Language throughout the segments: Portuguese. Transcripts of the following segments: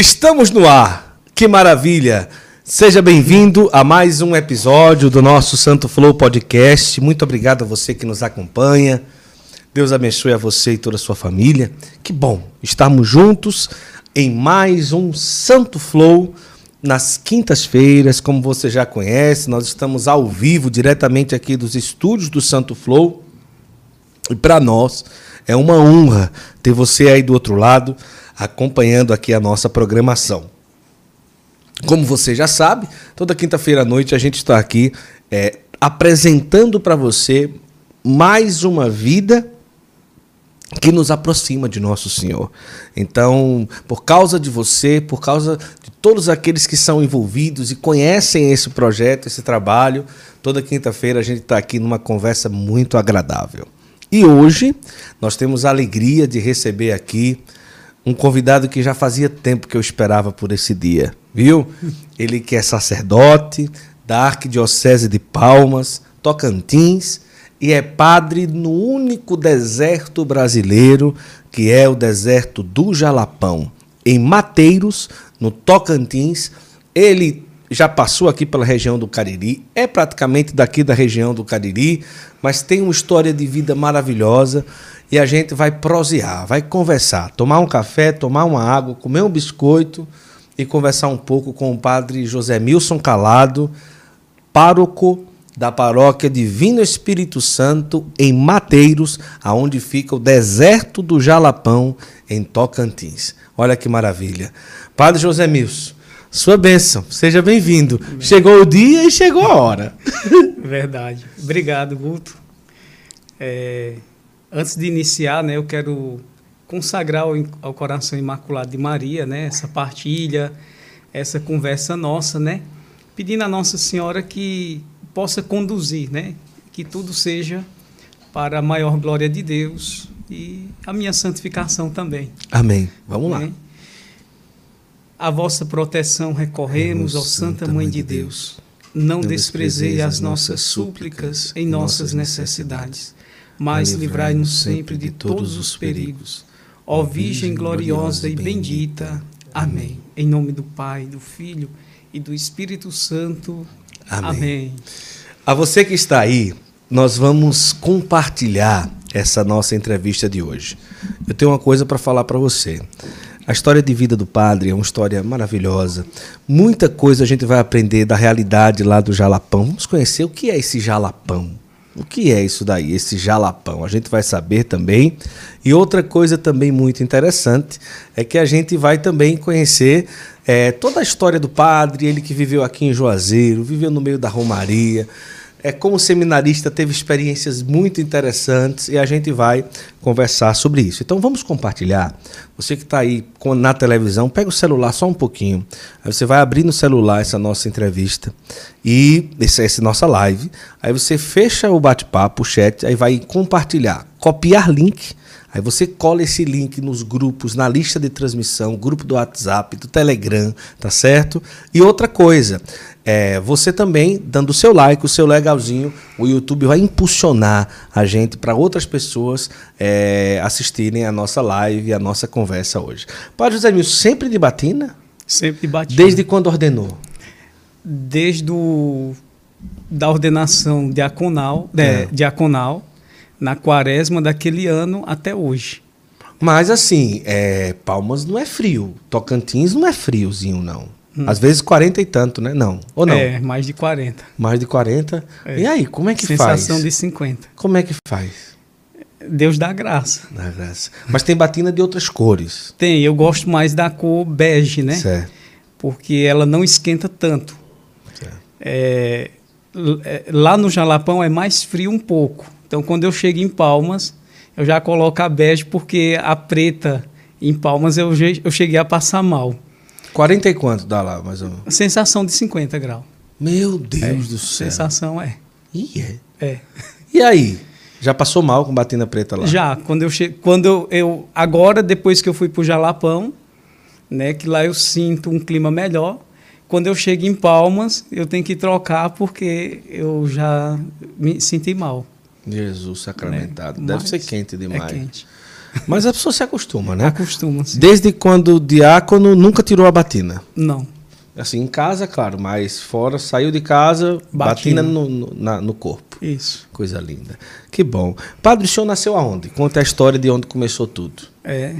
Estamos no ar. Que maravilha! Seja bem-vindo a mais um episódio do nosso Santo Flow Podcast. Muito obrigado a você que nos acompanha. Deus abençoe a você e toda a sua família. Que bom estarmos juntos em mais um Santo Flow nas quintas-feiras, como você já conhece. Nós estamos ao vivo diretamente aqui dos estúdios do Santo Flow. E para nós é uma honra ter você aí do outro lado acompanhando aqui a nossa programação. Como você já sabe, toda quinta-feira à noite a gente está aqui é, apresentando para você mais uma vida que nos aproxima de nosso Senhor. Então, por causa de você, por causa de todos aqueles que são envolvidos e conhecem esse projeto, esse trabalho, toda quinta-feira a gente está aqui numa conversa muito agradável. E hoje nós temos a alegria de receber aqui um convidado que já fazia tempo que eu esperava por esse dia, viu? Ele que é sacerdote da Arquidiocese de Palmas, Tocantins, e é padre no único deserto brasileiro, que é o deserto do Jalapão, em Mateiros, no Tocantins. Ele já passou aqui pela região do Cariri, é praticamente daqui da região do Cariri, mas tem uma história de vida maravilhosa e a gente vai prosear, vai conversar, tomar um café, tomar uma água, comer um biscoito e conversar um pouco com o padre José Milson Calado, pároco da paróquia Divino Espírito Santo em Mateiros, aonde fica o deserto do Jalapão em Tocantins. Olha que maravilha. Padre José Milson, sua bênção, seja bem-vindo. Chegou o dia e chegou a hora. Verdade. Obrigado, Guto. É, antes de iniciar, né, eu quero consagrar ao, ao, coração imaculado de Maria, né, essa partilha, essa conversa nossa, né, pedindo a Nossa Senhora que possa conduzir, né, que tudo seja para a maior glória de Deus e a minha santificação também. Amém. Vamos lá. A vossa proteção recorremos, ó Santa Mãe de Deus. Não desprezei as nossas súplicas em nossas necessidades mas livrai-nos sempre de todos os perigos. Ó Virgem gloriosa e bendita. Amém. Em nome do Pai, do Filho e do Espírito Santo. Amém. Amém. A você que está aí, nós vamos compartilhar essa nossa entrevista de hoje. Eu tenho uma coisa para falar para você. A história de vida do padre é uma história maravilhosa. Muita coisa a gente vai aprender da realidade lá do Jalapão. Vamos conhecer o que é esse Jalapão. O que é isso daí, esse jalapão? A gente vai saber também. E outra coisa também muito interessante é que a gente vai também conhecer é, toda a história do padre, ele que viveu aqui em Juazeiro, viveu no meio da Romaria, é, como seminarista, teve experiências muito interessantes e a gente vai conversar sobre isso. Então vamos compartilhar. Você que está aí na televisão, pega o celular só um pouquinho. Aí você vai abrir no celular essa nossa entrevista e essa, essa nossa live. Aí você fecha o bate-papo, o chat, aí vai compartilhar, copiar link Aí você cola esse link nos grupos, na lista de transmissão, grupo do WhatsApp, do Telegram, tá certo? E outra coisa, é, você também, dando o seu like, o seu legalzinho, o YouTube vai impulsionar a gente para outras pessoas é, assistirem a nossa live, a nossa conversa hoje. Padre José Milson, sempre de batina? Sempre de batina. Desde quando ordenou? Desde o, da ordenação diaconal, é. diaconal na quaresma daquele ano até hoje. Mas assim, é, Palmas não é frio, Tocantins não é friozinho, não. Hum. Às vezes 40 e tanto, né? Não. Ou não? É, mais de 40. Mais de 40. É. E aí, como é que Sensação faz? Sensação de 50. Como é que faz? Deus dá graça. Dá graça. Mas tem batina de outras cores. Tem, eu gosto mais da cor bege, né? Certo. Porque ela não esquenta tanto. Certo. É, é lá no Jalapão é mais frio um pouco. Então, quando eu chego em Palmas, eu já coloco a bege, porque a preta em Palmas eu, eu cheguei a passar mal. 40 e quanto dá lá, mais ou menos? Sensação de 50 graus. Meu Deus é, do céu. Sensação é. E é? É. E aí? Já passou mal com batina preta lá? Já. Quando eu che... quando eu, agora depois que eu fui para o Jalapão, né, que lá eu sinto um clima melhor. Quando eu chego em Palmas, eu tenho que trocar porque eu já me senti mal. Jesus sacramentado. Né? Deve ser quente demais. É quente. Mas a pessoa se acostuma, né? Acostuma-se. Desde quando o diácono nunca tirou a batina. Não. Assim, em casa, claro, mas fora, saiu de casa, Batina. batina, no, no, na- no corpo. Isso. Coisa linda. Que bom. Padre, o senhor nasceu aonde? Conta a história de onde começou tudo. É,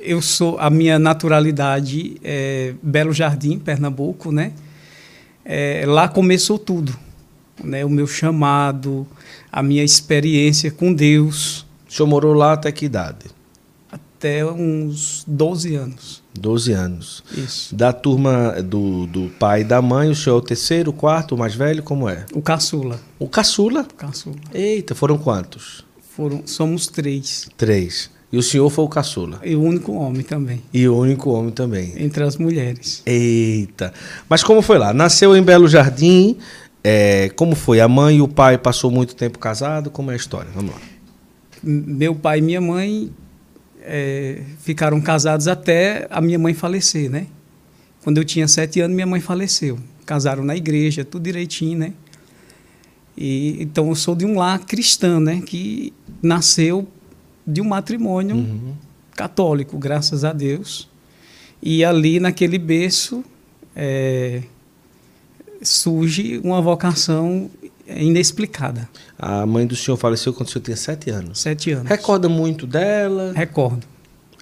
eu sou a minha naturalidade é Belo Jardim, Pernambuco, né? É, lá começou tudo, né? O meu chamado, a minha experiência com Deus, senhor morou lá até que idade? até uns 12 anos. 12 anos. Isso. Da turma do, do pai e da mãe, o senhor é o terceiro, o quarto, o mais velho, como é? O caçula, O caçula. caçula. Eita, foram quantos? Foram, somos três. Três. E o senhor foi o caçula. E o único homem também, E o único homem também. entre as mulheres. Eita. Mas como foi lá? Nasceu em Belo Jardim. é, como foi? A mãe e o pai passou muito tempo casado? Como é a história? Vamos lá. Meu pai e minha mãe eh, ficaram casados até a minha mãe falecer, né? Quando eu tinha sete anos, minha mãe faleceu. Casaram na igreja, tudo direitinho, né? E, então eu sou de um lar cristão, né? Que nasceu de um matrimônio Uhum. católico, graças a Deus. E ali naquele berço eh, surge uma vocação inexplicada. A mãe do senhor faleceu quando o senhor tinha sete anos. Sete anos. Recorda muito dela? Recordo.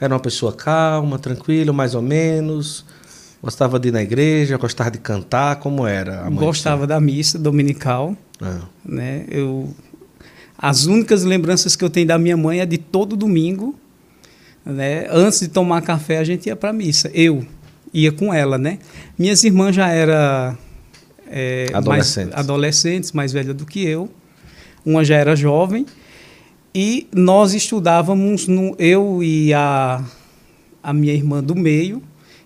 Era uma pessoa calma, tranquila, mais ou menos? Gostava de ir na igreja, gostava de cantar? Como era a mãe? do Gostava da missa dominical? Ah. né? Eu as únicas lembranças que eu tenho da minha mãe é de todo domingo, né? Antes de tomar café a gente ia para missa. Eu ia com ela, né? Minhas irmãs já eram é, Adolescentes. mais adolescentes, mais velhas do que eu. Uma já era jovem e nós estudávamos no eu e a a minha irmã do meio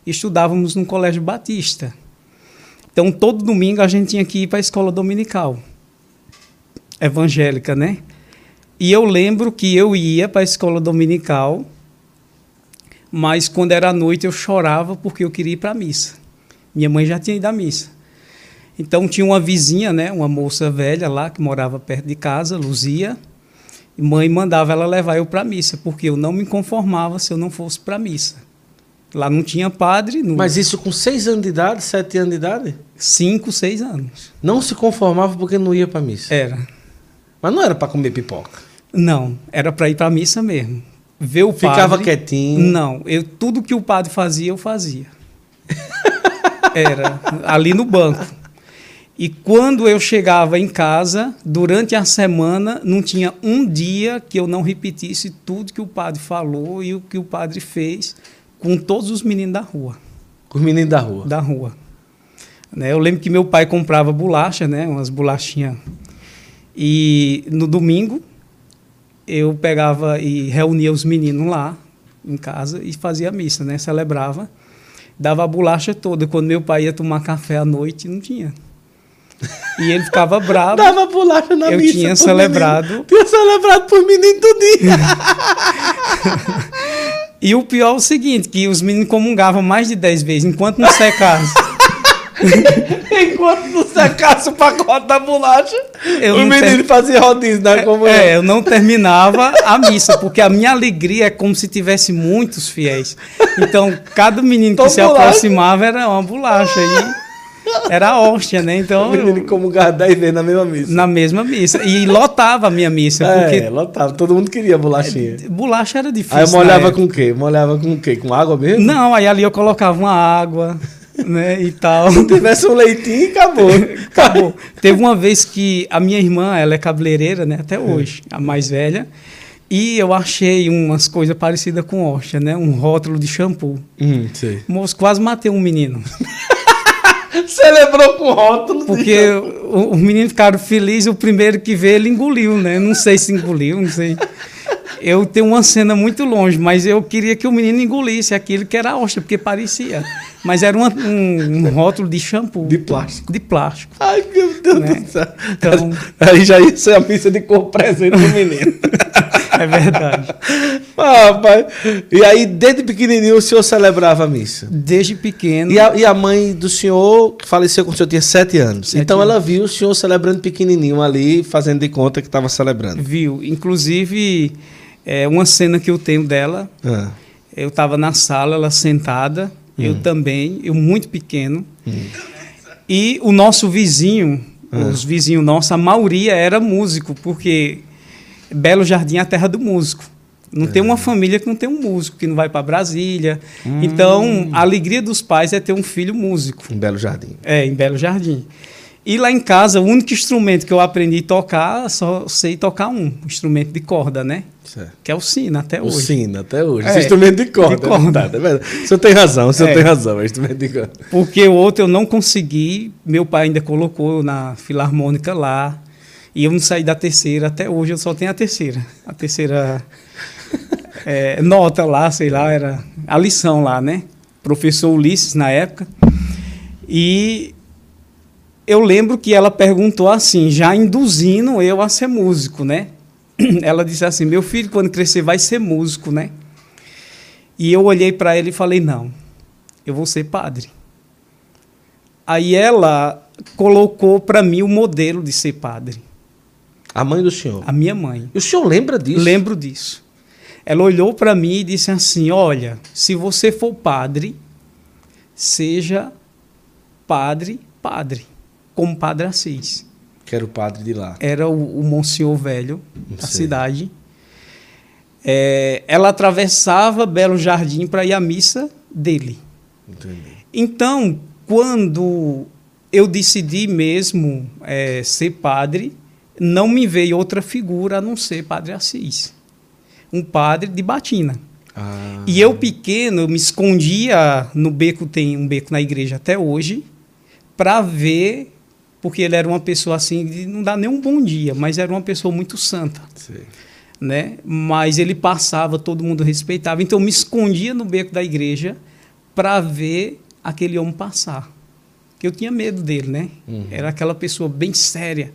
estudávamos no colégio Batista. Então, todo domingo a gente tinha que ir para a escola dominical evangélica, né? E eu lembro que eu ia para a escola dominical, mas quando era noite eu chorava porque eu queria ir para a missa. Minha mãe já tinha ido à missa. Então tinha uma vizinha, né, uma moça velha lá que morava perto de casa, Luzia. E mãe mandava ela levar eu para a missa, porque eu não me conformava se eu não fosse para a missa. Lá não tinha padre, não... Mas isso com seis anos de idade, sete anos de idade? cinco, seis anos. Não se conformava porque não ia para missa. Era. Mas não era para comer pipoca. Não, era para ir para missa mesmo. Ver o Ficava padre. quietinho. Não, eu tudo que o padre fazia, eu fazia. Era ali no banco. E quando eu chegava em casa, durante a semana, não tinha um dia que eu não repetisse tudo que o padre falou e o que o padre fez com todos os meninos da rua Com os meninos da rua. da rua. Né, Eu lembro que meu pai comprava bolacha, né, umas bolachinhas. E no domingo eu pegava e reunia os meninos lá em casa e fazia missa, né, celebrava. Dava a bolacha toda. Quando meu pai ia tomar café à noite, não tinha. E ele ficava bravo. Dava bolacha na Eu missa. tinha pros celebrado. meninos. Tinha celebrado por menino tudinho. E o pior é o seguinte, que os meninos comungavam mais de 10 vezes, enquanto não secasse. Enquanto não secasse o pacote da bolacha, Eu o menino ter- fazia rodízio, né? Como É, eu não terminava a missa, porque a minha alegria é como se tivesse muitos fiéis. Então, cada menino que se bolacha. aproximava era uma bolacha. E era a hóstia, né? Então, O menino eu- comungava 10 vezes na mesma missa. na mesma missa. E lotava a minha missa, É, porque lotava. Todo mundo queria bolachinha. bolacha era difícil. Aí molhava com o quê? Molhava com o quê? Com água mesmo? Não, aí ali eu colocava uma água, né? E tal. Se tivesse um leitinho, acabou. Acabou. Teve uma vez que a minha irmã, ela é cabeleireira, né? Até hoje, a mais velha. E eu achei umas coisas parecidas com hóstia, né? Um rótulo de shampoo. Hum, sei. Moço, quase matei um menino. Celebrou com rótulo. Porque o- os meninos ficaram felizes, o primeiro que veio, ele engoliu, né? Não sei se engoliu, não sei. Eu tenho uma cena muito longe, mas eu queria que o menino engolisse aquilo que era hóstia, porque parecia. Mas era uma- um, um rótulo de shampoo. De plástico. De plástico. Ai, meu Deus Né? do céu. Então- Aí já ia ser a missa de cor presente do menino. É verdade. ah, rapaz. E aí, desde pequenininho, o senhor celebrava a missa. Desde pequeno. E a, e a mãe do senhor, que faleceu quando o senhor tinha sete anos. Sete então anos. ela viu o senhor celebrando pequenininho ali, fazendo de conta que estava celebrando. Viu? Inclusive, É uma cena que eu tenho dela. Ah. Eu estava na sala, ela sentada, eu Hum. também, eu muito pequeno. E o nosso vizinho, Ah. os vizinhos nossos, a maioria era músico, porque Belo Jardim é a terra do músico. Não tem É. uma família que não tem um músico, que não vai para Brasília. Hum. Então, a alegria dos pais é ter um filho músico. Um belo jardim. É, em Belo Jardim. E lá em casa, o único instrumento que eu aprendi a tocar, só sei tocar um, instrumento de corda, né? Certo. Que é o sino até O hoje. sino, até hoje. É, Esse instrumento de corda. de corda. É verdade, é verdade. O senhor tem razão, o senhor É. tem razão. É instrumento de corda. Porque o outro eu não consegui, meu pai ainda colocou na filarmônica lá, e eu não saí da terceira, até hoje eu só tenho a terceira. A terceira é, nota lá, sei lá, era a lição lá, né? Professor Ulisses na época. E eu lembro que ela perguntou assim, já induzindo eu a ser músico, né? Ela disse assim: meu filho, quando crescer, vai ser músico, né? E eu olhei para ele e falei: não, eu vou ser padre. Aí ela colocou para mim o modelo de ser padre, A mãe do senhor. a minha mãe. E o senhor lembra disso? Lembro disso. Ela olhou para mim e disse assim: Olha, se você for padre, seja padre, padre, como Padre Assis. Que era o padre de lá. Era o, o Monsenhor Velho da Sei. cidade. É, ela atravessava Belo Jardim para ir à missa dele. Entendi. Então, quando eu decidi mesmo eh, ser padre, não me veio outra figura a não ser Padre Assis. Um padre de batina. Ah. E eu, pequeno, eu me escondia no beco, tem um beco na igreja até hoje, para ver, porque ele era uma pessoa assim, não dá nem um bom dia, mas era uma pessoa muito santa Sei. né? Mas ele passava, todo mundo respeitava. Então eu me escondia no beco da igreja para ver aquele homem passar. Que eu tinha medo dele, né? Uhum. Era aquela pessoa bem séria.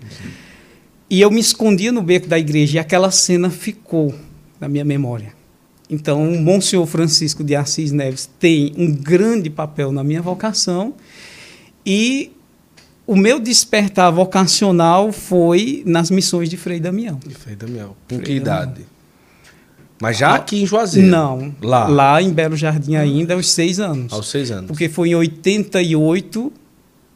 E eu me escondia no beco da igreja e aquela cena ficou na minha memória. Então, o Monsenhor Francisco de Assis Neves tem um grande papel na minha vocação e o meu despertar vocacional foi nas missões de Frei Damião. E Frei Damião. Com Frei que Damião. idade? Mas já aqui em Juazeiro? Não. Lá? Lá em Belo Jardim ainda, aos seis anos. Aos seis anos. Porque foi em 88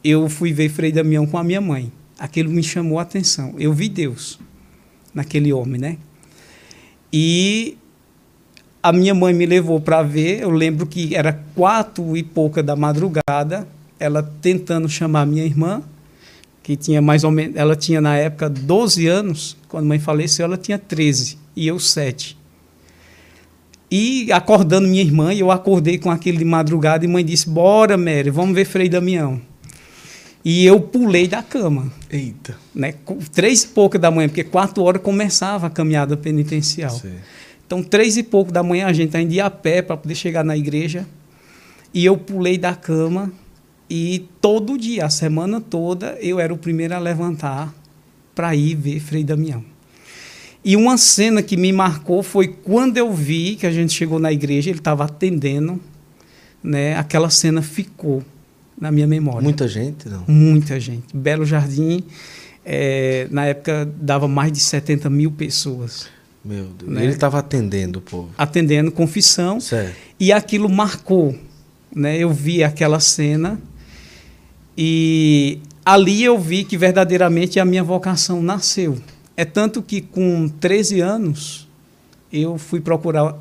eu fui ver Frei Damião com a minha mãe. Aquilo me chamou a atenção. Eu vi Deus naquele homem, né? E a minha mãe me levou para ver. Eu lembro que era quatro e pouca da madrugada, ela tentando chamar minha irmã, que tinha mais ou menos, ela tinha na época 12 anos, quando a mãe faleceu, ela tinha 13 e eu 7. E acordando minha irmã, eu acordei com aquele de madrugada e mãe disse: "Bora, Mary, vamos ver Frei Damião". E eu pulei da cama, Eita. né? Com três e pouca da manhã, porque quatro horas começava a caminhada penitencial. Sei. Então, três e pouco da manhã, a gente ainda ia a pé para poder chegar na igreja. E eu pulei da cama e todo dia, a semana toda, eu era o primeiro a levantar para ir ver Frei Damião. E uma cena que me marcou foi quando eu vi que a gente chegou na igreja, ele estava atendendo, né? Aquela cena ficou na minha memória. Muita gente, não? Muita gente. Belo Jardim, eh, na época, dava mais de 70 mil pessoas Meu Deus. Né? Ele estava atendendo o povo. atendendo confissão. Certo. E aquilo marcou, né? Eu vi aquela cena e ali eu vi que verdadeiramente a minha vocação nasceu. É tanto que com 13 anos eu fui procurar,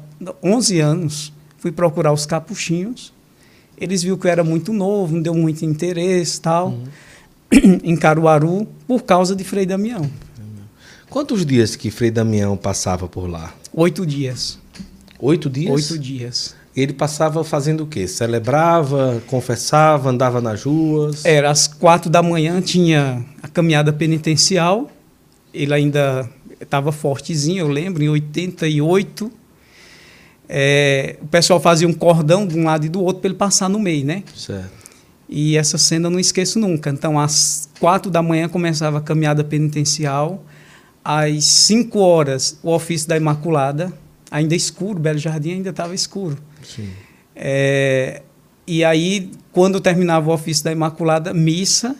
11 anos, fui procurar os capuchinhos. Eles viram que eu era muito novo, não deu muito interesse, tal, em Caruaru, por causa de Frei Damião. Quantos dias que Frei Damião passava por lá? Oito dias. Oito dias? Oito dias. Ele passava fazendo o quê? Celebrava, confessava, andava nas ruas? Era às quatro da manhã, tinha a caminhada penitencial. Ele ainda estava fortezinho, eu lembro, em 88. É, o pessoal fazia um cordão de um lado e do outro para ele passar no meio, né? Certo. E essa cena eu não esqueço nunca. Então, às quatro da manhã começava a caminhada penitencial. Às cinco horas, o ofício da Imaculada, ainda escuro, Belo Jardim ainda estava escuro. Sim. É, e aí, quando terminava o ofício da Imaculada, missa,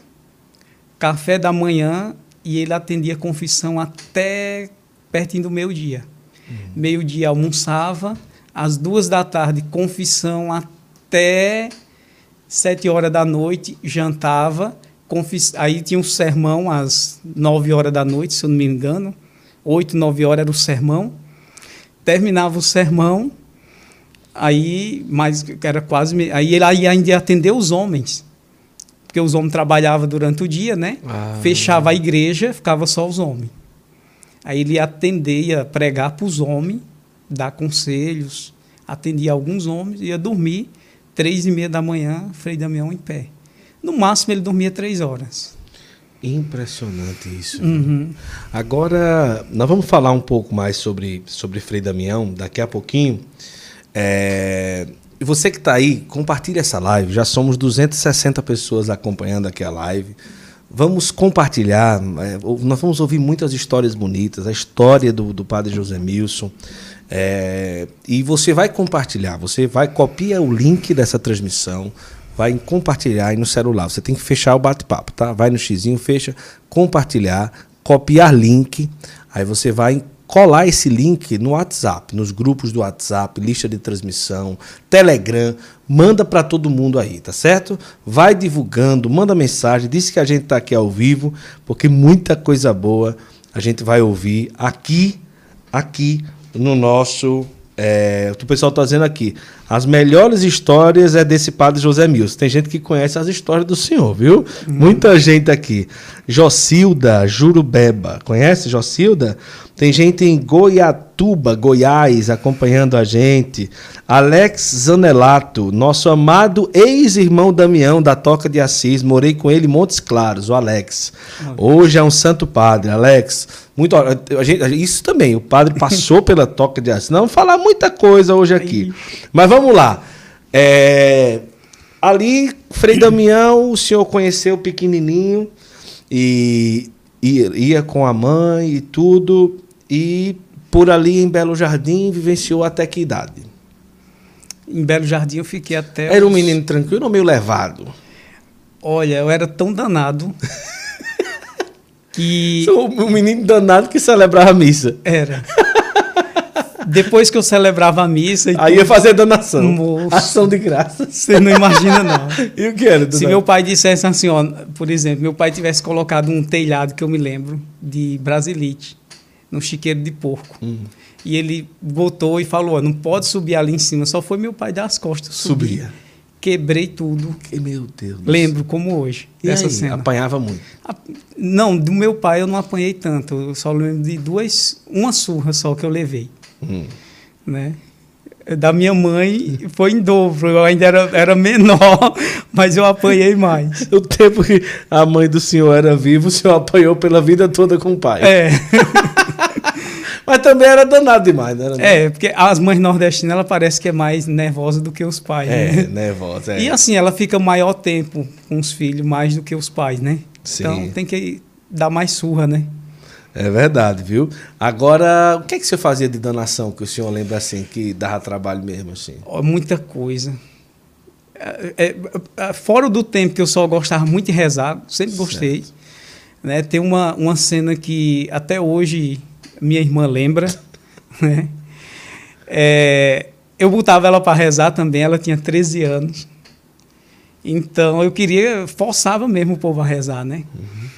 café da manhã, e ele atendia a confissão até pertinho do meio-dia. Meio-dia almoçava, às duas da tarde, confissão até sete horas da noite, jantava. Confis... Aí tinha um sermão às nove horas da noite, se eu não me engano. Oito, nove horas era o sermão. Terminava o sermão, aí, mas era quase. Aí ele ainda ia atender os homens. Porque os homens trabalhavam durante o dia, né? Ah. Fechava a igreja, ficava só os homens. Aí ele ia atender, ia pregar para os homens, dar conselhos, atendia alguns homens, ia dormir, três e meia da manhã, Frei Damião em pé. No máximo ele dormia três horas. Impressionante isso. Uhum. Agora, nós vamos falar um pouco mais sobre, sobre Frei Damião daqui a pouquinho. É, você que está aí, compartilhe essa live. Já somos 260 pessoas acompanhando aqui a live. Vamos compartilhar, é, nós vamos ouvir muitas histórias bonitas, a história do, do padre José Milson. É, e você vai compartilhar, você vai copiar o link dessa transmissão, vai compartilhar aí no celular. Você tem que fechar o bate-papo, tá? Vai no xizinho, fecha, compartilhar, copiar link. Aí você vai colar esse link no WhatsApp, nos grupos do WhatsApp, lista de transmissão, Telegram, manda para todo mundo aí, tá certo? Vai divulgando, manda mensagem, diz que a gente está aqui ao vivo, porque muita coisa boa a gente vai ouvir aqui, aqui no nosso é, o pessoal está dizendo aqui. As melhores histórias é desse padre José Milson. Tem gente que conhece as histórias do senhor, viu? Hum. Muita gente aqui. Jocilda Jurubeba. Conhece Jocilda? Tem gente em Goiatuba, Goiás, acompanhando a gente. Alex Zanelato, nosso amado ex-irmão Damião da Toca de Assis. Morei com ele em Montes Claros, o Alex. Hoje é um santo padre. Alex, muito. A gente, isso também, o padre passou pela Toca de Assis. Não vamos falar muita coisa hoje aqui. Mas vamos lá. É, ali, Frei Damião, o senhor conheceu pequenininho e ia, ia com a mãe e tudo. E por ali em Belo Jardim vivenciou até que idade? Em Belo Jardim eu fiquei até. Era um menino tranquilo ou meio levado? Olha, eu era tão danado. que. Sou um menino danado que celebrava a missa. Era. Depois que eu celebrava a missa. Aí tudo, ia fazer donação. Moço, Ação de graça. Você não imagina, não. e o que era? Se meu pai dissesse assim, ó, por exemplo, meu pai tivesse colocado um telhado que eu me lembro de Brasilite no chiqueiro de porco. Hum. E ele botou e falou: não pode subir ali em cima. Só foi meu pai dar as costas. Subia. Quebrei tudo. Que, meu Deus. Lembro como hoje. E dessa aí, cena. Apanhava muito? Não, do meu pai eu não apanhei tanto. Eu só lembro de duas, uma surra só que eu levei. Hum. Né? Da minha mãe foi em dobro. Eu ainda era, era menor, mas eu apanhei mais. O tempo que a mãe do senhor era viva, o senhor apanhou pela vida toda com o pai. É. Mas também era danado demais, né? É, porque as mães nordestinas, ela parece que é mais nervosa do que os pais, é, né? nervosa, é. E assim, ela fica maior tempo com os filhos, mais do que os pais, né? Sim. Então tem que dar mais surra, né? É verdade, viu? Agora, o que é que você fazia de danação que o senhor lembra assim, que dava trabalho mesmo assim? muita coisa. É, é, é, fora do tempo que eu só gostava muito de rezar, sempre gostei. Né? Tem uma, uma cena que até hoje minha irmã lembra, né? É, eu botava ela para rezar também, ela tinha 13 anos. Então eu queria, forçava mesmo o povo a rezar, né? Uhum.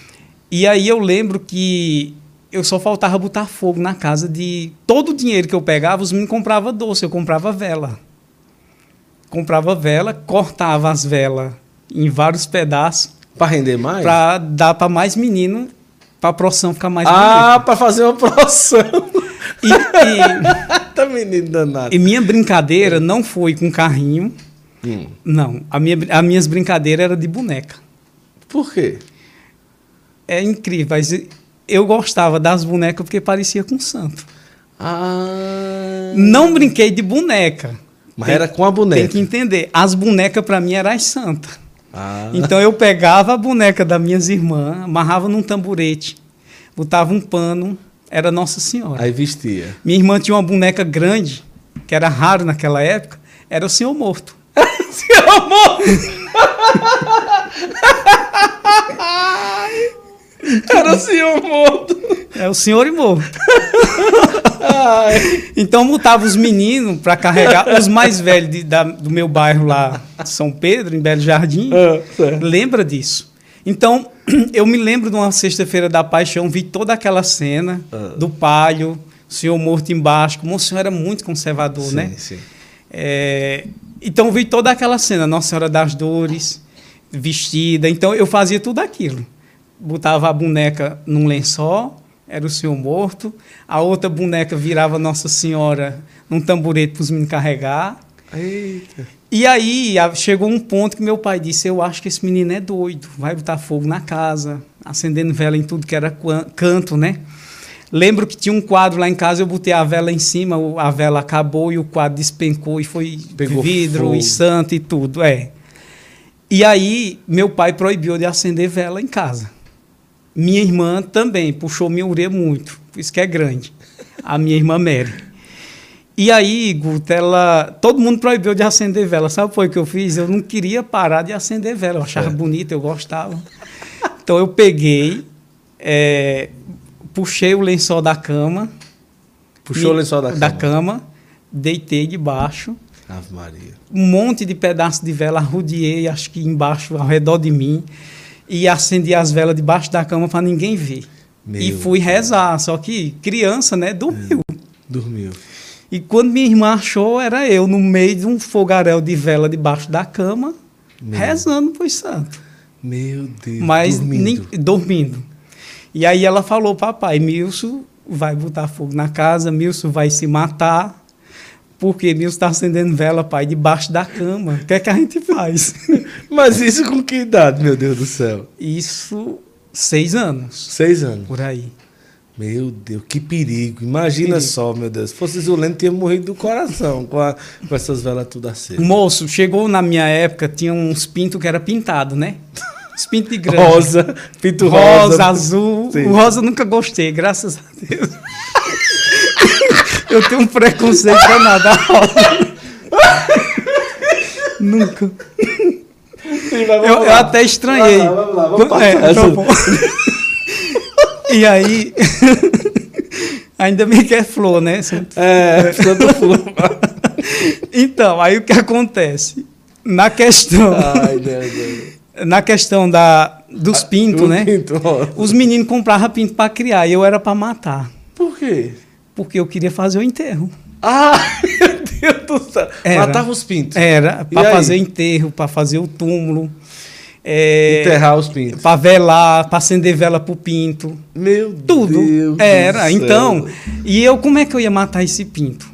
E aí eu lembro que eu só faltava botar fogo na casa de. Todo o dinheiro que eu pegava, os meninos compravam doce, eu comprava vela. Comprava vela, cortava as velas em vários pedaços. Para render mais? Para dar para mais menino para a porção ficar mais Ah, para fazer uma porção. E, e, tá menino danado. E minha brincadeira não foi com carrinho. Hum. Não, a minha, as minhas brincadeiras eram de boneca. Por quê? É incrível, mas eu gostava das bonecas porque parecia com santo. Ah. Não brinquei de boneca. Mas tem, era com a boneca. Tem que entender. As bonecas para mim eram as santas. Ah. Então eu pegava a boneca das minhas irmãs, amarrava num tamborete, botava um pano, era Nossa Senhora. Aí vestia. Minha irmã tinha uma boneca grande, que era raro naquela época, era o Senhor Morto. senhor Morto! era o Senhor Morto. É o Senhor e Morto. então botava os meninos para carregar, os mais velhos de, da, do meu bairro lá, São Pedro, em Belo Jardim. Ah, lembra disso? Então, eu me lembro de uma sexta-feira da paixão, vi toda aquela cena ah. do palio, o senhor morto embaixo, como o senhor era muito conservador, sim, né? Sim. É, então, vi toda aquela cena, Nossa Senhora das Dores, vestida. Então, eu fazia tudo aquilo. Botava a boneca num lençol, era o senhor morto. A outra boneca virava Nossa Senhora num tamborete para os meninos carregar. Eita. E aí chegou um ponto que meu pai disse: Eu acho que esse menino é doido, vai botar fogo na casa, acendendo vela em tudo que era canto, né? Lembro que tinha um quadro lá em casa, eu botei a vela em cima, a vela acabou e o quadro despencou e foi Pegou vidro fogo. e santo e tudo, é. E aí meu pai proibiu de acender vela em casa. Minha irmã também puxou minha orelha muito, por isso que é grande. A minha irmã Mary. E aí, Guto, ela, todo mundo proibiu de acender vela. Sabe o que eu fiz? Eu não queria parar de acender vela. Eu achava é. bonita, eu gostava. Então eu peguei, é, puxei o lençol da cama. Puxou o lençol da, da cama. cama, deitei debaixo. Ave Maria. Um monte de pedaços de vela, arrudiei, acho que embaixo, ao redor de mim. E acendi as velas debaixo da cama para ninguém ver. Meu e fui rezar. Só que criança, né, dormiu. É, dormiu. E quando minha irmã achou, era eu no meio de um fogaréu de vela debaixo da cama, Meu. rezando para os santos. Meu Deus. Mas dormindo. Nem, dormindo. E aí ela falou, papai, Milson vai botar fogo na casa, Milson vai se matar, porque Milson está acendendo vela, pai, debaixo da cama. O que é que a gente faz? Mas isso com que idade, meu Deus do céu? Isso, seis anos. Seis anos. Por aí. Meu Deus, que perigo. Imagina perigo. só, meu Deus. Se fosse Zuleno, tinha morrido do coração com, a, com essas velas tudo acesas. Moço, chegou na minha época, tinha uns pintos que era pintado, né? Os pintos de grande. Rosa, pinto rosa. Rosa, azul. Sim. O rosa eu nunca gostei, graças a Deus. eu tenho um preconceito danado a rosa. nunca. Sim, eu, eu, até estranhei. Vamos lá, vamos lá, vamos. É, essa... E aí. ainda bem que é flor, né? É, Santo Flor. então, aí o que acontece? Na questão. Ai, Deus, Deus. Na questão da, dos pintos, né? Pinto. Os meninos compravam pinto para criar e eu era para matar. Por quê? Porque eu queria fazer o enterro. Ah, meu Deus do céu. Era, Matava os pintos. Era, para fazer enterro, para fazer o túmulo. É, Enterrar os pintos. Para velar, para acender vela pro pinto. Meu Tudo. Deus Era. Então, e eu, como é que eu ia matar esse pinto?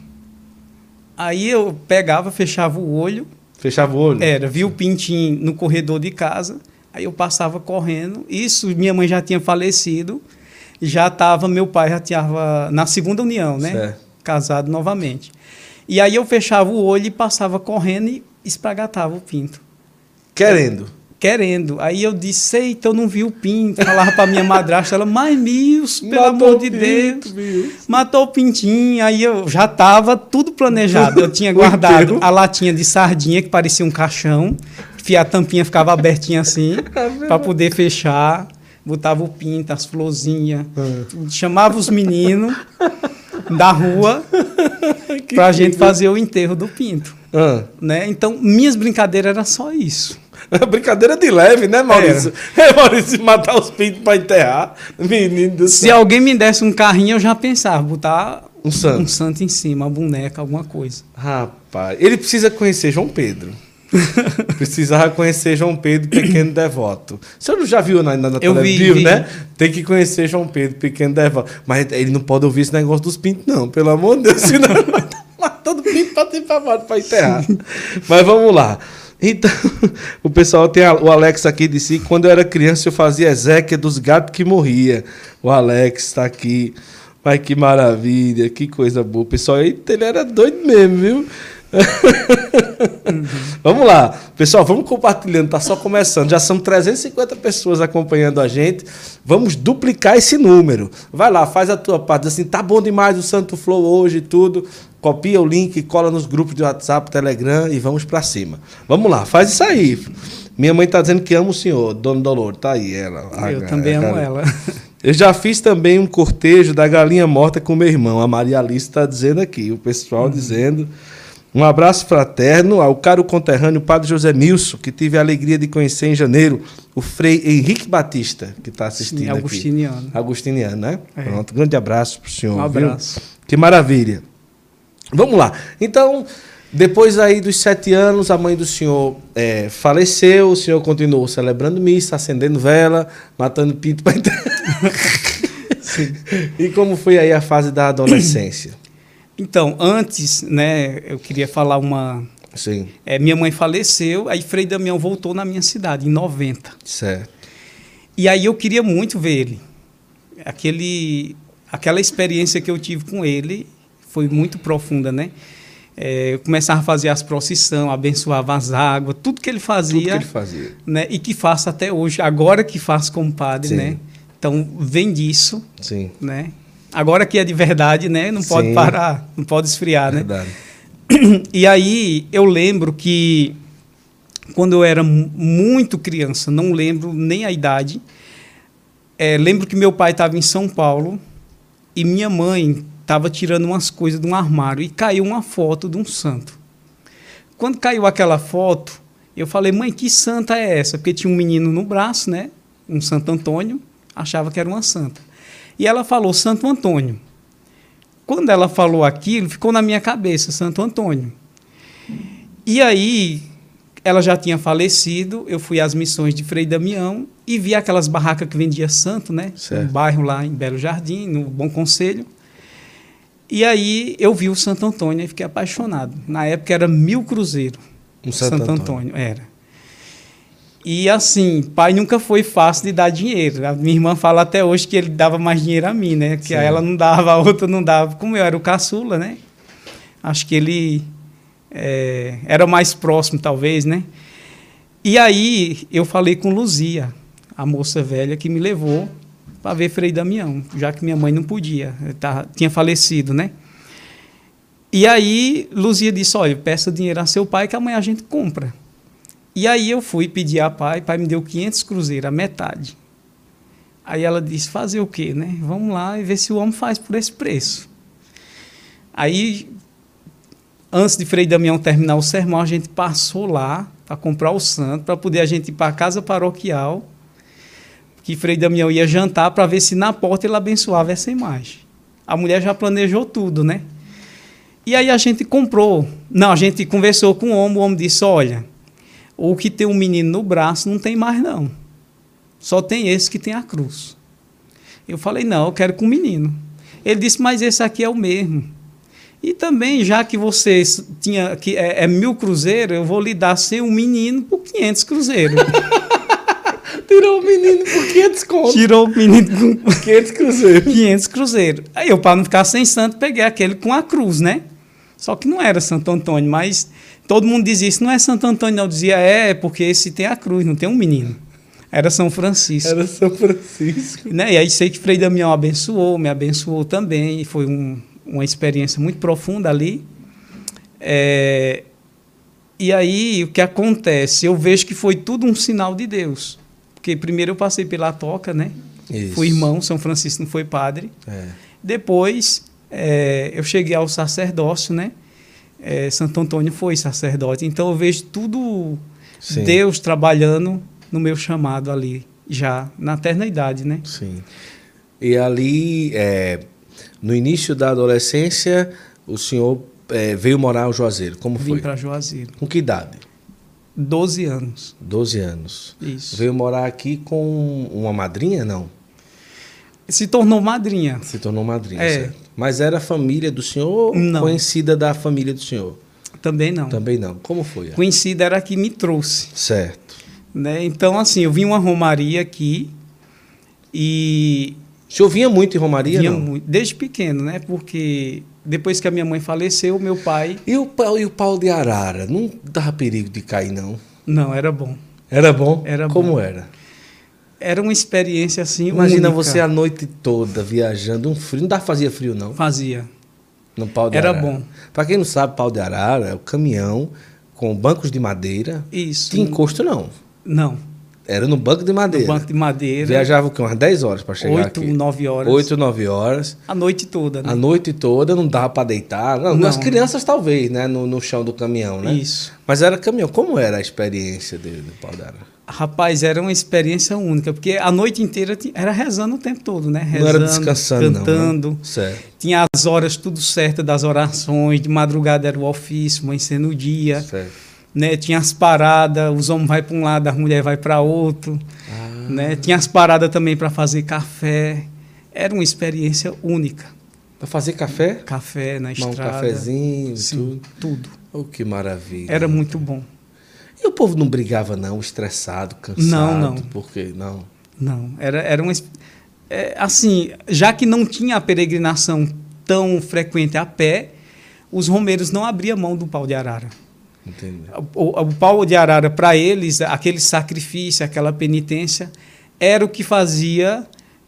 Aí eu pegava, fechava o olho. Fechava o olho? Era, via o pintinho no corredor de casa. Aí eu passava correndo. Isso, minha mãe já tinha falecido. Já estava, meu pai já estava na segunda união, né? Certo. Casado novamente. E aí eu fechava o olho e passava correndo e espragatava o pinto. Querendo? querendo. Aí eu disse, eita, eu não vi o pinto. Falava para minha madrasta, ela, mas Milson, pelo Matou amor de pinto, Deus. Matou o pintinho. Aí eu já estava tudo planejado. Eu tinha guardado a latinha de sardinha, que parecia um caixão. A tampinha ficava abertinha assim, é para poder fechar. Botava o pinto, as florzinhas. É. Chamava os meninos da rua para a gente fazer o enterro do pinto. Ah. Né? Então, minhas brincadeiras eram só isso. Brincadeira de leve, né, Maurício? É, Maurício, matar os pintos para enterrar. Menino do Se céu. alguém me desse um carrinho, eu já pensava, botar um santo. um santo em cima, uma boneca, alguma coisa. Rapaz, ele precisa conhecer João Pedro. Precisava conhecer João Pedro, pequeno devoto. O senhor já viu na, na, na televisão, né? Tem que conhecer João Pedro, pequeno devoto. Mas ele não pode ouvir esse negócio dos pintos, não, pelo amor de Deus, senão matando pinto para enterrar. Mas vamos lá. Então, o pessoal tem a, o Alex aqui disse que quando eu era criança eu fazia Ezequiel dos gatos que morria. O Alex está aqui. Mas que maravilha, que coisa boa. Pessoal, ele era doido mesmo, viu? Uhum. vamos lá. Pessoal, vamos compartilhando, tá só começando. Já são 350 pessoas acompanhando a gente. Vamos duplicar esse número. Vai lá, faz a tua parte. Assim, tá bom demais o Santo Flow hoje e tudo. Copia o link, cola nos grupos de WhatsApp, Telegram e vamos para cima. Vamos lá, faz isso aí. Minha mãe tá dizendo que ama o senhor, Dona Dolor, tá aí ela. Eu a, também a, amo ela. Eu já fiz também um cortejo da galinha morta com meu irmão. A Maria Alice está dizendo aqui, o pessoal dizendo. Um abraço fraterno ao caro conterrâneo Padre José Milson, que tive a alegria de conhecer em janeiro, o Frei Henrique Batista, que está assistindo Sim, aqui. Agostiniano. Agostiniano, né? É. Pronto, grande abraço para o senhor. Um viu? abraço. Que maravilha. Vamos lá. Então, depois aí dos sete anos, a mãe do senhor eh, faleceu, o senhor continuou celebrando missa, acendendo vela, matando pito para E como foi aí a fase da adolescência? Então, antes, né, eu queria falar uma. Sim, é, minha mãe faleceu, aí Frei Damião voltou na minha cidade, em 90. certo. E aí eu queria muito ver ele. Aquele, aquela experiência que eu tive com ele foi muito profunda, né? É, eu começava a fazer as procissões, abençoava as águas, tudo que ele Tudo fazia, que ele fazia. né? E que faço até hoje, agora que faço como padre, Sim. né? Então vem disso, Sim, né? Agora que é de verdade, né? Não pode Sim. parar, não pode esfriar, né? verdade. E aí eu lembro que quando eu era mu- muito criança, não lembro nem a idade, é, lembro que meu pai estava em São Paulo e minha mãe estava tirando umas coisas de um armário e caiu uma foto de um santo. Quando caiu aquela foto, eu falei, mãe, que santa é essa? Porque tinha um menino no braço, né? Um Santo Antônio, achava que era uma santa. E ela falou Santo Antônio. Quando ela falou aquilo, ficou na minha cabeça, Santo Antônio. E aí, ela já tinha falecido, eu fui às missões de Frei Damião e vi aquelas barracas que vendia santo, né? Certo. Um bairro lá em Belo Jardim, no Bom Conselho. E aí eu vi o Santo Antônio e fiquei apaixonado. Na época era mil cruzeiro. Um o Santo, Santo, Antônio. Antônio. era. E assim, pai nunca foi fácil de dar dinheiro. A minha irmã fala até hoje que ele dava mais dinheiro a mim, né? Que Sim. ela não dava, a outra não dava. Como eu era o caçula, né? Acho que ele é, era mais próximo, talvez, né? E aí eu falei com Luzia, a moça velha que me levou para ver Frei Damião, já que minha mãe não podia, tá, tinha falecido, né? E aí Luzia disse: Olha, peça dinheiro a seu pai que amanhã a gente compra. E aí eu fui pedir a pai, pai me deu 500 cruzeiros, a metade. Aí ela disse: Fazer o quê, né? Vamos lá e ver se o homem faz por esse preço. Aí, antes de Frei Damião terminar o sermão, a gente passou lá para comprar o santo, para poder a gente ir para a casa paroquial, que Frei Damião ia jantar para ver se na porta ele abençoava essa imagem. A mulher já planejou tudo, né? E aí a gente comprou. Não, a gente conversou com o homem, o homem disse: olha, o que tem um menino no braço não tem mais, não. Só tem esse que tem a cruz. Eu falei, não, eu quero com o menino. Ele disse, mas esse aqui é o mesmo. E também, já que você tinha que é, é mil cruzeiros, eu vou lhe dar sem um menino por 500 cruzeiros. Tirou o menino por 500 contos. Tirou o menino com 500 cruzeiros. 500 cruzeiros. Aí eu, para não ficar sem santo, peguei aquele com a cruz, né? Só que não era Santo Antônio, mas todo mundo dizia isso, não é Santo Antônio, não. Eu dizia, é, porque esse tem a cruz, não tem um menino. Era São Francisco. Era São Francisco. Né? E aí sei que Frei Damião abençoou, me abençoou também, e foi um, uma experiência muito profunda ali. É, e aí o que acontece? Eu vejo que foi tudo um sinal de Deus. Porque primeiro eu passei pela toca, né? Isso. Fui irmão, São Francisco não foi padre. É. Depois é, eu cheguei ao sacerdócio, né? É, Santo Antônio foi sacerdote. Então eu vejo tudo Sim. Deus trabalhando no meu chamado ali, já na eternidade, né? Sim. E ali, é, no início da adolescência, o senhor é, veio morar ao Juazeiro. Como Vim foi? para Juazeiro. Com que idade? 12 anos. 12 anos. Isso. Veio morar aqui com uma madrinha, não? Se tornou madrinha. Se tornou madrinha, É. certo? Mas era família do senhor ou Não. conhecida da família do senhor? Também não. Também não. Como foi? Conhecida era a que me trouxe. Certo. Né? Então, assim, eu vim uma romaria aqui e O senhor vinha muito em Romaria, vinha não? muito, desde pequeno, né? Porque depois que a minha mãe faleceu, meu pai. E o, pau, e o pau de arara? Não dava perigo de cair, não? Não, era bom. Era bom? Era Como bom. era? Era uma experiência assim. Imagina única. você a noite toda viajando, um frio. Não dá fazia frio, não? Fazia. No pau de Era arara. bom. Pra quem não sabe, pau de arara é o caminhão com bancos de madeira. Isso. Tinha encosto, não. Não. Era no banco de madeira. No banco de madeira. Viajava o quê? Umas 10 horas para chegar 8, aqui. 9 horas. 8, 9 horas. A noite toda, né? A noite toda, não dava para deitar. Não, Não. As crianças talvez, né? No, no chão do caminhão, né? Isso. Mas era caminhão. Como era a experiência dele, do pau d'arara? Rapaz, era uma experiência única, porque a noite inteira era rezando o tempo todo, né? Rezando, não era descansando, cantando. não. Né? Certo. Tinha as horas tudo certo das orações, de madrugada era o ofício, amanhecendo o dia, certo. Né? Tinha as paradas, os homens vai para um lado, as mulheres vai para outro, Ah. né? Tinha as paradas também para fazer café. Era uma experiência única. Para fazer café? Café na Tomar um estrada. cafezinho, Sim, tudo. tudo. Oh, que maravilha. Era muito bom. E o povo não brigava, não, estressado, cansado? Não, não. Por quê? Não. Não, era, era uma. é, assim, já que não tinha a peregrinação tão frequente a pé, os romeiros não abriam mão do pau de arara. O, o pau de arara, para eles, aquele sacrifício, aquela penitência, era o que fazia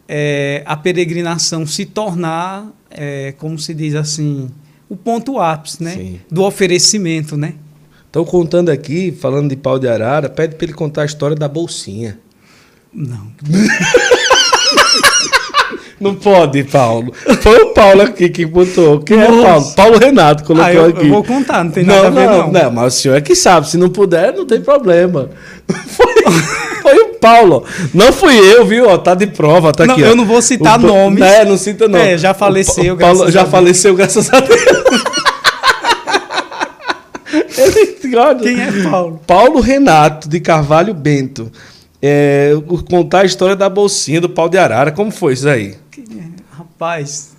é, a peregrinação se tornar, é, como se diz assim, o ponto ápice né? Sim. do oferecimento. Né? Estão contando aqui, falando de pau de arara, pede para ele contar a história da bolsinha. Não. Não pode, Paulo. Foi o Paulo aqui que botou. Quem é Nossa. Paulo? Paulo Renato colocou Ah, eu, aqui. eu vou contar, não tem não, nada a ver, não, não. não, mas o senhor é que sabe. Se não puder, não tem problema. Foi, foi o Paulo. Não fui eu, viu? Ó, tá de prova, tá Não, aqui. ó. eu não vou citar O nomes. É, não cita não. É, já faleceu, O Pa- Paulo graças já faleceu, graças a Deus. Ele gosta. Quem é Paulo? Paulo Renato de Carvalho Bento. É, contar a história da bolsinha do pau de arara. Como foi isso aí? Rapaz,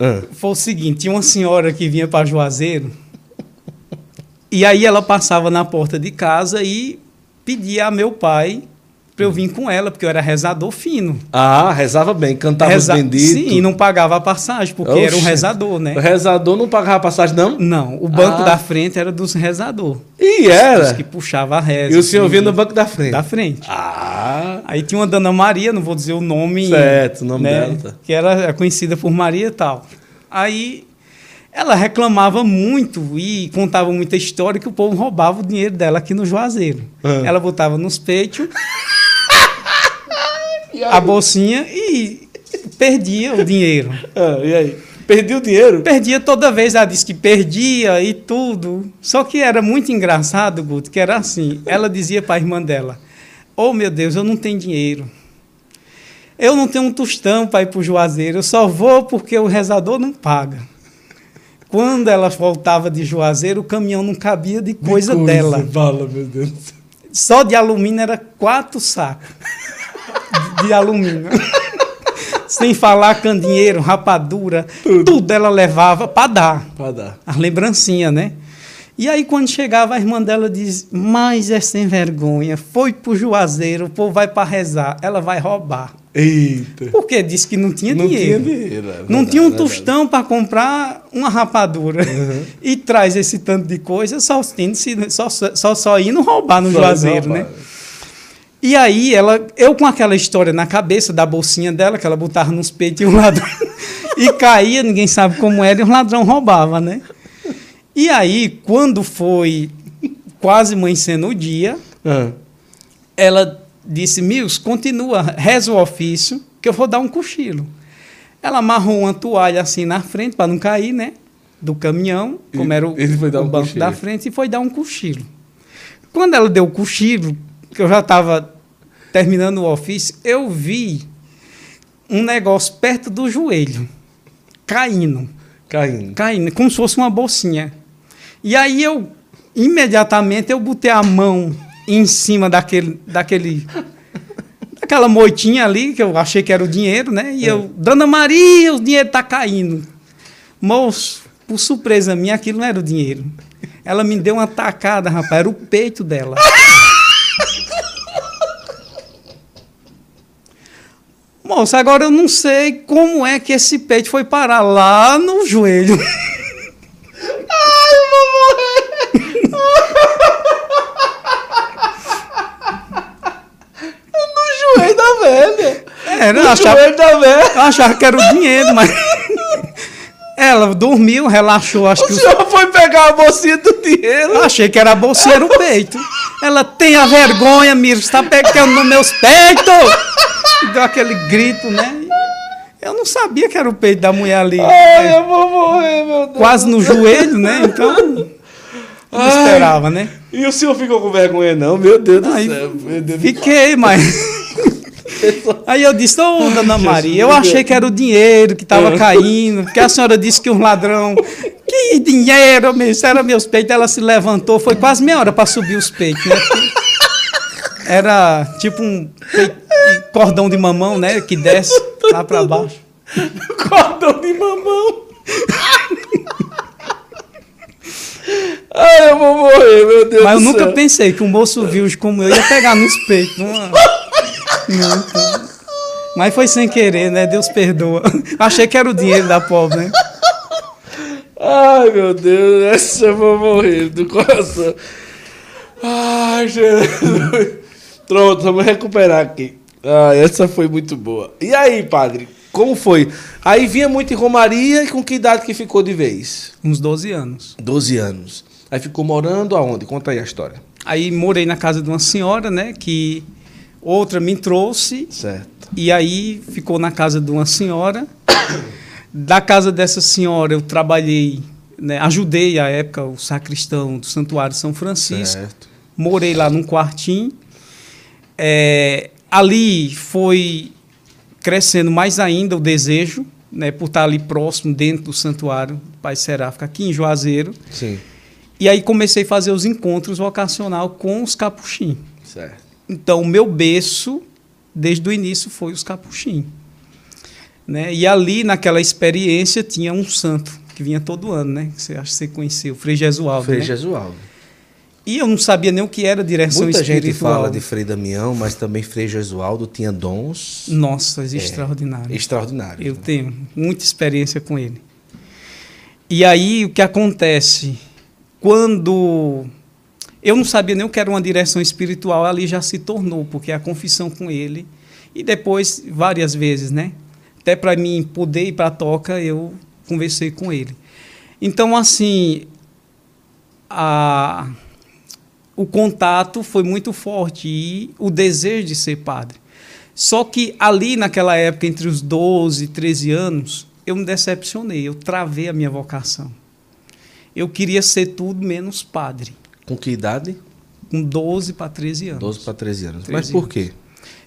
Ah, foi o seguinte: tinha uma senhora que vinha para Juazeiro, e aí ela passava na porta de casa e pedia a meu pai para eu vir com ela, porque eu era rezador fino. Ah, rezava bem, cantava Reza- os benditos. Sim, e não pagava a passagem, porque era um Oxe. rezador, né? O rezador não pagava passagem, não? Não, o banco Ah. da frente era dos rezador. E era. que puxava a reza. E o senhor assim, vinha no banco da frente. Da frente. Ah, Aí tinha uma Dona Maria, não vou dizer o nome. Certo, o nome né, dela, tá. Que era conhecida por Maria e tal. Aí ela reclamava muito e contava muita história que o povo roubava o dinheiro dela aqui no Juazeiro. Ah. Ela botava nos peitos a bolsinha e perdia o dinheiro. Ah, e aí? Perdi o dinheiro? Perdia toda vez, ela disse que perdia e tudo. Só que era muito engraçado, Guto, que era assim. Ela dizia para a irmã dela: Oh meu Deus, eu não tenho dinheiro. Eu não tenho um tostão para ir para o Juazeiro, eu só vou porque o rezador não paga. Quando ela voltava de Juazeiro, o caminhão não cabia de coisa, dela. Fala, meu Deus. Só de alumínio era quatro sacos de, de alumínio. Sem falar candeeiro, rapadura, tudo, ela levava para dar. Pra dar. As lembrancinhas, né? E aí, quando chegava, a irmã dela diz: Mas é sem vergonha, foi pro Juazeiro, o povo vai para rezar, ela vai roubar. Eita. Porque disse que não tinha não dinheiro. tinha dinheiro. é Não tinha um é tostão para comprar uma rapadura. E traz esse tanto de coisa, só, só, só, só indo roubar no Só Juazeiro, roubar. né? E aí, ela, eu com aquela história na cabeça da bolsinha dela, que ela botava nos peitos e o ladrão. e caía, ninguém sabe como era, e o ladrão roubava, né? E aí, quando foi quase amanhecendo o dia, Ah, ela disse: Mils, continua, reza o ofício, que eu vou dar um cochilo. Ela amarrou uma toalha assim na frente, para não cair, né? Do caminhão, como era o, o um banco da frente, e foi dar um cochilo. Quando ela deu o cochilo, que eu já estava terminando o ofício, eu vi um negócio perto do joelho, caindo caindo. caindo, como se fosse uma bolsinha. E aí eu, imediatamente, eu botei a mão em cima daquele, daquele, daquela moitinha ali, que eu achei que era o dinheiro, né? E eu, Dona Maria, o dinheiro tá caindo. Moço, por surpresa minha, aquilo não era o dinheiro. Ela me deu uma tacada, rapaz, era o peito dela. Moço, agora eu não sei como é que esse peito foi parar lá no joelho. No joelho. Era, eu achava, joelho da velha. eu achava que era o dinheiro, mas. Ela dormiu, relaxou, acho O que o senhor foi pegar a bolsinha do dinheiro. Eu achei que era a bolsinha, era o peito. Ela tem a vergonha, Miro, está pegando nos meus peitos! E deu aquele grito, né? Eu não sabia que era o peito da mulher ali. Ai, né? eu vou morrer, meu Deus. Quase no joelho, né? Então, não Ai. esperava, né? E o senhor ficou com vergonha, não? Meu Deus do céu. Deus do Fiquei, mas. Aí eu disse, ô dona Maria, eu achei que era o dinheiro que estava É. caindo, porque a senhora disse que um ladrão. Que dinheiro, meu, isso era meus peitos. Ela se levantou, foi quase meia hora para subir os peitos, né? Era tipo um peito- cordão de mamão, né? Que desce lá para baixo. Cordão de mamão. Ai, eu vou morrer, meu Deus Mas eu nunca céu. pensei que um moço virgem como eu ia pegar nos peitos. Não, Mas foi sem querer, né? Deus perdoa. Achei que era o dinheiro da pobre, né? Ai, meu Deus, essa eu vou morrer do coração. Ai, Jesus. Pronto, vamos recuperar aqui. Ah, essa foi muito boa. E aí, padre, como foi? Aí vinha muito em Romaria e com que idade que ficou de vez? Uns 12 anos. 12 anos. Aí ficou morando aonde? Conta aí a história. Aí morei na casa de uma senhora, né? Que outra me trouxe. Certo. E aí ficou na casa de uma senhora. Da casa dessa senhora eu trabalhei, né, ajudei à época o sacristão do Santuário São Francisco. Certo. Morei lá num quartinho. É, ali foi crescendo mais ainda o desejo, né, por estar ali próximo, dentro do Santuário do Pai Seráfico, aqui em Juazeiro. Sim. E aí comecei a fazer os encontros vocacional com os capuchinhos. Certo. Então, o meu berço, desde o início, foi os capuchinhos. Né? E ali, naquela experiência, tinha um santo que vinha todo ano, né? Que você acha que você conheceu, o Frei Jesualdo. Frei né? Jesualdo. E eu não sabia nem o que era direção Muita gente espiritual. fala de Frei Damião, mas também Frei Jesualdo tinha dons Nossa, extraordinário. extraordinários. Eu né? tenho muita experiência com ele. E aí o que acontece? Quando eu não sabia nem o que era uma direção espiritual, ali já se tornou, porque a confissão com ele, e depois várias vezes, né? Até para mim poder ir para a toca, eu conversei com ele. Então, assim, a, o contato foi muito forte e o desejo de ser padre. Só que ali, naquela época, entre os 12 e 13 anos, eu me decepcionei, eu travei a minha vocação. Eu queria ser tudo menos padre, Com que idade? com 12 para 13 anos. 12 para 13 anos. 13 Mas por quê?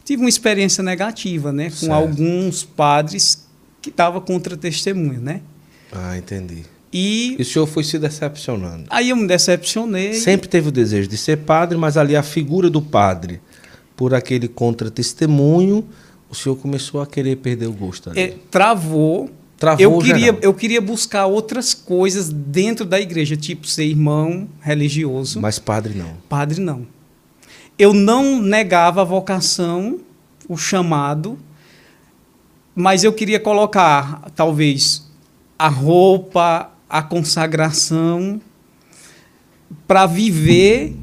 Tive uma experiência negativa, né, com Certo. alguns padres que estavam contra testemunho, né? Ah, entendi. E E o senhor foi se decepcionando. aí eu me decepcionei. Sempre teve o desejo de ser padre, mas ali a figura do padre, por aquele contra-testemunho, o senhor começou a querer perder o gosto ali. É, travou. Travou eu queria, geral. eu queria buscar outras coisas dentro da igreja, tipo ser irmão religioso. Mas padre não. Padre não. Eu não negava a vocação, o chamado, mas eu queria colocar, talvez, a roupa, a consagração, para viver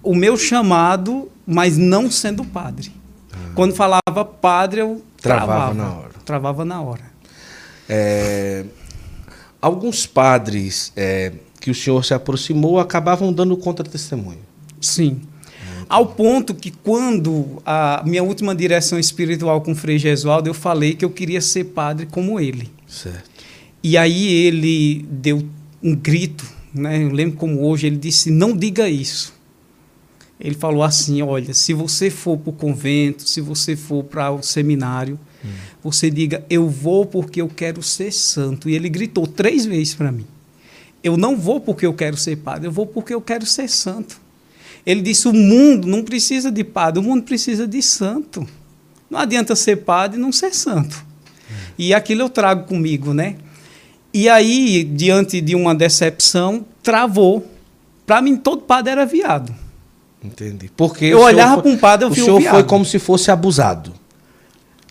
o meu chamado, mas não sendo padre. Quando falava padre, eu Ah. Travava travava, na hora. Travava na hora. É, alguns padres é, que o senhor se aproximou acabavam dando contra-testemunho. Sim. Ao ponto que quando a minha última direção espiritual com o Frei Gesualdo, eu falei que eu queria ser padre como ele. Certo. E aí ele deu um grito, né? Eu lembro como hoje, ele disse: "Não diga isso". Ele falou assim: "Olha, se você for para o convento, se você for para o seminário, você diga: eu vou porque eu quero ser santo". E ele gritou três vezes para mim: "Eu não vou porque eu quero ser padre, eu vou porque eu quero ser santo". Ele disse: o mundo não precisa de padre, o mundo precisa de santo. Não adianta ser padre e não ser santo. E aquilo eu trago comigo, né? E aí, diante de uma decepção, travou. Para mim, todo padre era viado. Entendi. Porque Eu olhava foi- pra um padre, eu O senhor foi viado. como se fosse abusado.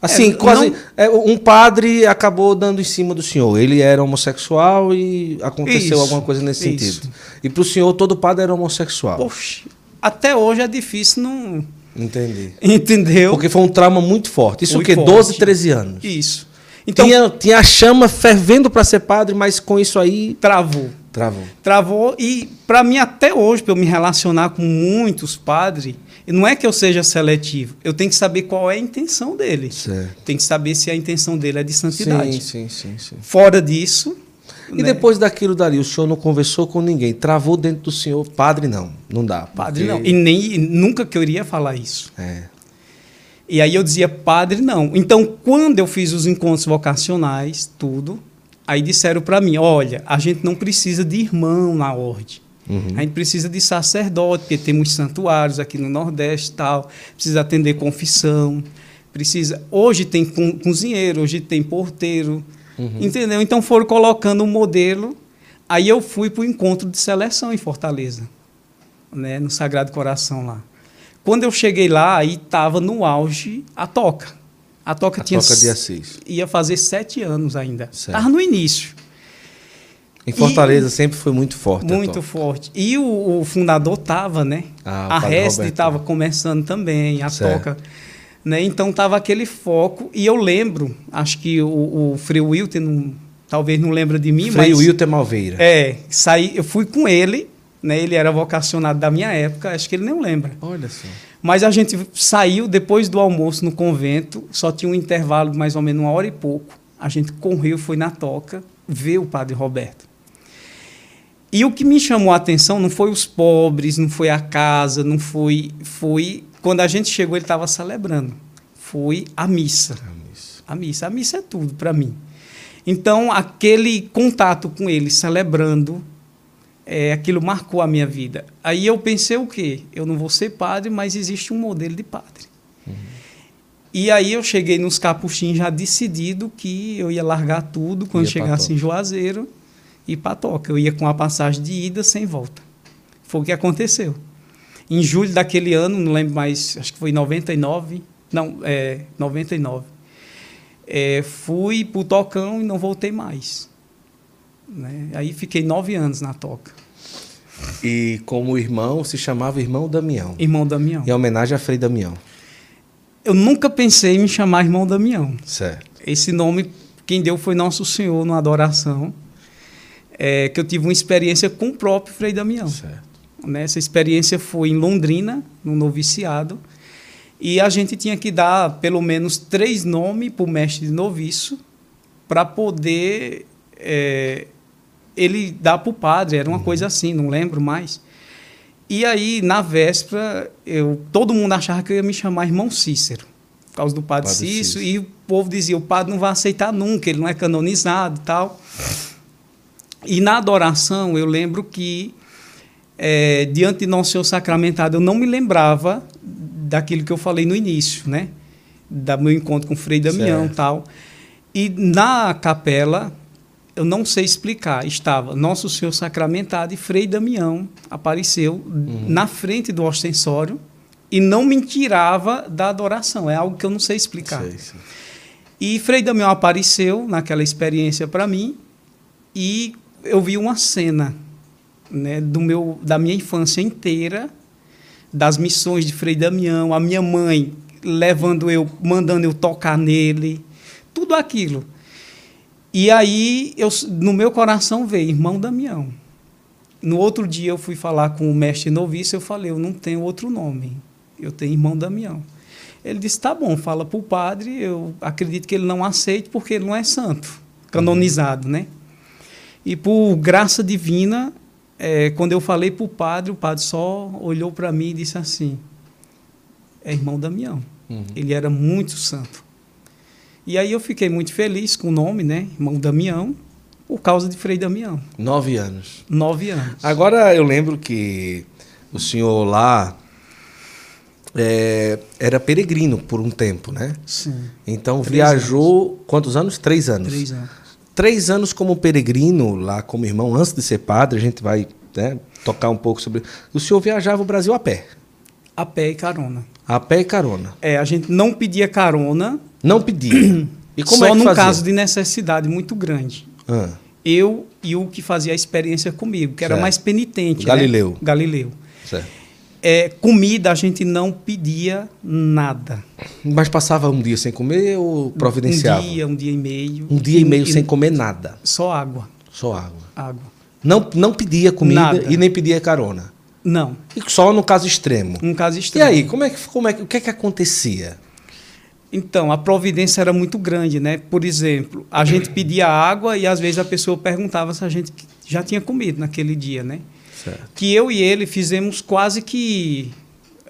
Assim, É, quase. não- é, um padre acabou dando em cima do senhor. Ele era homossexual e aconteceu Isso, alguma coisa nesse isso. sentido. E para o senhor, todo padre era homossexual. Poxa, até hoje é difícil não. Entendi. Entendeu? Porque foi um trauma muito forte. Isso o quê? forte. 12, 13 anos. Isso. Então, tinha, tinha a chama fervendo para ser padre, mas com isso aí. travou. Travou. Travou e para mim até hoje, para eu me relacionar com muitos padres, não é que eu seja seletivo, eu tenho que saber qual é a intenção dele. Certo. Tem que saber se a intenção dele é de santidade. Sim, sim, sim, sim. Fora disso, E né, depois daquilo dali, o senhor não conversou com ninguém, travou dentro do senhor, padre não, não dá. padre porque- não. E nem nunca que eu iria falar isso. É, E aí eu dizia, padre, não. Então, quando eu fiz os encontros vocacionais, tudo, aí disseram para mim, olha, a gente não precisa de irmão na ordem. Uhum. A gente precisa de sacerdote, porque temos santuários aqui no Nordeste e tal. Precisa atender confissão. Precisa. Hoje tem co- cozinheiro, hoje tem porteiro. Uhum. Entendeu? Então foram colocando um modelo. Aí eu fui para o encontro de seleção em Fortaleza, né, no Sagrado Coração lá. Quando eu cheguei lá, aí estava no auge a toca. A toca A tinha toca de Assis. ia fazer sete anos ainda. Estava no início. Em Fortaleza sempre foi muito forte. Muito forte. E o, o fundador estava, né? Ah, a Roberto. estava começando também, a Certo. toca. Né? Então estava aquele foco. E eu lembro, acho que o, o Frei Wilton não- talvez não lembra de mim, Frei mas. Wilter Malveira. É, saí, eu fui com ele, né? Ele era vocacionado da minha época, acho que ele não lembra. Olha só. Mas a gente saiu depois do almoço no convento, só tinha um intervalo de mais ou menos uma hora e pouco. A gente correu, foi na toca, ver o padre Roberto. E o que me chamou a atenção não foi os pobres, não foi a casa, não foi. Foi. Quando a gente chegou, ele estava celebrando. Foi a missa. Ah, isso. A missa. A missa é tudo para mim. Então, aquele contato com ele, celebrando, é, aquilo marcou a minha vida. Aí eu pensei o quê? Eu não vou ser padre, mas existe um modelo de padre. E aí eu cheguei nos capuchinhos já decidido que eu ia largar tudo quando Ia chegasse em Juazeiro e para Toca. Eu ia com a passagem de ida sem volta. Foi o que aconteceu. Em julho daquele ano, não lembro mais, acho que foi em 99, não, é, 99. É, fui pro Tocão e não voltei mais. Né? Aí fiquei nove anos na Toca. E como irmão, se chamava Irmão Damião. Irmão Damião. Em homenagem a Frei Damião. Eu nunca pensei em me chamar Irmão Damião. Certo. Esse nome, quem deu foi Nosso Senhor na adoração. É, que eu tive uma experiência com o próprio Frei Damião. Certo. né? Essa experiência foi em Londrina, no noviciado. E a gente tinha que dar pelo menos três nomes para o mestre de noviço para poder é, ele dar para o padre. Era uma coisa assim, não lembro mais. E aí, na véspera, eu, todo mundo achava que eu ia me chamar irmão Cícero, por causa do padre, Padre Cícero. Cícero. E o povo dizia: o padre não vai aceitar nunca, ele não é canonizado tal. E na adoração, eu lembro que, é, diante de Nosso Senhor sacramentado, eu não me lembrava daquilo que eu falei no início, né? Da meu encontro com o Frei Damião e tal. E na capela, eu não sei explicar, estava Nosso Senhor sacramentado e Frei Damião apareceu na frente do ostensório e não me tirava da adoração. É algo que eu não sei explicar. Sei, sei. E Frei Damião apareceu naquela experiência para mim e eu vi uma cena né, do meu, da minha infância inteira, das missões de Frei Damião, a minha mãe levando eu, mandando eu tocar nele, tudo aquilo. E aí, eu, no meu coração veio, irmão Damião. No outro dia eu fui falar com o mestre noviço, eu falei, eu não tenho outro nome, eu tenho irmão Damião. Ele disse, tá bom, fala para o padre, eu acredito que ele não aceite porque ele não é santo, canonizado, né? E por graça divina, eh, quando eu falei para o padre, o padre só olhou para mim e disse assim, é irmão Damião. Uhum. Ele era muito santo. E aí eu fiquei muito feliz com o nome, né? Irmão Damião, por causa de Frei Damião. Nove anos. Nove anos. Agora eu lembro que o senhor lá é, era peregrino por um tempo, né? Sim. Então Três viajou quantos anos? Três anos. Três anos. Três anos como peregrino lá como irmão antes de ser padre. A gente vai né, tocar um pouco sobre. O senhor viajava o Brasil a pé, A pé e carona. a pé e carona. É, a gente não pedia carona, Não pedia. E como só é que num fazia? caso de necessidade muito grande. Ah, Eu e o que fazia a experiência comigo, que era Certo. mais penitente. O Galileu. Né? Galileu. certo. É, comida a gente não pedia nada. Mas passava um dia sem comer ou providenciava? Um dia, um dia e meio. Um dia e meio sem comer nada, Só água. só água. Água. Não, não pedia comida Nada. e nem pedia carona. Não, E só no caso extremo. um caso E estranho. aí, como é que, como é, que- o que é que acontecia? Então, a providência era muito grande, né? Por exemplo, a gente pedia água e às vezes a pessoa perguntava se a gente já tinha comido naquele dia, né? Certo. Que eu e ele fizemos quase que,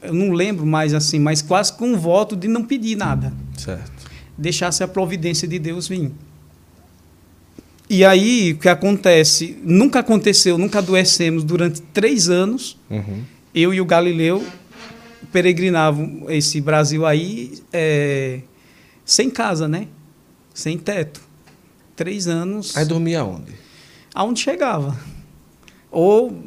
eu não lembro mais assim, mas quase com um voto de não pedir nada. Certo. deixasse a providência de Deus vir. E aí, o que acontece? Nunca aconteceu, nunca adoecemos durante três anos. Uhum. Eu e o Galileu peregrinavam esse Brasil aí é, sem casa, né? Sem teto. Três anos. Aí dormia onde? aonde chegava. Ou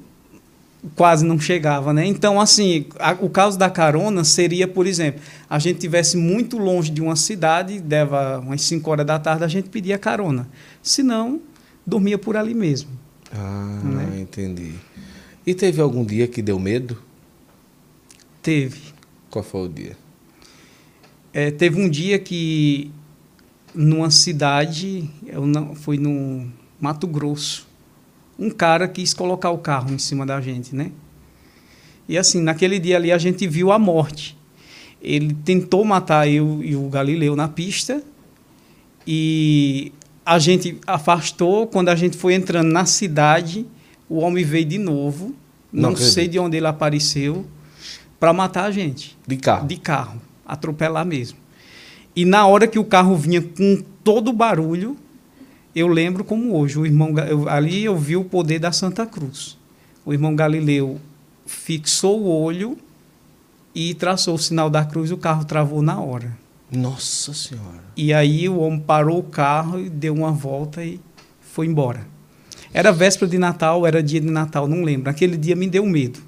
quase não chegava, né? Então, assim, a- o caso da carona seria, por exemplo, a gente tivesse muito longe de uma cidade, dava umas 5 horas da tarde, a gente pedia carona. Se não, dormia por ali mesmo. Ah, Né? entendi. E teve algum dia que deu medo? Teve. Qual foi o dia? É, teve um dia que, numa cidade, eu não, fui no Mato Grosso, um cara quis colocar o carro em cima da gente, né? E assim, naquele dia ali a gente viu a morte. Ele tentou matar eu e o Galileu na pista e a gente afastou. Quando a gente foi entrando na cidade, o homem veio de novo. Não Não, sei de onde ele apareceu para matar a gente De carro. de carro, atropelar mesmo. E na hora que o carro vinha com todo o barulho, eu lembro como hoje, o irmão eu- ali eu vi o poder da Santa Cruz. O irmão Galileu fixou o olho e traçou o sinal da cruz, o carro travou na hora. Nossa Senhora. E aí o homem parou o carro e deu uma volta e foi embora. Era véspera de Natal, era dia de Natal, não lembro. Aquele dia me deu medo.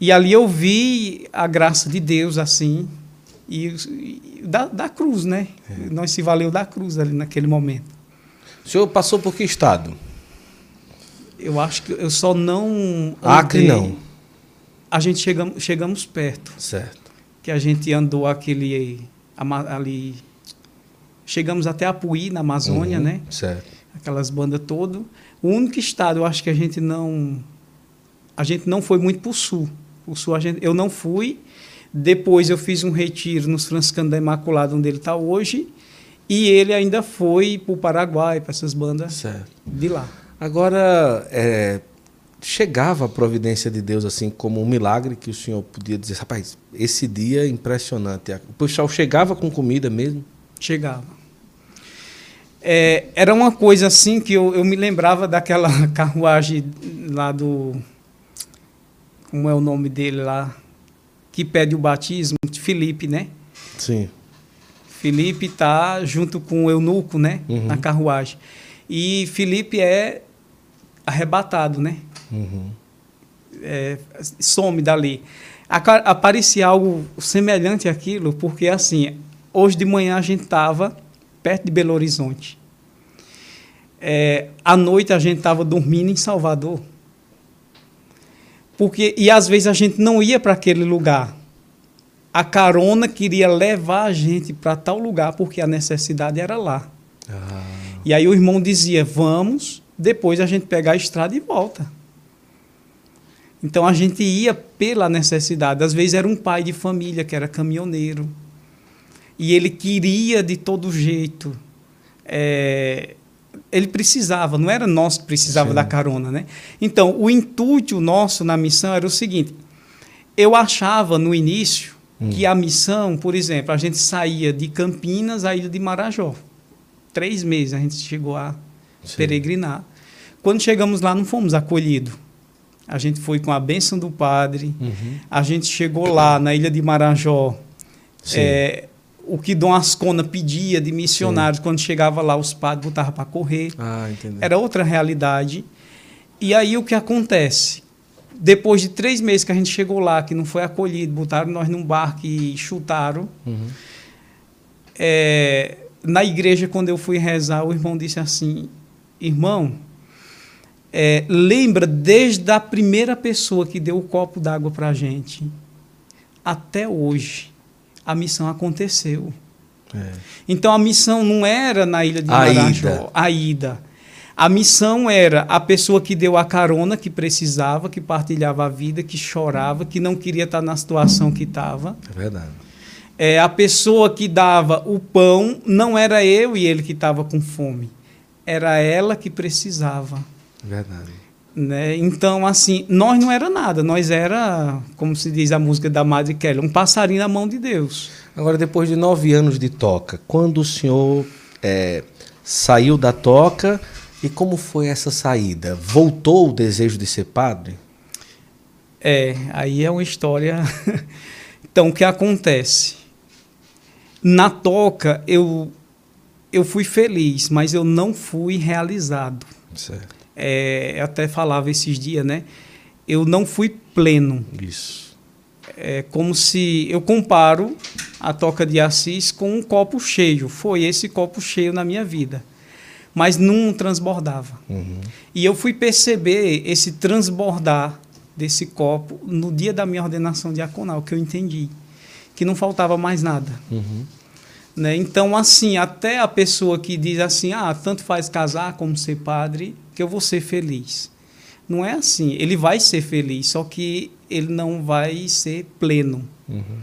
E ali eu vi a graça de Deus assim, e, e da, da cruz, né? Nós se valeu da cruz ali naquele momento. O senhor passou por que estado? Eu acho que eu só não. Acre não. A gente chegamos, chegamos perto. Certo. que a gente andou aquele ali chegamos até Apuí na Amazônia, Uhum, né? Certo. Aquelas bandas todas. O único estado, eu acho que a gente não a gente não foi muito para o sul. O sul a gente, eu não fui. Depois eu fiz um retiro nos franciscanos da Imaculada, onde ele está hoje, e ele ainda foi para o Paraguai, para essas bandas Certo. de lá. Agora, é, chegava a providência de Deus assim como um milagre que o senhor podia dizer, rapaz, esse dia é impressionante. O pessoal chegava com comida mesmo? Chegava. É, era uma coisa assim que eu, eu me lembrava daquela carruagem lá do. Como é o nome dele lá? Que pede o batismo, de Felipe, né? Sim. Felipe está junto com o eunuco, né? Uhum. Na carruagem. E Felipe é arrebatado, né? Uhum. é, some dali. Aparecia algo semelhante àquilo, porque assim, hoje de manhã a gente estava perto de Belo Horizonte. É, à noite a gente estava dormindo em Salvador. Porque, e às vezes a gente não ia para aquele lugar. A carona queria levar a gente para tal lugar, porque a necessidade era lá. Ah, E aí o irmão dizia: vamos, depois a gente pega a estrada e volta. Então a gente ia pela necessidade. Às vezes era um pai de família que era caminhoneiro. E ele queria de todo jeito. é, ele precisava, não era nós que precisava Sim. da carona, né? Então, o intuito nosso na missão era o seguinte: eu achava no início que a missão, por exemplo, a gente saía de Campinas à ilha de Marajó. Três meses a gente chegou a Sim. peregrinar. Quando chegamos lá, não fomos acolhidos. A gente foi com a bênção do padre. Uhum. A gente chegou lá na ilha de Marajó. Sim. É, o que Dom Ascona pedia de missionários, quando chegava lá, os padres botavam para correr. Ah. Era outra realidade. E aí o que acontece? Depois de três meses que a gente chegou lá, que não foi acolhido, botaram nós num barco e chutaram. Uhum. É, na igreja, quando eu fui rezar, o irmão disse assim: Irmão, é, lembra desde a primeira pessoa que deu o copo d'água para a gente, até hoje, a missão aconteceu. É. Então a missão não era na ilha de Marajó, a ida. A missão era a pessoa que deu a carona, que precisava, que partilhava a vida, que chorava, que não queria estar na situação que estava. É verdade. É, a pessoa que dava o pão não era eu e ele que estava com fome, era ela que precisava. Verdade. Né? Então, assim, nós não era nada, nós era, como se diz a música da Madre Kelly, um passarinho na mão de Deus. Agora, depois de nove anos de toca, quando o senhor é, saiu da toca e como foi essa saída? Voltou o desejo de ser padre? É, aí é uma história. então, o que acontece? Na toca, eu, eu fui feliz, mas eu não fui realizado. Certo. É, eu até falava esses dias, né? Eu não fui pleno. Isso. É como se eu comparo a toca de Assis com um copo cheio. Foi esse copo cheio na minha vida mas não transbordava. Uhum. E eu fui perceber esse transbordar desse copo no dia da minha ordenação diaconal, que eu entendi que não faltava mais nada. Uhum. Né? Então, assim, até a pessoa que diz assim, ah, tanto faz casar como ser padre, que eu vou ser feliz. Não é assim. Ele vai ser feliz, só que ele não vai ser pleno. Uhum.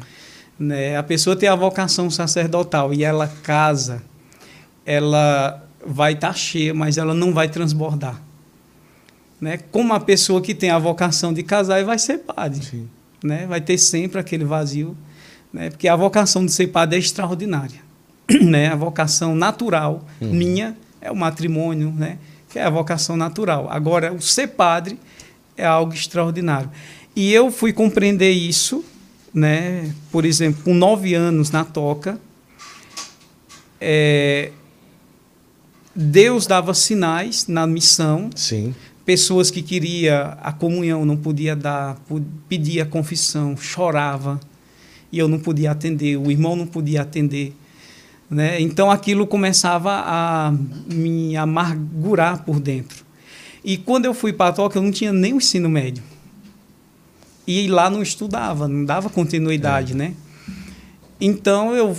Né? A pessoa tem a vocação sacerdotal e ela casa, ela vai estar tá cheia, mas ela não vai transbordar. Né? Como a pessoa que tem a vocação de casar e vai ser padre. Sim. Né? Vai ter sempre aquele vazio, né? porque a vocação de ser padre é extraordinária. né? A vocação natural uhum. minha é o matrimônio, né? que é a vocação natural. Agora, o ser padre é algo extraordinário. E eu fui compreender isso, né? por exemplo, com nove anos na toca, é, Deus dava sinais na missão. Sim. Pessoas que queria a comunhão não podia dar, pedia confissão, chorava e eu não podia atender, o irmão não podia atender, né? Então aquilo começava a me amargurar por dentro. E quando eu fui para a Toca, eu não tinha nem o ensino médio. E lá não estudava, não dava continuidade, é. né? Então eu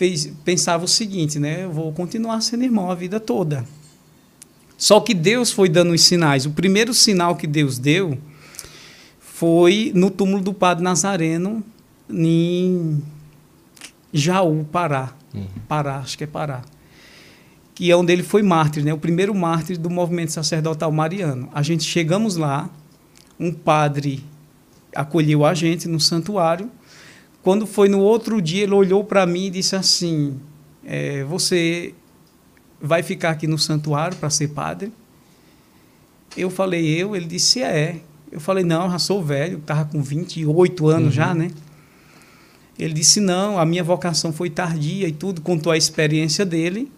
fez, pensava o seguinte, né? Eu vou continuar sendo irmão a vida toda. Só que Deus foi dando os sinais. O primeiro sinal que Deus deu foi no túmulo do Padre Nazareno, em Jaú, Pará. Uhum. Pará, acho que é Pará. Que é onde ele foi mártir, né? o primeiro mártir do movimento sacerdotal mariano. A gente chegamos lá, um padre acolheu a gente no santuário quando foi no outro dia, ele olhou para mim e disse assim: é, Você vai ficar aqui no santuário para ser padre? Eu falei: Eu? Ele disse: É. Eu falei: Não, já sou velho, estava com 28 anos uhum. já, né? Ele disse: Não, a minha vocação foi tardia e tudo, contou a experiência dele.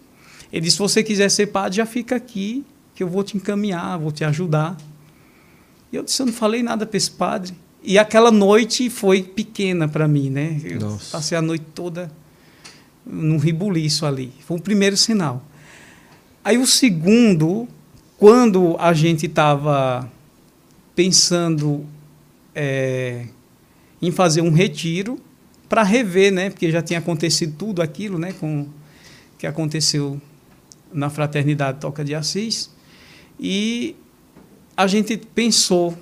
Ele disse: Se você quiser ser padre, já fica aqui, que eu vou te encaminhar, vou te ajudar. E eu disse: Eu não falei nada para esse padre. E aquela noite foi pequena para mim, né? Eu Nossa. passei a noite toda num ribuliço ali. Foi o primeiro sinal. Aí o segundo, quando a gente estava pensando é, em fazer um retiro para rever, né? Porque já tinha acontecido tudo aquilo, né? Com que aconteceu na fraternidade Toca de Assis e a gente pensou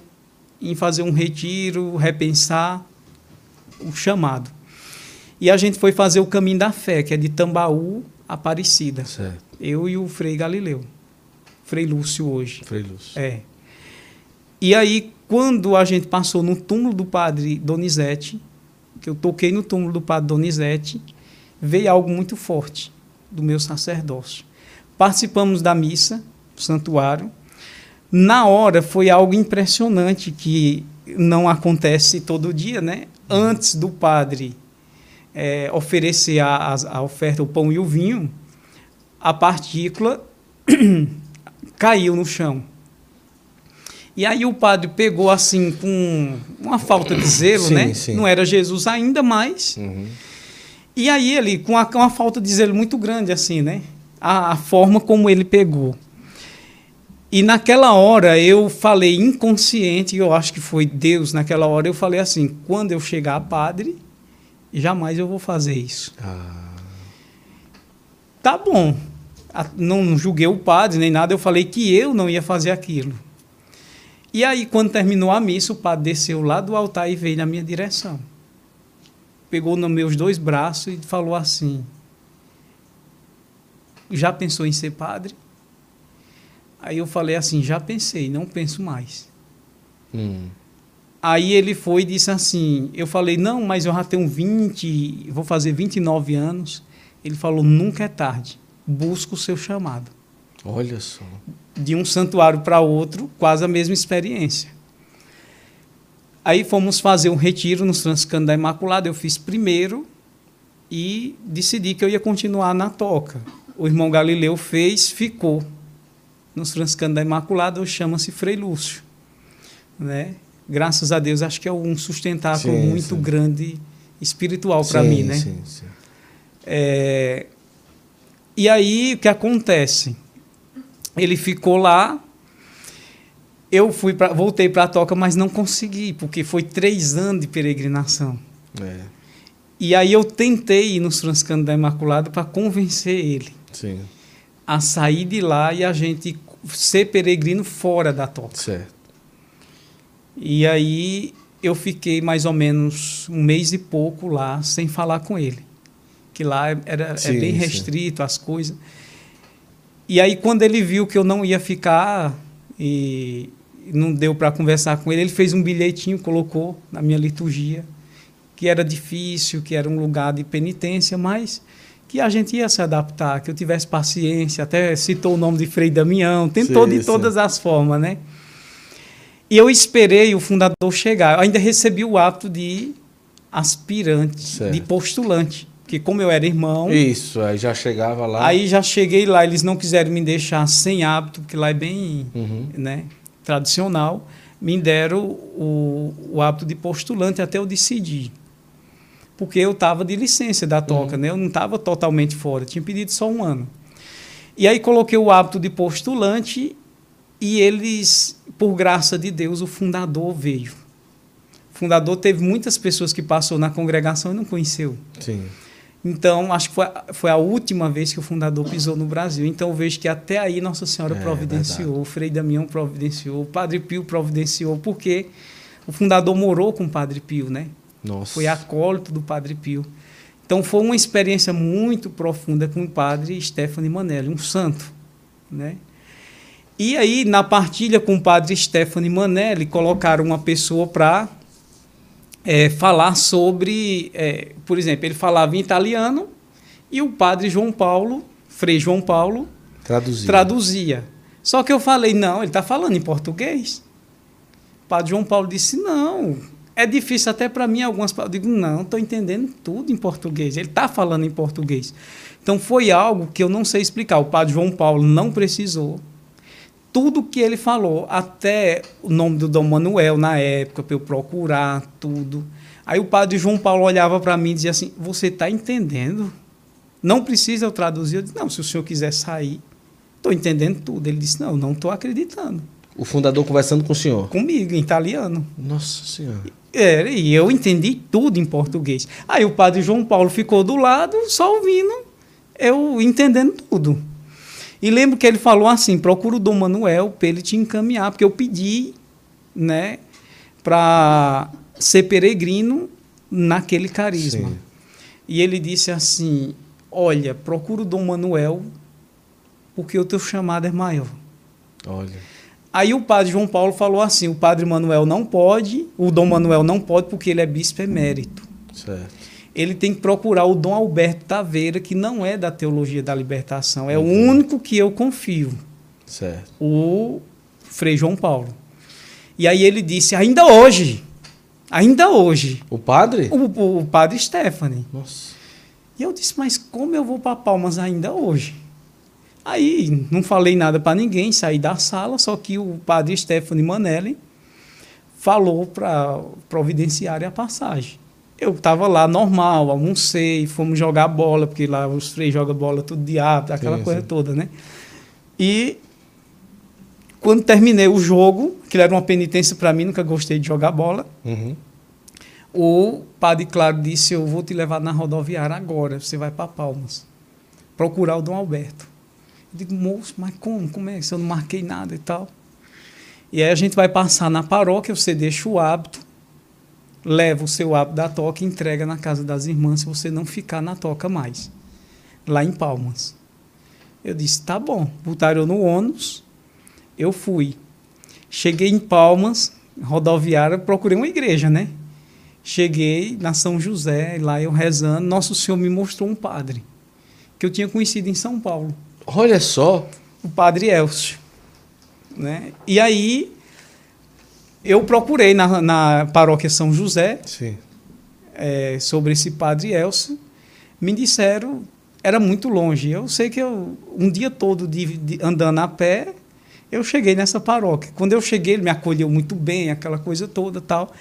em fazer um retiro, repensar o chamado. E a gente foi fazer o caminho da fé, que é de Tambaú Aparecida. Certo. Eu e o Frei Galileu. Frei Lúcio hoje. Frei Lúcio. É. E aí, quando a gente passou no túmulo do padre Donizete, que eu toquei no túmulo do padre Donizete, veio algo muito forte do meu sacerdócio. Participamos da missa, do santuário, na hora foi algo impressionante que não acontece todo dia, né? Antes do padre é, oferecer a, a, a, oferta, o pão e o vinho, a partícula caiu no chão. E aí o padre pegou assim com uma falta de zelo, sim, né? Sim. Não era Jesus ainda mais. Uhum. E aí ele, com uma, uma, falta de zelo muito grande, assim, né? A, a forma como ele pegou. E naquela hora eu falei inconsciente, eu acho que foi Deus, naquela hora eu falei assim: quando eu chegar a padre, jamais eu vou fazer isso. Ah. Tá bom. não julguei o padre nem nada, eu falei que eu não ia fazer aquilo. E aí, quando terminou a missa, o padre desceu lá do altar e veio na minha direção. Pegou nos meus dois braços e falou assim: Já pensou em ser padre? Aí eu falei assim: Já pensei, não penso mais. Hum. Aí ele foi e disse assim: Eu falei, não, mas eu já tenho 20, vou fazer 29 anos. Ele falou: Nunca é tarde, busca o seu chamado. Olha só. De um santuário para outro, quase a mesma experiência. Aí fomos fazer um retiro nos Franciscanos da Imaculada. Eu fiz primeiro e decidi que eu ia continuar na toca. O irmão Galileu fez, ficou. Nos Franciscanos da Imaculada, chama-se Frei Lúcio. Né? graças a Deus, acho que é um sustentáculo sim, muito sim. grande espiritual para mim, né? Sim, sim. É, e aí o que acontece? Ele ficou lá. Eu fui pra, voltei para a toca, mas não consegui porque foi três anos de peregrinação. É. E aí eu tentei ir nos franciscanos da Imaculada para convencer ele Sim. A sair de lá e a gente ser peregrino fora da toca. Certo. E aí eu fiquei mais ou menos um mês e pouco lá sem falar com ele. Que lá era, é sim, é bem restrito sim. as coisas. E aí quando ele viu que eu não ia ficar e não deu para conversar com ele, ele fez um bilhetinho, colocou na minha liturgia, que era difícil, que era um lugar de penitência, mas que a gente ia se adaptar, que eu tivesse paciência, até citou o nome de Frei Damião, tentou sim, de todas as formas, né? E eu esperei o fundador chegar. Eu ainda recebi o hábito de aspirante, certo. de postulante. Porque como eu era irmão... Isso, aí já chegava lá. Aí já cheguei lá, eles não quiseram me deixar sem hábito, porque lá é bem uhum. né, tradicional. Me deram o, o hábito de postulante até eu decidir. Porque eu estava de licença da toca, uhum. né? Eu não estava totalmente fora, tinha pedido só um ano. E aí coloquei o hábito de postulante e eles, por graça de Deus, o fundador veio. O fundador teve muitas pessoas que passou na congregação e não conheceu. Sim. Então, acho que foi, foi a última vez que o fundador pisou no Brasil. Então, eu vejo que até aí Nossa Senhora é, providenciou, o Frei Damião providenciou, o Padre Pio providenciou, porque o fundador morou com o Padre Pio, né? Nossa. Foi acólito do Padre Pio. Então, foi uma experiência muito profunda com o Padre Stephanie Manelli, um santo, né? E aí, na partilha com o padre Stefani Manelli, colocaram uma pessoa para é, falar sobre, é, por exemplo, ele falava em italiano e o padre João Paulo, Frei João Paulo, traduzia. traduzia. Só que eu falei, não, ele está falando em português. O padre João Paulo disse, não, é difícil até para mim algumas palavras. Eu digo, não, estou entendendo tudo em português. Ele está falando em português. Então foi algo que eu não sei explicar. O padre João Paulo não precisou tudo que ele falou, até o nome do Dom Manuel na época, para eu procurar tudo. Aí o padre João Paulo olhava para mim e dizia assim: Você está entendendo? Não precisa eu traduzir. Eu disse: Não, se o senhor quiser sair, estou entendendo tudo. Ele disse: Não, não estou acreditando. O fundador conversando com o senhor? Comigo, em italiano. Nossa Senhora. É, e eu entendi tudo em português. Aí o padre João Paulo ficou do lado, só ouvindo, eu entendendo tudo. E lembro que ele falou assim: procura o Dom Manuel para ele te encaminhar, porque eu pedi né, para ser peregrino naquele carisma. Sim. E ele disse assim: Olha, procura o Dom Manuel, porque o teu chamado é maior. Olha. Aí o padre João Paulo falou assim: o padre Manuel não pode, o Dom Manuel não pode, porque ele é bispo emérito. Certo ele tem que procurar o Dom Alberto Taveira, que não é da teologia da libertação, é uhum. o único que eu confio. Certo. O Frei João Paulo. E aí ele disse, ainda hoje, ainda hoje. O padre? O, o padre Stephanie. Nossa. E eu disse, mas como eu vou para Palmas ainda hoje? Aí não falei nada para ninguém, saí da sala, só que o padre Stephanie Manelli falou para providenciar a passagem eu estava lá normal, almocei, fomos jogar bola, porque lá os três jogam bola tudo diabo, aquela sim, coisa sim. toda, né? E quando terminei o jogo, que era uma penitência para mim, nunca gostei de jogar bola, uhum. o padre Claro disse: Eu vou te levar na rodoviária agora, você vai para Palmas, procurar o Dom Alberto. Digo, moço, mas como? Como é se eu não marquei nada e tal? E aí a gente vai passar na paróquia, você deixa o hábito, leva o seu hábito da toca e entrega na casa das irmãs se você não ficar na toca mais, lá em Palmas. Eu disse, tá bom. Botaram no ônibus, eu fui. Cheguei em Palmas, rodoviária, procurei uma igreja, né? Cheguei na São José, lá eu rezando, Nosso Senhor me mostrou um padre que eu tinha conhecido em São Paulo. Olha só. O padre Elcio. Né? E aí eu procurei na, na paróquia São José é, sobre esse padre Elcio. Me disseram, era muito longe. Eu sei que eu, um dia todo de, de, andando a pé, eu cheguei nessa paróquia. Quando eu cheguei, ele me acolheu muito bem, aquela coisa toda tal.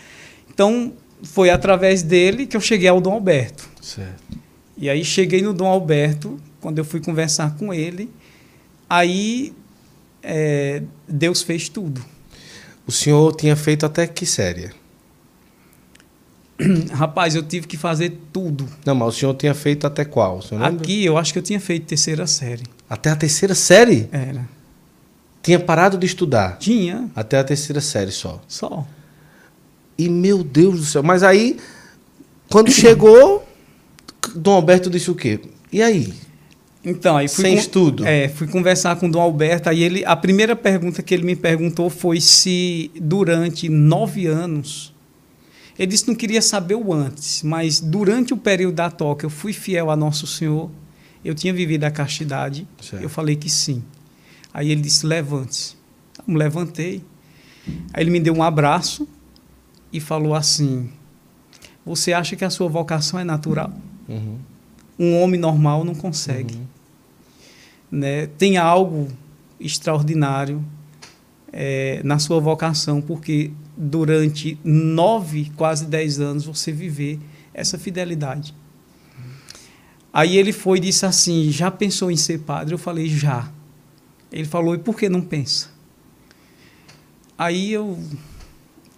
Então, foi através dele que eu cheguei ao Dom Alberto. Certo. E aí cheguei no Dom Alberto, quando eu fui conversar com ele, aí é, Deus fez tudo. O senhor tinha feito até que série? Rapaz, eu tive que fazer tudo. Não, mas o senhor tinha feito até qual? Aqui eu acho que eu tinha feito terceira série. Até a terceira série? Era. Tinha parado de estudar? Tinha. Até a terceira série só? Só. E meu Deus do céu, mas aí, quando chegou, Dom Alberto disse o quê? E aí? Então, aí fui Sem com, estudo. É, fui conversar com o Dom Alberto, aí ele, a primeira pergunta que ele me perguntou foi se durante nove anos, ele disse que não queria saber o antes, mas durante o período da toca eu fui fiel a Nosso Senhor, eu tinha vivido a castidade, certo. eu falei que sim. Aí ele disse, levante-se. Eu me levantei, aí ele me deu um abraço e falou assim, você acha que a sua vocação é natural? Uhum um homem normal não consegue. Uhum. Né? Tem algo extraordinário é, na sua vocação, porque durante nove, quase dez anos, você viver essa fidelidade. Aí ele foi e disse assim: Já pensou em ser padre? Eu falei: Já. Ele falou: E por que não pensa? Aí eu.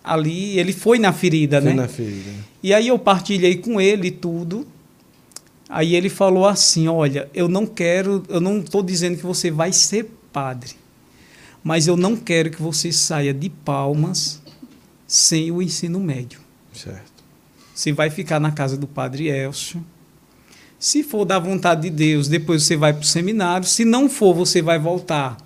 Ali, ele foi na ferida, foi né? na ferida. E aí eu partilhei com ele tudo. Aí ele falou assim: Olha, eu não quero, eu não estou dizendo que você vai ser padre, mas eu não quero que você saia de palmas sem o ensino médio. Certo. Você vai ficar na casa do padre Elcio. Se for da vontade de Deus, depois você vai para o seminário. Se não for, você vai voltar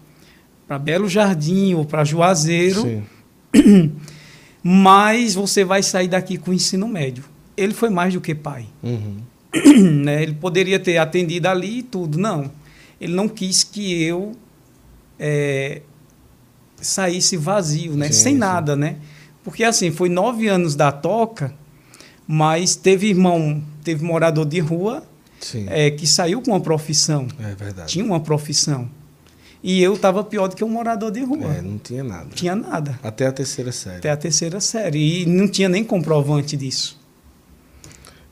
para Belo Jardim ou para Juazeiro. Sim. Mas você vai sair daqui com o ensino médio. Ele foi mais do que pai. Uhum. né? Ele poderia ter atendido ali e tudo. Não. Ele não quis que eu é, saísse vazio, né? Sim, Sem sim. nada, né? Porque assim, foi nove anos da toca, mas teve irmão, teve morador de rua é, que saiu com uma profissão. É verdade. Tinha uma profissão. E eu estava pior do que um morador de rua. É, não tinha nada. Tinha nada. Até a terceira série. Até a terceira série. E não tinha nem comprovante disso.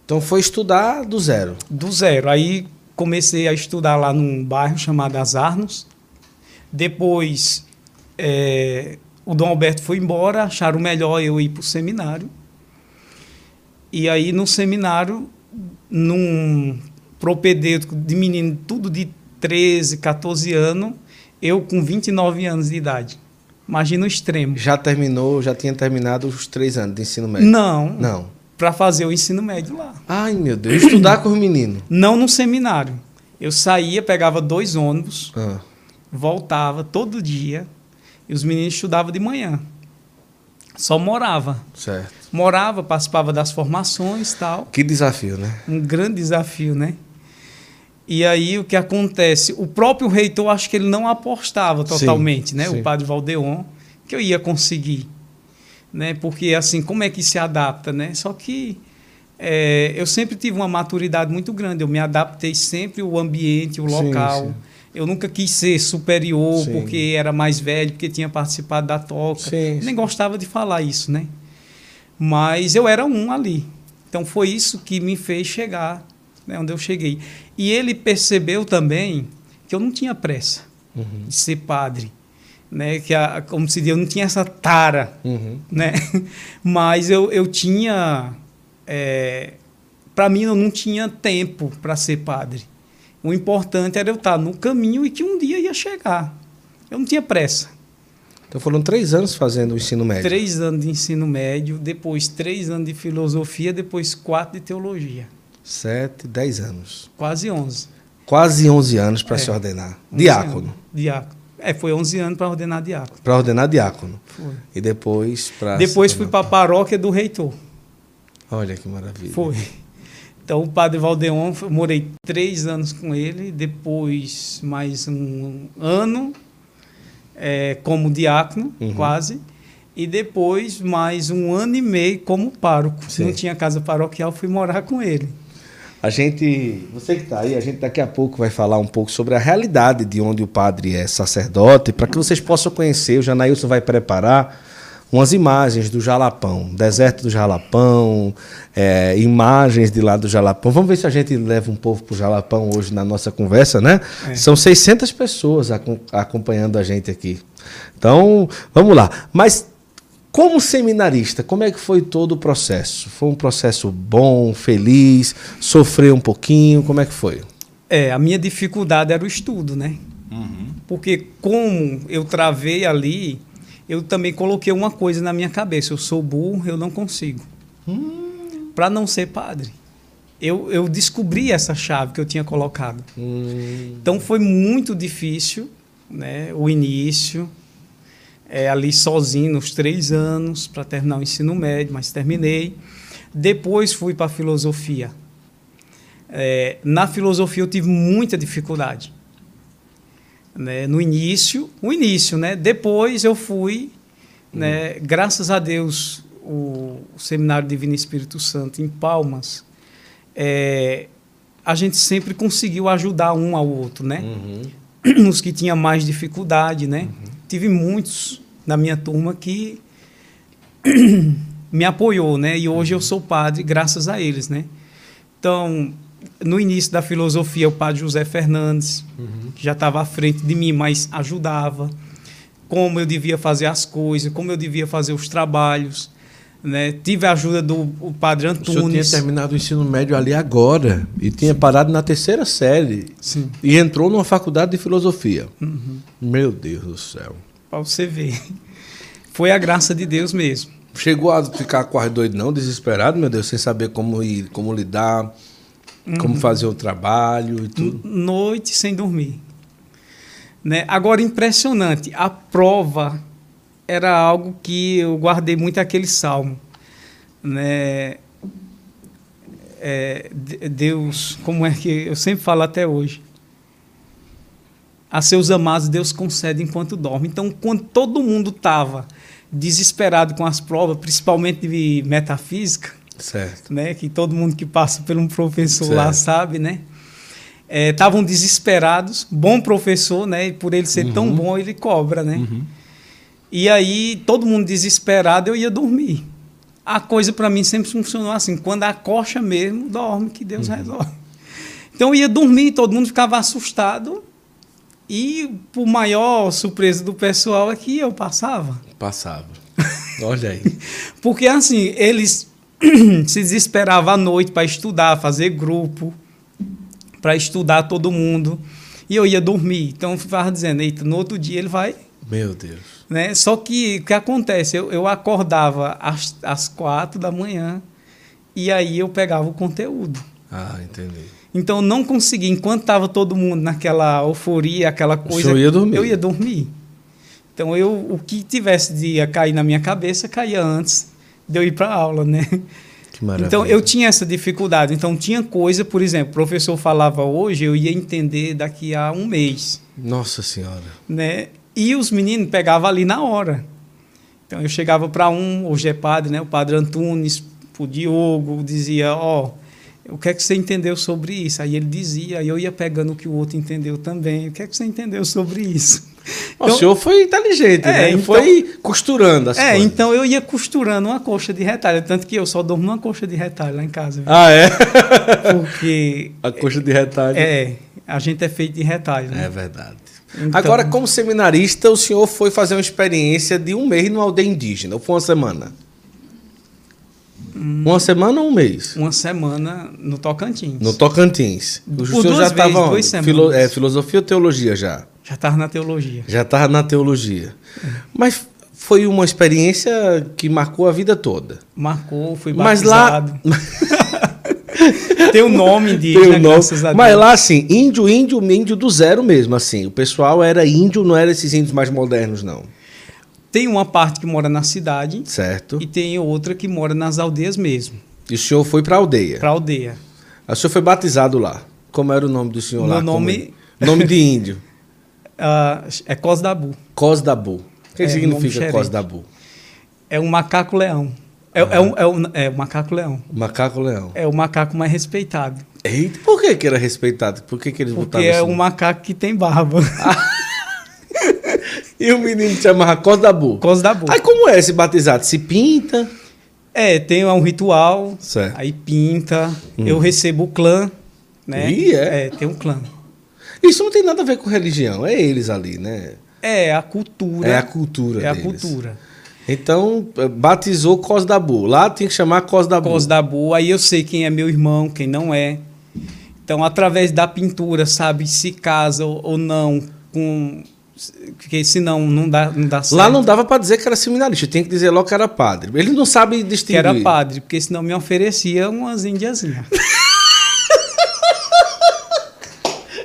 Então foi estudar do zero? Do zero. Aí comecei a estudar lá num bairro chamado Azarnos. Depois é, o Dom Alberto foi embora, acharam melhor eu ir para o seminário. E aí no seminário, num propedêutico de menino, tudo de 13, 14 anos, eu com 29 anos de idade. Imagina o extremo. Já terminou, já tinha terminado os três anos de ensino médio? Não. Não para fazer o ensino médio lá. Ai, meu Deus, estudar com os meninos? Não no seminário. Eu saía, pegava dois ônibus, ah. voltava todo dia e os meninos estudavam de manhã. Só morava. Certo. Morava, participava das formações e tal. Que desafio, né? Um grande desafio, né? E aí o que acontece? O próprio reitor, acho que ele não apostava totalmente, sim, né? Sim. O padre Valdeon, que eu ia conseguir né? Porque assim, como é que se adapta, né? Só que é, eu sempre tive uma maturidade muito grande. Eu me adaptei sempre o ambiente, o local. Sim, sim. Eu nunca quis ser superior sim. porque era mais velho, porque tinha participado da toca. Nem gostava de falar isso, né? Mas eu era um ali. Então foi isso que me fez chegar né, onde eu cheguei. E ele percebeu também que eu não tinha pressa uhum. de ser padre né? Que a, como se diz, eu não tinha essa tara, uhum. né? Mas eu, eu tinha, é, para mim eu não tinha tempo para ser padre. O importante era eu estar no caminho e que um dia ia chegar. Eu não tinha pressa. Então foram três anos fazendo o ensino médio. Três anos de ensino médio, depois três anos de filosofia, depois quatro de teologia. Sete, dez anos. Quase onze. Quase onze anos para é, se ordenar. Diácono. Anos. Diácono. É, foi 11 anos para ordenar diácono. Para ordenar diácono. Foi. E depois para. Depois fui para a paróquia do reitor. Olha que maravilha. Foi. Então, o padre Valdeon, morei três anos com ele, depois mais um ano é, como diácono, uhum. quase, e depois mais um ano e meio como pároco. Se não tinha casa paroquial, fui morar com ele. A gente, você que está aí, a gente daqui a pouco vai falar um pouco sobre a realidade de onde o padre é sacerdote, para que vocês possam conhecer. O Janailson vai preparar umas imagens do Jalapão, deserto do Jalapão, é, imagens de lá do Jalapão. Vamos ver se a gente leva um povo para o Jalapão hoje na nossa conversa, né? É. São 600 pessoas acompanhando a gente aqui. Então, vamos lá. Mas como seminarista, como é que foi todo o processo? Foi um processo bom, feliz? Sofreu um pouquinho? Como é que foi? É, a minha dificuldade era o estudo, né? Uhum. Porque como eu travei ali, eu também coloquei uma coisa na minha cabeça: eu sou burro, eu não consigo. Hum. Para não ser padre. Eu, eu descobri essa chave que eu tinha colocado. Hum. Então foi muito difícil né, o início é, ali sozinho nos três anos para terminar o ensino médio, mas terminei. Depois fui para a filosofia. É, na filosofia eu tive muita dificuldade. Né? No início, o início, né? Depois eu fui, hum. né? Graças a Deus, o, o, Seminário Divino Espírito Santo em Palmas, é, a gente sempre conseguiu ajudar um ao outro, né? Uhum. Os que tinham mais dificuldade, né? Uhum. Tive muitos na minha turma que me apoiou, né? E hoje eu sou padre graças a eles, né? Então, no início da filosofia, o padre José Fernandes, uhum. que já estava à frente de mim, mas ajudava como eu devia fazer as coisas, como eu devia fazer os trabalhos. Né? Tive a ajuda do o padre Antunes. Senhor tinha terminado o ensino médio ali agora e tinha Sim. parado na terceira série. Sim. E entrou numa faculdade de filosofia. Uhum. Meu Deus do céu. Para você ver. Foi a graça de Deus mesmo. Chegou a ficar quase doido, não? Desesperado, meu Deus, sem saber como ir, como lidar uhum. como fazer o trabalho e tudo. Noite sem dormir. Né? Agora, impressionante, a prova era algo que eu guardei muito aquele salmo. Né? É, Deus, como é que eu sempre falo até hoje? A seus amados Deus concede enquanto dorme. Então, quando todo mundo estava desesperado com as provas, principalmente de metafísica, Certo. Né? Que todo mundo que passa por um professor certo. lá sabe, né? Estavam é, desesperados, bom professor, né? E por ele ser uhum. tão bom, ele cobra, né? Uhum. E aí, todo mundo desesperado, eu ia dormir. A coisa para mim sempre funcionou assim: quando a coxa mesmo, dorme, que Deus uhum. resolve. Então eu ia dormir, todo mundo ficava assustado. E por maior surpresa do pessoal é que eu passava. Passava. Olha aí. Porque assim, eles se desesperava à noite para estudar, fazer grupo, para estudar todo mundo. E eu ia dormir. Então eu ficava dizendo, eita, no outro dia ele vai. Meu Deus. Né? Só que o que acontece? Eu, eu acordava às, às quatro da manhã e aí eu pegava o conteúdo. Ah, entendi. Então eu não conseguia, enquanto estava todo mundo naquela euforia, aquela coisa. Eu ia dormir. Eu ia dormir. Então eu, o que tivesse de cair na minha cabeça caía antes de eu ir para aula, né? Que maravilha. Então eu tinha essa dificuldade. Então tinha coisa, por exemplo, o professor falava hoje, eu ia entender daqui a um mês. Nossa Senhora. Né? E os meninos pegavam ali na hora. Então eu chegava para um, hoje é padre, né? O padre Antunes, o Diogo, dizia, ó, oh, o que é que você entendeu sobre isso? Aí ele dizia, aí eu ia pegando o que o outro entendeu também. O que é que você entendeu sobre isso? Então, o senhor foi inteligente, é, né? Então, foi costurando as é, coisas. então eu ia costurando uma coxa de retalho. Tanto que eu só durmo numa coxa de retalho lá em casa. Viu? Ah, é? Porque. A coxa de retalho. É, a gente é feito de retalho. Né? É verdade. Então, Agora, como seminarista, o senhor foi fazer uma experiência de um mês numa aldeia indígena, ou foi uma semana? Uma semana ou um mês? Uma semana no Tocantins. No Tocantins. O Por senhor já estava semanas. é, filosofia ou teologia já? Já estava na teologia. Já estava na teologia. É. Mas foi uma experiência que marcou a vida toda. Marcou, fui Mas lá. Tem o nome Tem indígena, o nome. Mas lá, assim, índio, índio, índio do zero mesmo, assim. O pessoal era índio, não era esses índios mais modernos, não. Tem uma parte que mora na cidade Certo? e tem outra que mora nas aldeias mesmo, E o senhor foi para a aldeia. para aldeia. O senhor foi batizado lá. Como era o nome do senhor Meu lá? Como- nome- Nome de índio. Ah, é Cosdabu. Cosdabu. O que É, nome significa. Cosdabu? É um macaco É, é, um, é, um, é o macaco leão. Macaco leão. É o macaco mais respeitado. Eita, por que, que era respeitado? Por que, que eles Porque botavam é assim? um macaco que tem barba. E o menino chamava Cosdabu. Cosdabu. Aí como é esse batizado? Se pinta? É, tem um ritual, Certo. aí pinta, eu recebo o clã, né? Ih, é? tem um clã. Isso não tem nada a ver com religião, é eles ali, né? É a cultura. É a cultura É a deles. cultura. Então, eh, batizou Cosdabu. Lá tem que chamar Cosdabu. Cosdabu, aí eu sei quem é meu irmão, quem não é. Então, através da pintura, sabe se casa ou não com porque senão não dá não dá certo. Lá não dava pra dizer que era seminarista, tinha que dizer logo que era padre. Ele não sabe que distinguir. era padre, porque senão me oferecia umas indiazinhas.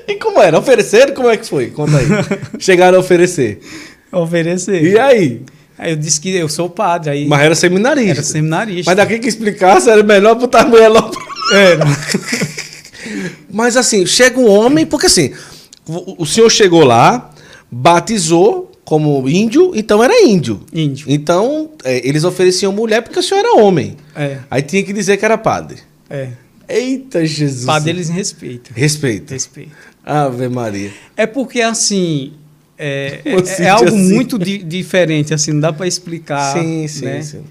E como era? Ofereceram? Como é que foi? Conta aí. Chegaram a oferecer. Oferecer. E aí? Aí eu disse que eu sou padre, aí Mas era seminarista. era seminarista. Mas daqui que explicasse, era melhor botar a mulher logo. Era. Mas assim, chega um homem, porque assim, o, senhor chegou lá, batizou como índio, então era índio. Índio. Então, é, eles ofereciam mulher porque o senhor era homem. É, Aí tinha que dizer que era padre. é. Eita Jesus. Padre eles respeitam. Respeito. Respeito. Ave Maria. É porque assim. É, é- Você é algo assim. muito di- diferente, assim, não dá para explicar. sim, sim, né? sim.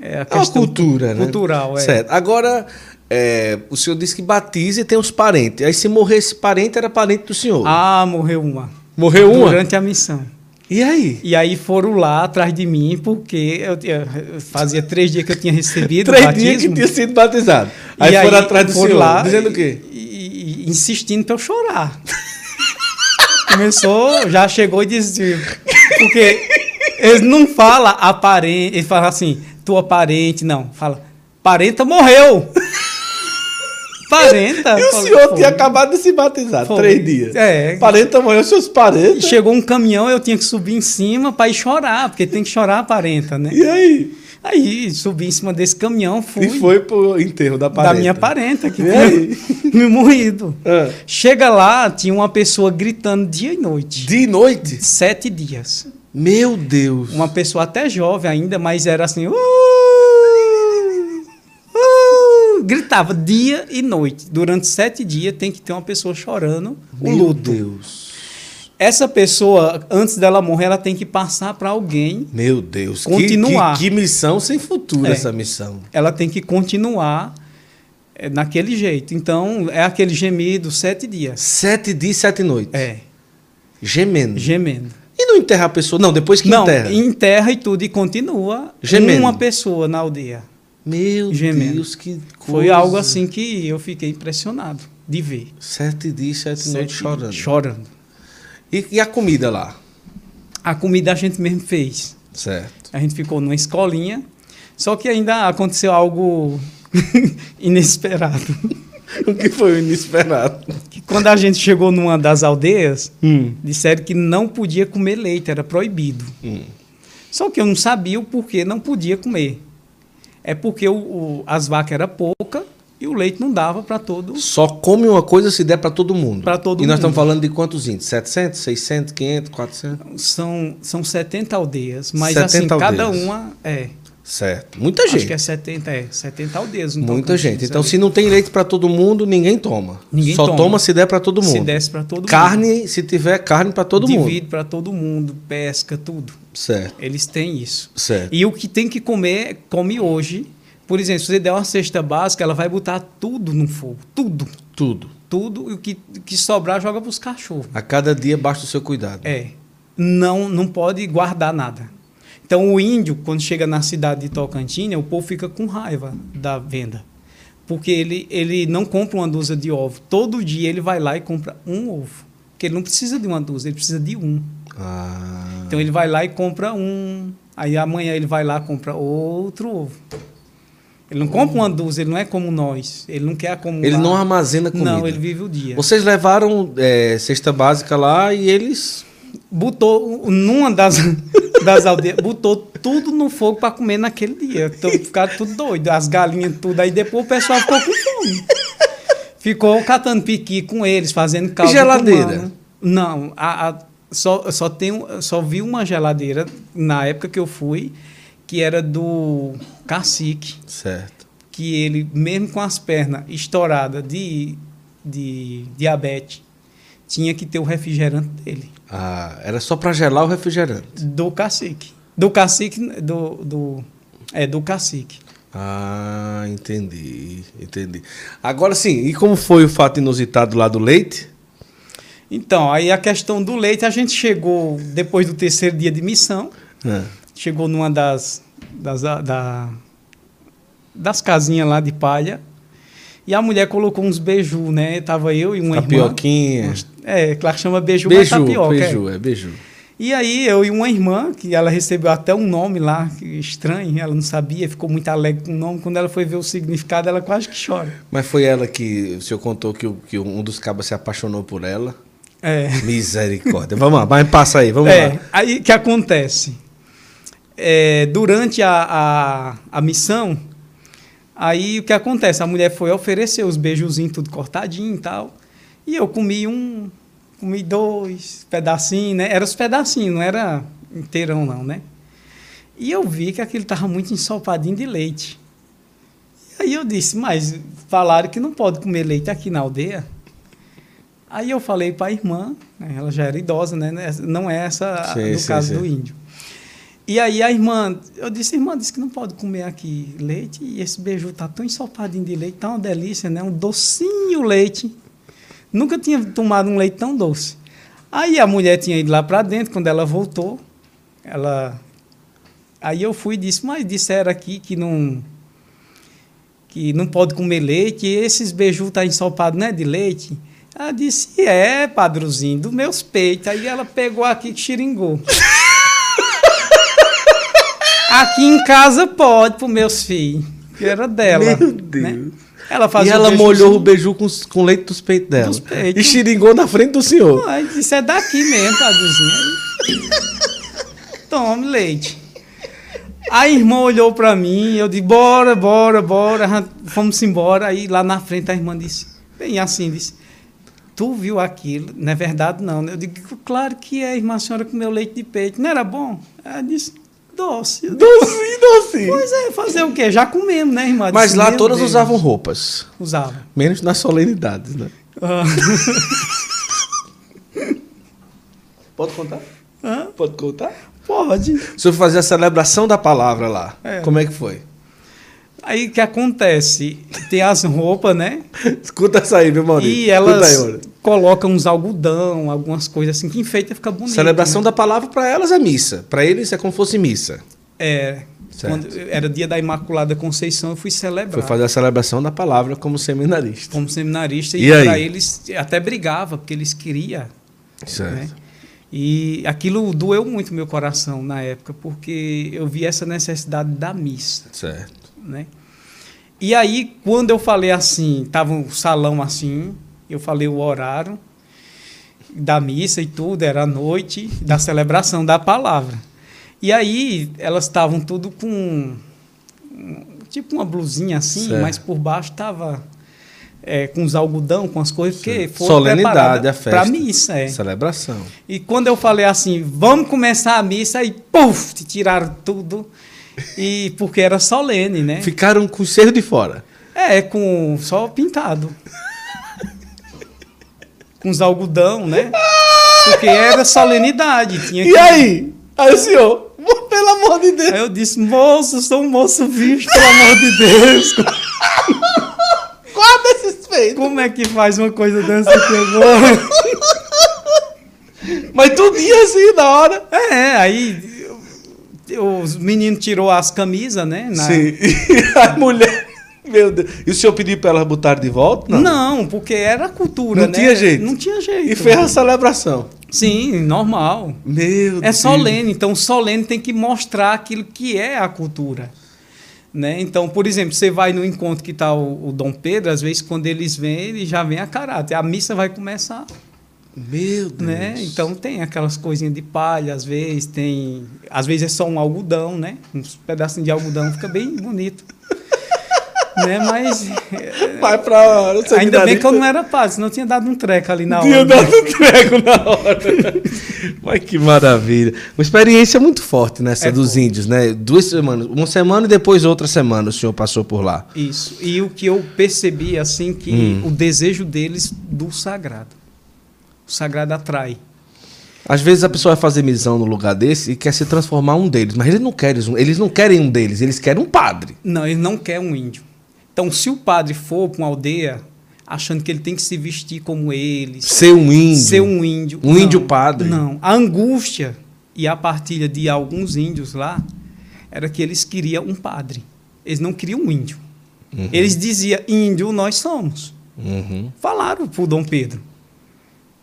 É a É uma cultura, né? cultural, é. Certo. Agora, é, o senhor disse que batiza e tem os parentes. Aí se morresse parente, era parente do senhor. Ah, morreu uma. Morreu uma? Durante a missão. E aí? E aí foram lá atrás de mim, porque eu, eu fazia três dias que eu tinha recebido Três batismo. dias que tinha sido batizado. Aí foram atrás do foram senhor, lá dizendo o quê? E, e insistindo para eu chorar. Começou, já chegou e disse. Porque eles não falam aparente, eles falam assim, tua parente, não. Fala, parenta morreu. Parenta. E o Falei, senhor "Pô." tinha acabado de se batizar, Foi. três dias. É. Parenta morreu, seus parentes. chegou um caminhão, eu tinha que subir em cima para ir chorar, porque tem que chorar a parenta, né? E aí? Aí subi em cima desse caminhão, fui E foi pro enterro da parenta. da minha parenta que E tinha me morrido. Ah. Chega lá, tinha uma pessoa gritando dia e noite. De noite? Sete dias. Meu Deus. Uma pessoa até jovem ainda, mas era assim. "Uh, uh", gritava dia e noite. Durante sete dias tem que ter uma pessoa chorando o Meu luto. Deus. Essa pessoa, antes dela morrer, ela tem que passar para alguém. Meu Deus. Que- Continuar. Que, que missão sem futuro É. essa missão. Ela tem que continuar eh, naquele jeito. Então, é aquele gemido sete dias. Sete dias, sete noites. É, Gemendo. gemendo. E não enterrar a pessoa? Não, depois que Não, enterra. enterra e tudo e continua Gemendo. uma pessoa na aldeia. Meu Gemendo. Deus, que coisa. Foi algo assim que eu fiquei impressionado de ver. Sete dias, sete, Sete noites chorando. Chorando. E, e a comida lá? A comida a gente mesmo fez. Certo. A gente ficou numa escolinha, só que ainda aconteceu algo inesperado. o que foi o inesperado? Que quando a gente chegou numa das aldeias, Hum. disseram que não podia comer leite, era proibido. Hum. Só que eu não sabia o porquê não podia comer. É porque o, o- as vacas eram poucas e o leite não dava para todo. Só come uma coisa se der para todo mundo. Pra todo E nós mundo. estamos falando de quantos índios? 700, 600, 500, 400? São, são 70 aldeias, mas 70 assim, cada aldeias. uma é. Certo. Muita Acho gente. que é 70, é. 70 aldeias. Muita gente. Então, ali. se não tem leite para todo mundo, ninguém toma. Ninguém Só toma. toma se der para todo mundo. Se desse para todo mundo. Carne, se tiver carne para todo mundo. Divide para todo mundo, pesca, tudo. Certo. Eles têm isso. Certo. E o que tem que comer, come hoje. Por exemplo, se você der uma cesta básica, ela vai botar tudo no fogo. Tudo. Tudo. Tudo. E o que, que sobrar, joga para os cachorros. A cada dia basta o seu cuidado. É. Não, não pode guardar nada. Então o índio, quando chega na cidade de Tocantins, o povo fica com raiva da venda. Porque ele, ele não compra uma dúzia de ovo. Todo dia ele vai lá e compra um ovo. Porque ele não precisa de uma dúzia, ele precisa de um. Ah. Então ele vai lá e compra um. Aí amanhã ele vai lá e compra outro ovo. Ele não compra uma dúzia, ele não é como nós. Ele não quer acumular. Ele não armazena comida. Não, ele vive o dia. Vocês levaram é, cesta básica lá e eles. Botou numa das, das aldeias, botou tudo no fogo para comer naquele dia. Então ficaram tudo doido, as galinhas tudo. Aí depois o pessoal ficou com fome. Ficou catando piqui com eles, fazendo caldo. E geladeira? Não, a, a- só, só, tem, só vi uma geladeira na época que eu fui, que era do cacique. Certo. que ele, mesmo com as pernas estouradas de, de diabetes, tinha que ter o refrigerante dele, Ah, era só para gelar o refrigerante. do cacique. Do cacique, do, do, é, do cacique. Ah, entendi, entendi. Agora sim, e como foi o fato inusitado lá do leite? Então, aí a questão do leite, a gente chegou, depois do terceiro dia de missão, Ah, chegou numa das, das, da, das casinhas lá de palha, e a mulher colocou uns beiju, né? Tava eu e uma irmã. tapioquinha. É, claro que chama beiju, mas Beiju, tapioca. é. beiju, é beiju. E aí, eu e uma irmã, que ela recebeu até um nome lá, estranho, ela não sabia, ficou muito alegre com o nome. Quando ela foi ver o significado, ela quase que chora. Mas foi ela que o senhor contou que, que um dos cabas se apaixonou por ela? É. Misericórdia. Vamos lá, mas passa aí, vamos é, lá. aí o que acontece? É, durante a, a, a missão, aí o que acontece? A mulher foi oferecer os beijuzinhos tudo cortadinho e tal. E eu comi um, comi dois pedacinhos, né? Era os pedacinhos, não era inteirão não, né? E eu vi que aquilo estava muito ensopadinho de leite. E aí eu disse, mas falaram que não pode comer leite aqui na aldeia. Aí eu falei para a irmã, né, ela já era idosa, né? Não é essa Sim, no sim, caso sim. do índio. E aí a irmã, eu disse, irmã, disse que não pode comer aqui leite e esse beiju tá tão ensopadinho de leite, tá uma delícia, né? Um docinho leite. Nunca tinha tomado um leite tão doce. Aí a mulher tinha ido lá para dentro, quando ela voltou, ela Aí eu fui e disse, mas disseram aqui que não que não pode comer leite, e esses beiju tá ensopado, não é de leite? Ela disse, é, padrozinho, dos meus peitos. Aí ela pegou aqui que xiringou. aqui em casa pode para meus filhos, que era dela. Meu né? Deus. Ela E ela molhou o beiju com, com leite dos peitos dela. Dos peitos. E xiringou na frente do senhor. Aí disse, é daqui mesmo, padrozinho. Aí, Tome leite. A irmã olhou pra mim, eu disse, bora, bora, bora, fomos embora. Aí lá na frente a irmã disse, bem assim, disse, tu viu aquilo? Não é verdade não, né? Eu digo, claro que é, irmã, a senhora comeu leite de peito. Não era bom? Ela disse, doce. Eu disse, Docinho, docinho. Pois é, fazer o quê? Já comemos, né, irmã? Mas Disse, lá "Meu todas Deus." usavam roupas. Usavam. Menos nas solenidades, né? Ah. Pode contar? Pode contar? Pode. O senhor fazia a celebração da palavra lá. É. Como é que foi? Aí o que acontece? Tem as roupas, né? Escuta essa aí, meu Maurício. E elas aí, colocam uns algodão, algumas coisas assim, que enfeita e fica bonito. Celebração né? da palavra para elas é missa. Para eles é como fosse missa. É. Certo. Quando era dia da Imaculada Conceição, eu fui celebrar. Foi fazer a celebração da palavra como seminarista. Como seminarista. E E, para eles, até brigava, porque eles queriam. Certo. Né? E aquilo doeu muito meu coração na época, porque eu vi essa necessidade da missa. Certo. Né? E aí, quando eu falei assim, tava um salão assim, eu falei o horário da missa e tudo, era a noite da celebração da palavra. E aí, elas estavam tudo com tipo uma blusinha assim, Certo. mas por baixo tava é, com os algodão, com as coisas, porque foi Solenidade, a festa. para missa, é. Celebração. E quando eu falei assim, vamos começar a missa, aí, puf, tiraram tudo. E porque era solene, né? Ficaram com o cerro de fora. É, com só pintado. com os algodão, né? Porque era solenidade. Tinha E que... aí? Aí o senhor, pelo amor de Deus. Aí eu disse, moço, sou um moço vivo, pelo amor de Deus. Guarda esses feitos. Como é que faz uma coisa dessa aqui agora? Mas tudo ia assim, na hora. É, aí os meninos tirou as camisas, né? Na... Sim. E a mulher. Meu Deus. E o senhor pediu para elas botar de volta? Não? não, porque era cultura, não né? tinha jeito. Não tinha jeito. E fez a celebração. Sim, normal. Meu é Deus. É solene, então solene tem que mostrar aquilo que é a cultura. Né? Então, por exemplo, você vai no encontro que está o, o, Dom Pedro, às vezes quando eles vêm, ele já vem a caráter. A missa vai começar. Meu Deus. Né? Então tem aquelas coisinhas de palha, às vezes tem. Às vezes é só um algodão, né? Uns pedacinhos de algodão, fica bem bonito. né? Mas. Vai pra hora. Ainda bem que eu não era padre, senão eu tinha dado um treco ali na hora. Tinha dado um treco na hora. Mas que maravilha. Uma experiência muito forte nessa é dos índios, né? Duas semanas. Uma semana e depois outra semana o senhor passou por lá. Isso. E o que eu percebi, assim, que hum. o desejo deles do sagrado. O sagrado atrai. Às vezes a pessoa vai fazer missão no lugar desse e quer se transformar um deles, mas eles não querem, eles não querem um deles, eles querem um padre. Não, eles não querem um índio. Então, se o padre for para uma aldeia achando que ele tem que se vestir como eles, ser um índio, ser um índio, um não, índio padre, não. A angústia e a partilha de alguns índios lá era que eles queriam um padre. Eles não queriam um índio. Uhum. Eles diziam índio nós somos. Uhum. Falaram para o Dom Pedro,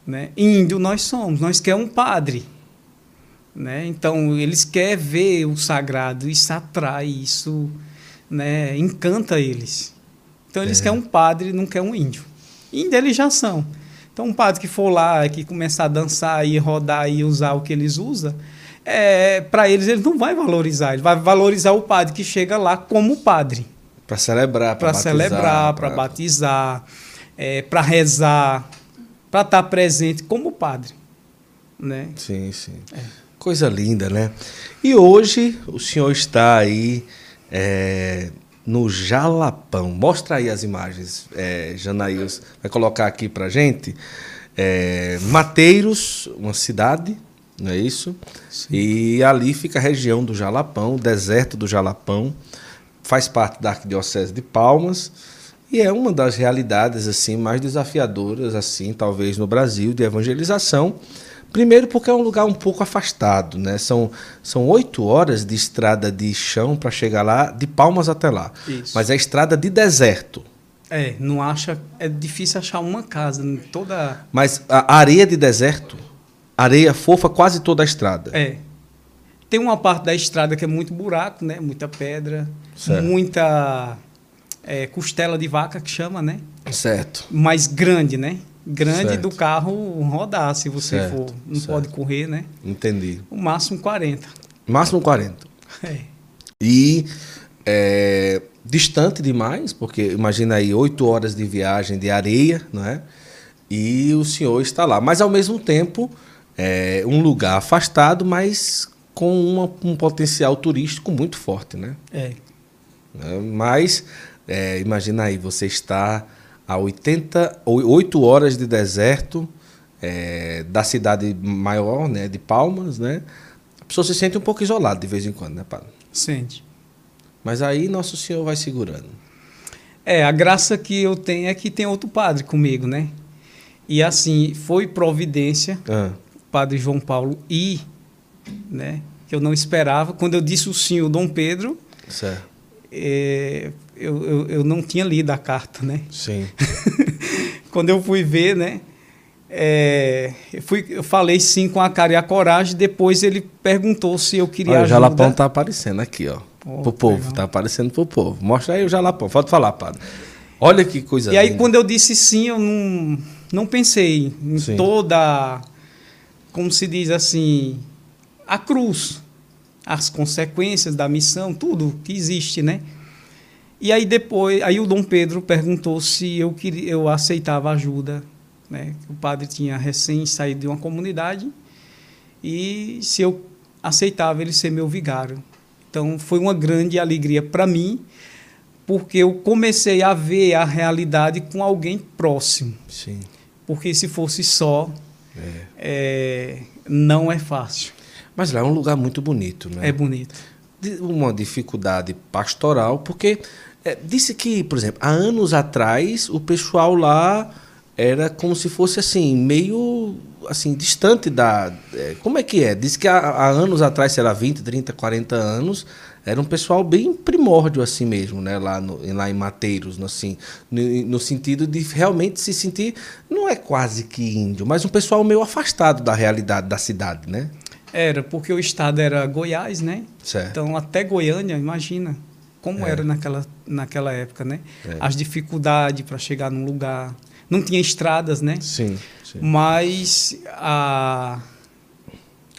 né? Índio nós somos, nós queremos um padre. Né? Então, eles querem ver o sagrado, isso atrai, isso né, encanta eles. Então eles é. querem um padre, não querem um índio. Índio eles já são. Então um padre que for lá, que começar a dançar e rodar e usar o que eles usam, é, para eles ele não vai valorizar. Ele vai valorizar o padre que chega lá como padre. Para celebrar, para celebrar, para batizar, é, para rezar, para estar tá presente como padre, né? Sim, sim. É. Coisa linda, né? E hoje o senhor está aí é, no Jalapão. Mostra aí as imagens, é, Janaíus. Vai colocar aqui para gente. É, Mateiros, uma cidade, não é isso? Sim. E ali fica a região do Jalapão, o deserto do Jalapão. Faz parte da Arquidiocese de Palmas e é uma das realidades assim mais desafiadoras assim, talvez no Brasil de evangelização Primeiro porque é um lugar um pouco afastado, né? São, são oito horas de estrada de chão para chegar lá, de Palmas até lá. Isso. Mas é estrada de deserto. É, não acha. É difícil achar uma casa toda. Mas a areia de deserto, areia fofa quase toda a estrada. É. Tem uma parte da estrada que é muito buraco, né? Muita pedra, certo. muita é, costela de vaca que chama, né? Certo. Mais grande, né? grande certo. do carro rodar, se você certo, for. Não certo. pode correr, né? Entendi. O máximo 40. Máximo 40. É. E é, distante demais, porque imagina aí oito horas de viagem de areia, não é? E o senhor está lá. Mas ao mesmo tempo, é um lugar afastado, mas com uma, um potencial turístico muito forte, né? É. é mas é, imagina aí, você está a 80, 8 horas de deserto é, da cidade maior, né, de Palmas, né? A pessoa se sente um pouco isolada de vez em quando, né, padre? Sente. Mas aí Nosso Senhor vai segurando. É, a graça que eu tenho é que tem outro padre comigo, né? E assim, foi providência, ah. padre João Paulo, e, né, que eu não esperava. Quando eu disse o sim, o Dom Pedro, certo. É, eu, eu, eu não tinha lido a carta, né? Sim. Quando eu fui ver, né? É, eu, fui, eu falei sim com a cara e a coragem. Depois ele perguntou se eu queria Olha, ajuda. O Jalapão tá aparecendo aqui, ó. Oh, pro povo, legal. tá aparecendo pro povo. Mostra aí o Jalapão. Pode falar, padre. Olha que coisa E aí, quando eu disse sim, eu não, não pensei em sim. toda, como se diz assim, a cruz, as consequências da missão, tudo que existe, né? E aí depois, aí o Dom Pedro perguntou se eu queria, eu aceitava ajuda, né? O padre tinha recém saído de uma comunidade e se eu aceitava ele ser meu vigário. Então foi uma grande alegria para mim, porque eu comecei a ver a realidade com alguém próximo. Sim. Porque se fosse só, é. É, não é fácil. Mas lá é um lugar muito bonito, né? É bonito. Uma dificuldade pastoral, porque é, disse que, por exemplo, há anos atrás o pessoal lá era como se fosse assim, meio assim, distante da. é, como é que é? Diz que há, há anos atrás, sei lá, 20, 30, 40 anos, era um pessoal bem primórdio assim mesmo, né? Lá, no, lá em Mateiros, no, assim, no, no sentido de realmente se sentir, não é quase que índio, mas um pessoal meio afastado da realidade da cidade, né? Era, porque o estado era Goiás, né? Certo. Então, até Goiânia, imagina como É. era naquela, naquela época, né? É. As dificuldades para chegar num lugar. Não tinha estradas, né? Sim, sim. Mas a.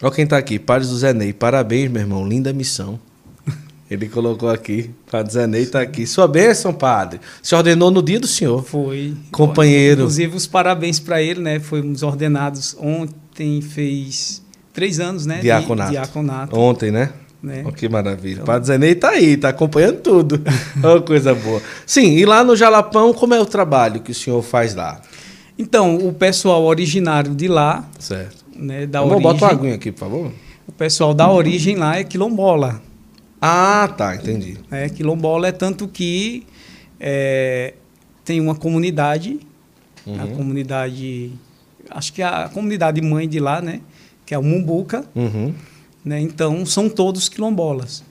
Olha quem tá aqui, Padre José Ney. Parabéns, meu irmão. Linda missão. Ele colocou aqui. Padre José Ney tá aqui. Sua bênção, padre. Se ordenou no dia do senhor. Foi. Companheiro. Inclusive, os parabéns para ele, né? Fomos ordenados ontem, fez três anos, né? de- Diaconato. diaconato, Ontem, né? Né? Oh, que maravilha. Padre Zé Ney tá aí, tá acompanhando tudo. oh, coisa boa. Sim, e lá no Jalapão, como é o trabalho que o senhor faz lá? Então, o pessoal originário de lá, Certo. né? Da origem. bota uma aguinha aqui, por favor. O pessoal da origem lá é quilombola. Ah, tá, entendi. Né? Quilombola é tanto que é, tem uma comunidade, a Uhum. comunidade, acho que é a comunidade mãe de lá, né? Que é o Mumbuca, Uhum. Né? Então são todos quilombolas.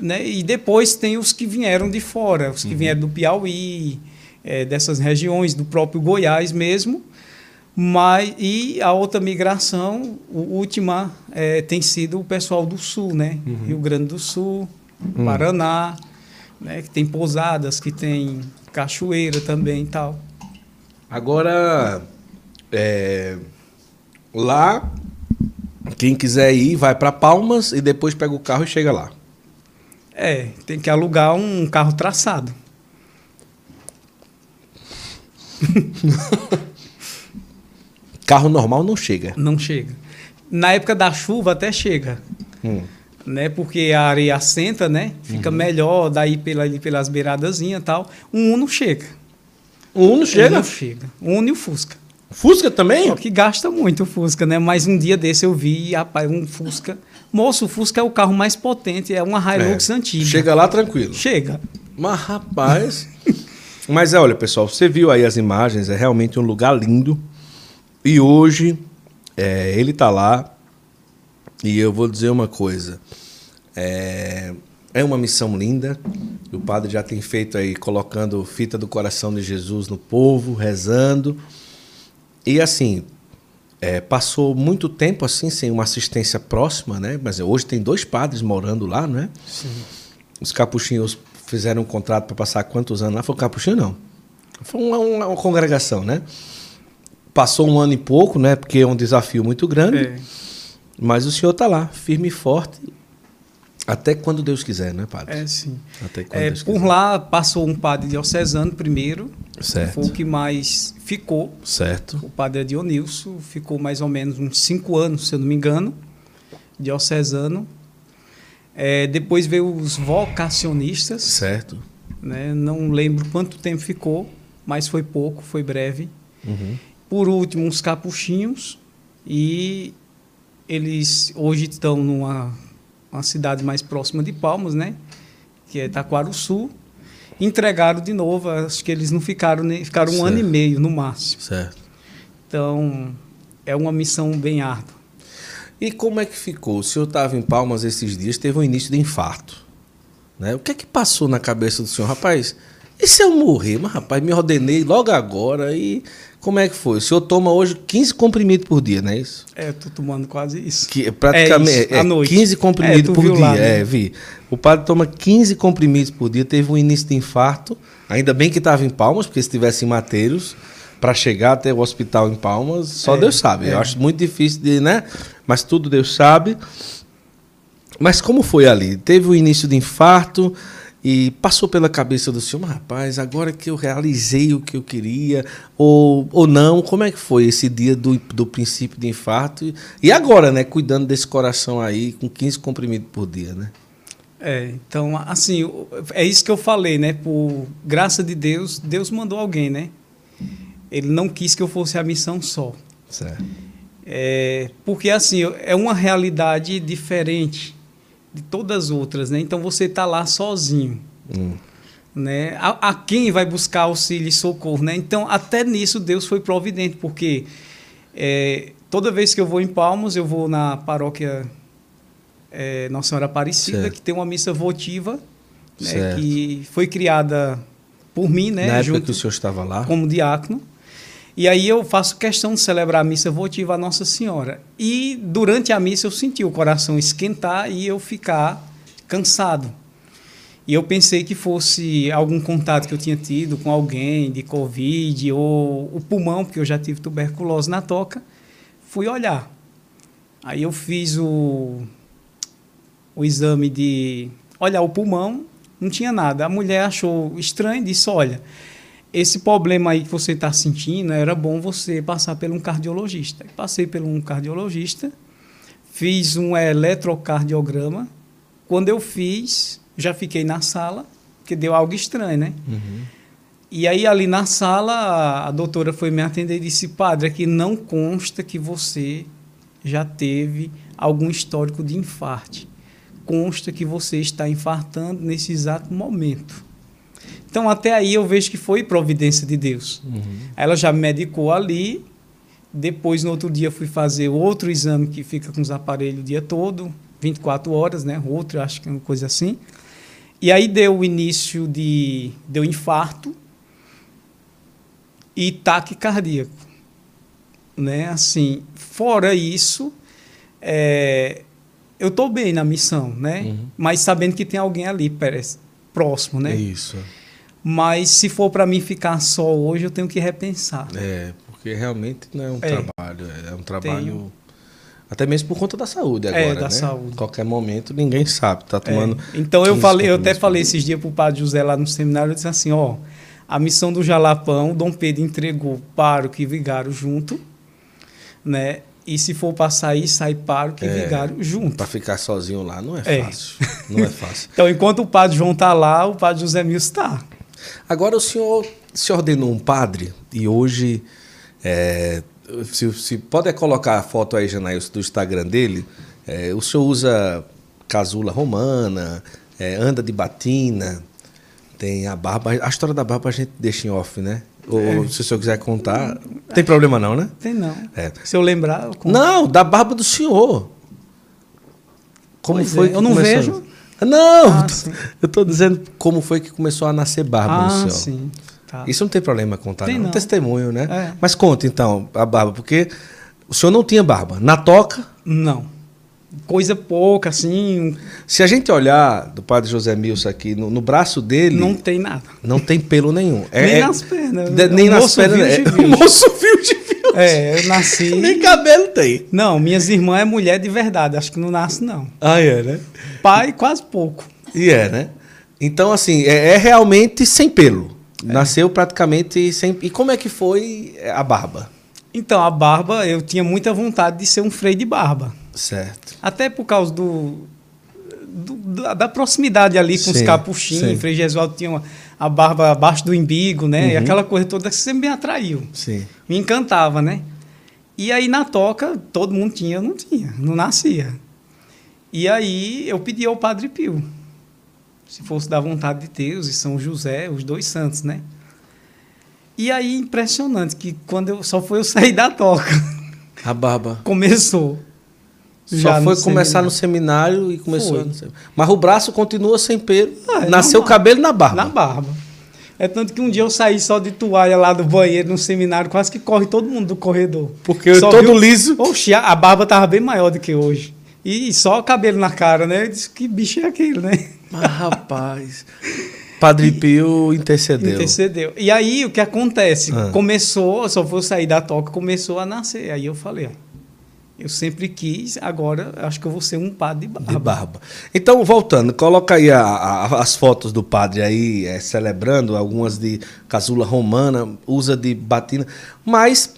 Né? E depois tem os que vieram de fora, os que Uhum. vieram do Piauí, é, dessas regiões, do próprio Goiás mesmo. Mas, e a outra migração, a última, é, tem sido o pessoal do Sul, né? Uhum. Rio Grande do Sul, Hum. Paraná, né? que tem pousadas, que tem cachoeira também e tal. Agora, é, lá, quem quiser ir, vai para Palmas e depois pega o carro e chega lá. É, tem que alugar um carro traçado. Carro normal não chega. Não chega. Na época da chuva até chega, Hum. né? Porque a areia assenta, né? Fica Uhum. melhor, daí pela, pelas beiradazinhas e tal. Um Uno chega. O Uno Um chega? Uno chega. Um Uno e o Fusca. Fusca também? Só que gasta muito o Fusca, né? Mas um dia desse eu vi, rapaz, um Fusca. Moço, o Fusca é o carro mais potente, é uma Hilux É. antiga. Chega lá tranquilo. Chega. Mas, rapaz. Mas é, olha, pessoal, você viu aí as imagens, é realmente um lugar lindo. E hoje, é, ele tá lá. E eu vou dizer uma coisa. É, é uma missão linda. O padre já tem feito aí, colocando fita do coração de Jesus no povo, rezando. E assim, é, passou muito tempo assim, sem uma assistência próxima, né? Mas hoje tem dois padres morando lá, né? Sim. Os capuchinhos fizeram um contrato para passar quantos anos lá? Foi o capuchinho, não. Foi uma, uma- uma congregação, né? Passou um ano e pouco, né? Porque é um desafio muito grande. É. Mas o senhor está lá, firme e forte. Até quando Deus quiser, né, padre? É, sim. Até quando É, Deus por quiser. lá passou um padre diocesano primeiro, Certo. foi o que mais ficou. Certo. O padre Adionilson ficou mais ou menos uns cinco anos, se eu não me engano, diocesano. É, depois veio os vocacionistas, Certo. né? não lembro quanto tempo ficou, mas foi pouco, foi breve. Uhum. Por último, os capuchinhos, e eles hoje estão numa uma cidade mais próxima de Palmas, né? que é Taquaruçu. Entregaram de novo, acho que eles não ficaram, nem, ficaram um Certo. ano e meio no máximo. Certo. Então, é uma missão bem árdua. E como é que ficou? O senhor estava em Palmas esses dias, teve um início de infarto. Né? O que é que passou na cabeça do senhor? Rapaz, e se eu morrer? Mas, rapaz, me ordenei logo agora e como é que foi? O senhor toma hoje 15 comprimidos por dia, não é isso? É, eu tô tomando quase isso. Que é praticamente É isso, é, à noite. 15 comprimidos É, por dia. lá, né? É, vi. O padre toma 15 comprimidos por dia, teve um início de infarto. Ainda bem que estava em Palmas, porque se estivesse em Mateiros, para chegar até o hospital em Palmas, só É, Deus sabe. é. Eu acho muito difícil de, né? Mas tudo Deus sabe. Mas como foi ali? Teve o início de infarto e passou pela cabeça do senhor, "Mas, rapaz, agora que eu realizei o que eu queria, ou, ou não, como é que foi esse dia do, do princípio de infarto? E agora, né, cuidando desse coração aí, com 15 comprimidos por dia, né? É, então, assim, é isso que eu falei, né? Por graça de Deus, Deus mandou alguém, né? Ele não quis que eu fosse a missão só. Certo. É, porque, assim, é uma realidade diferente de todas as outras, né? Então, você está lá sozinho, Hum, né? A, a quem vai buscar auxílio e socorro, né? Então, até nisso, Deus foi providente, porque é, toda vez que eu vou em Palmos, eu vou na paróquia é, Nossa Senhora Aparecida, Certo. que tem uma missa votiva, né, que foi criada por mim, né, Na época junto que o senhor estava lá. como diácono. E aí eu faço questão de celebrar a missa votiva a Nossa Senhora. E durante a missa eu senti o coração esquentar e eu ficar cansado. E eu pensei que fosse algum contato que eu tinha tido com alguém de Covid ou o pulmão, porque eu já tive tuberculose na toca. Fui olhar. Aí eu fiz o, o exame de olhar o pulmão, não tinha nada. A mulher achou estranho e disse: Olha, esse problema aí que você está sentindo, era bom você passar por um cardiologista. Passei por um cardiologista, fiz um eletrocardiograma. Quando eu fiz, já fiquei na sala, porque deu algo estranho, né? Uhum. E aí, ali na sala, a, a doutora foi me atender e disse: Padre, aqui não consta que você já teve algum histórico de infarte. Consta que você está infartando nesse exato momento. Então, até aí, eu vejo que foi providência de Deus. Uhum. Ela já me medicou ali. Depois, no outro dia, fui fazer outro exame que fica com os aparelhos o dia todo, 24 horas, né? Outro, acho que é uma coisa assim. E aí deu o início de deu infarto e taque cardíaco, né? Assim, fora isso, é, eu estou bem na missão, né? Uhum. Mas sabendo que tem alguém ali próximo, né? Isso. Mas se for para mim ficar só hoje, eu tenho que repensar. É, porque realmente não é um É. trabalho, é um trabalho. Tenho. Até mesmo por conta da saúde É, agora, da né? saúde. Qualquer momento ninguém sabe, tá tomando. É. Então eu 15 falei, eu até falei esses dias pro padre José lá no seminário, eu disse assim, ó, a missão do Jalapão, Dom Pedro entregou pároco e vigário junto, né? E se for para sair, sai pároco e É. vigário junto. Pra ficar sozinho lá não é, É. fácil. Não é fácil. Então, enquanto o padre João tá lá, o padre José Milson tá. Agora o senhor se ordenou um padre e hoje. é, se, se pode colocar a foto aí, Janaílson, do Instagram dele. é, o senhor usa casula romana, é, anda de batina, tem a barba. A história da barba a gente deixa em off, né? Ou se o senhor quiser contar. Tem problema não, né? Tem não. É. Se eu lembrar, eu conto. Não, da barba do senhor. Como Pois foi é, que eu não começou? vejo. Não, Ah, eu tô dizendo como foi que começou a nascer barba no Ah, senhor. sim. Tá. Isso não tem problema contar, Tem não. não. Testemunho, né? É. Mas conta então a barba, porque o senhor não tinha barba. Na toca, Não. Coisa pouca, assim, se a gente olhar do padre José Milson aqui, no, no braço dele, não não, tem nada. tem pelo nenhum. Nem nas pernas. de- O nem nas pernas. virgem, É, o moço virgem, virgem. É, eu nasci. Nem cabelo tem. Não, minhas irmãs é mulher de verdade, acho que não nasce, não. Ah, é, né? Pai, quase pouco. E é, né? Então, assim, é, é realmente sem pelo. Nasceu praticamente sem. E como é que foi a barba? Então, a barba, eu tinha muita vontade de ser um freio de barba. Certo. Até por causa do, do- da, da proximidade ali com os Sim, capuchinhos. sim. Frei Gesualdo tinha uma- a barba abaixo do embigo, né? E Uhum. aquela coisa toda que sempre me atraiu. Sim. Me encantava, né? E aí na toca, todo mundo tinha, eu não tinha, não nascia. E aí eu pedi ao Padre Pio, se fosse da vontade de Deus, e São José, os dois santos, né? E aí impressionante que quando eu só foi eu sair da toca, A barba. começou. Só Já foi no começar no seminário. seminário e começou. Foi. Mas o braço continua sem pelo. Ah, é Nasceu o cabelo na barba. Na barba. É tanto que um dia eu saí só de toalha lá do banheiro no seminário, quase que corre todo mundo do corredor. Porque eu Só todo viu- liso. Oxi, a barba tava bem maior do que hoje. E só o cabelo na cara, né? Eu disse, que bicho é aquele, né? Mas, rapaz. Padre Pio intercedeu. Intercedeu. E aí, o que acontece? Ah. Começou, só vou sair da toca, começou a nascer. Aí eu falei, ó, eu sempre quis, agora acho que eu vou ser um padre de barba. De barba. Então, voltando, coloca aí a- a- as fotos do padre aí, é, celebrando, algumas de casula romana, usa de batina, mas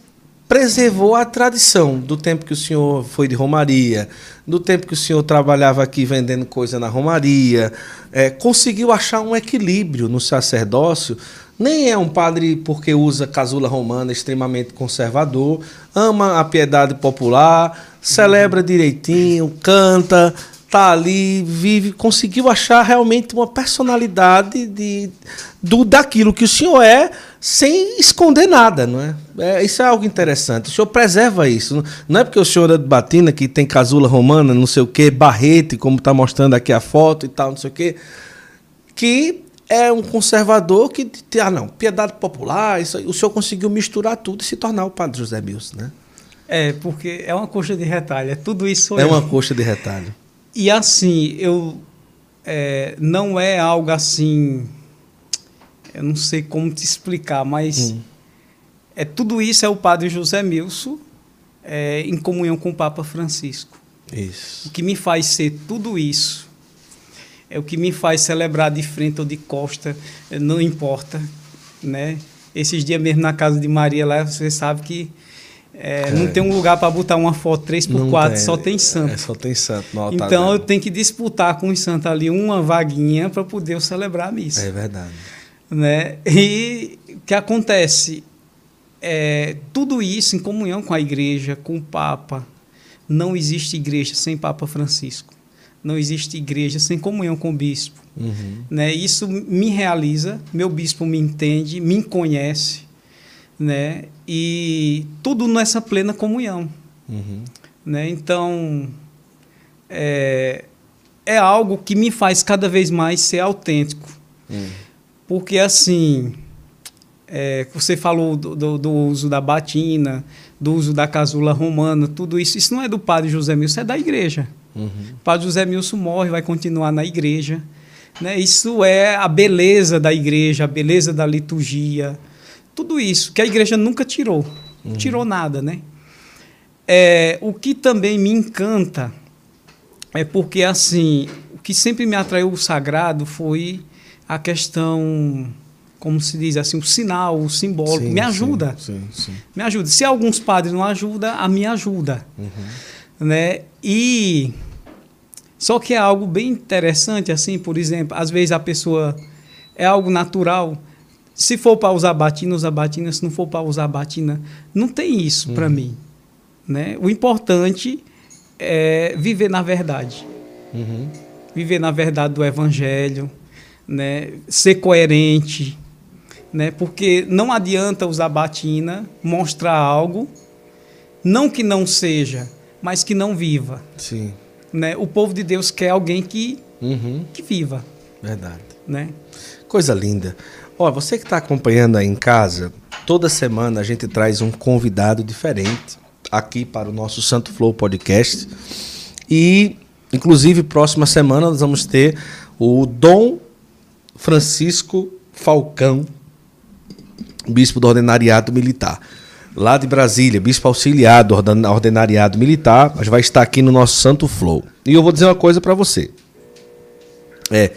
preservou a tradição do tempo que o senhor foi de Romaria, do tempo que o senhor trabalhava aqui vendendo coisa na Romaria, é, conseguiu achar um equilíbrio no sacerdócio. Nem é um padre porque usa casula romana extremamente conservador, ama a piedade popular, celebra direitinho, canta, tá ali, vive, conseguiu achar realmente uma personalidade de, do daquilo que o senhor é sem esconder nada, não é? é? Isso é algo interessante. O senhor preserva isso. Não é porque o senhor é de Batina, que tem casula romana, não sei o quê, barrete, como está mostrando aqui a foto e tal, não sei o quê, que é um conservador que, ah, não, piedade popular, isso. O senhor conseguiu misturar tudo e se tornar o padre José Milson, né? É, porque é uma coxa de retalho, é tudo isso. É uma coxa de retalho. E assim, eu. É, não é algo assim eu não sei como te explicar, mas hum. é tudo isso é o padre José Milson é, em comunhão com o Papa Francisco. Isso. O que me faz ser tudo isso é o que me faz celebrar de frente ou de costa, não importa, né? Esses dias mesmo na casa de Maria lá, você sabe que é, é. não tem um lugar para botar uma foto 3x4, só tem santo. É, só tem santo. então eu tenho que disputar com os santos ali uma vaguinha para poder eu celebrar a missa. É verdade. Né? E o que acontece? É, tudo isso em comunhão com a igreja, com o Papa. Não existe igreja sem Papa Francisco. Não existe igreja sem comunhão com o bispo. Uhum. Né? Isso me realiza, meu bispo me entende, me conhece, né? e tudo nessa plena comunhão. Uhum. Né? Então, é, é algo que me faz cada vez mais ser autêntico. Uhum. Porque, assim, é, você falou do, do, do, uso da batina, do uso da casula romana, tudo isso, isso não é do padre José Milson, é da igreja. Uhum. O padre José Milson morre, vai continuar na igreja. Né? Isso é a beleza da igreja, a beleza da liturgia, tudo isso, que a igreja nunca tirou. Não uhum. tirou nada, né? É, o que também me encanta é porque, assim, o que sempre me atraiu o sagrado foi a questão, como se diz assim, o sinal, o simbólico, sim, me ajuda. Sim, sim, me ajuda. Se alguns padres não ajudam, a mim ajuda. Uhum. Né? E só que é algo bem interessante, assim, por exemplo, às vezes a pessoa é algo natural. Se for para usar batina, usa batina. Se não for para usar batina, não tem isso uhum. para mim. Né? O importante é viver na verdade. Uhum. Viver na verdade do evangelho, né, ser coerente, né, porque não adianta usar batina, mostrar algo, não que não seja, mas que não viva. Sim. Né? O povo de Deus quer alguém que, uhum. que viva. Verdade. Né? Coisa linda. Ó, você que está acompanhando aí em casa, toda semana a gente traz um convidado diferente aqui para o nosso Santo Flow Podcast. E, inclusive, próxima semana nós vamos ter o Dom Francisco Falcão, bispo do Ordenariado Militar. Lá de Brasília, bispo auxiliar do Ordenariado Militar, mas vai estar aqui no nosso Santo Flow. E eu vou dizer uma coisa para você. É,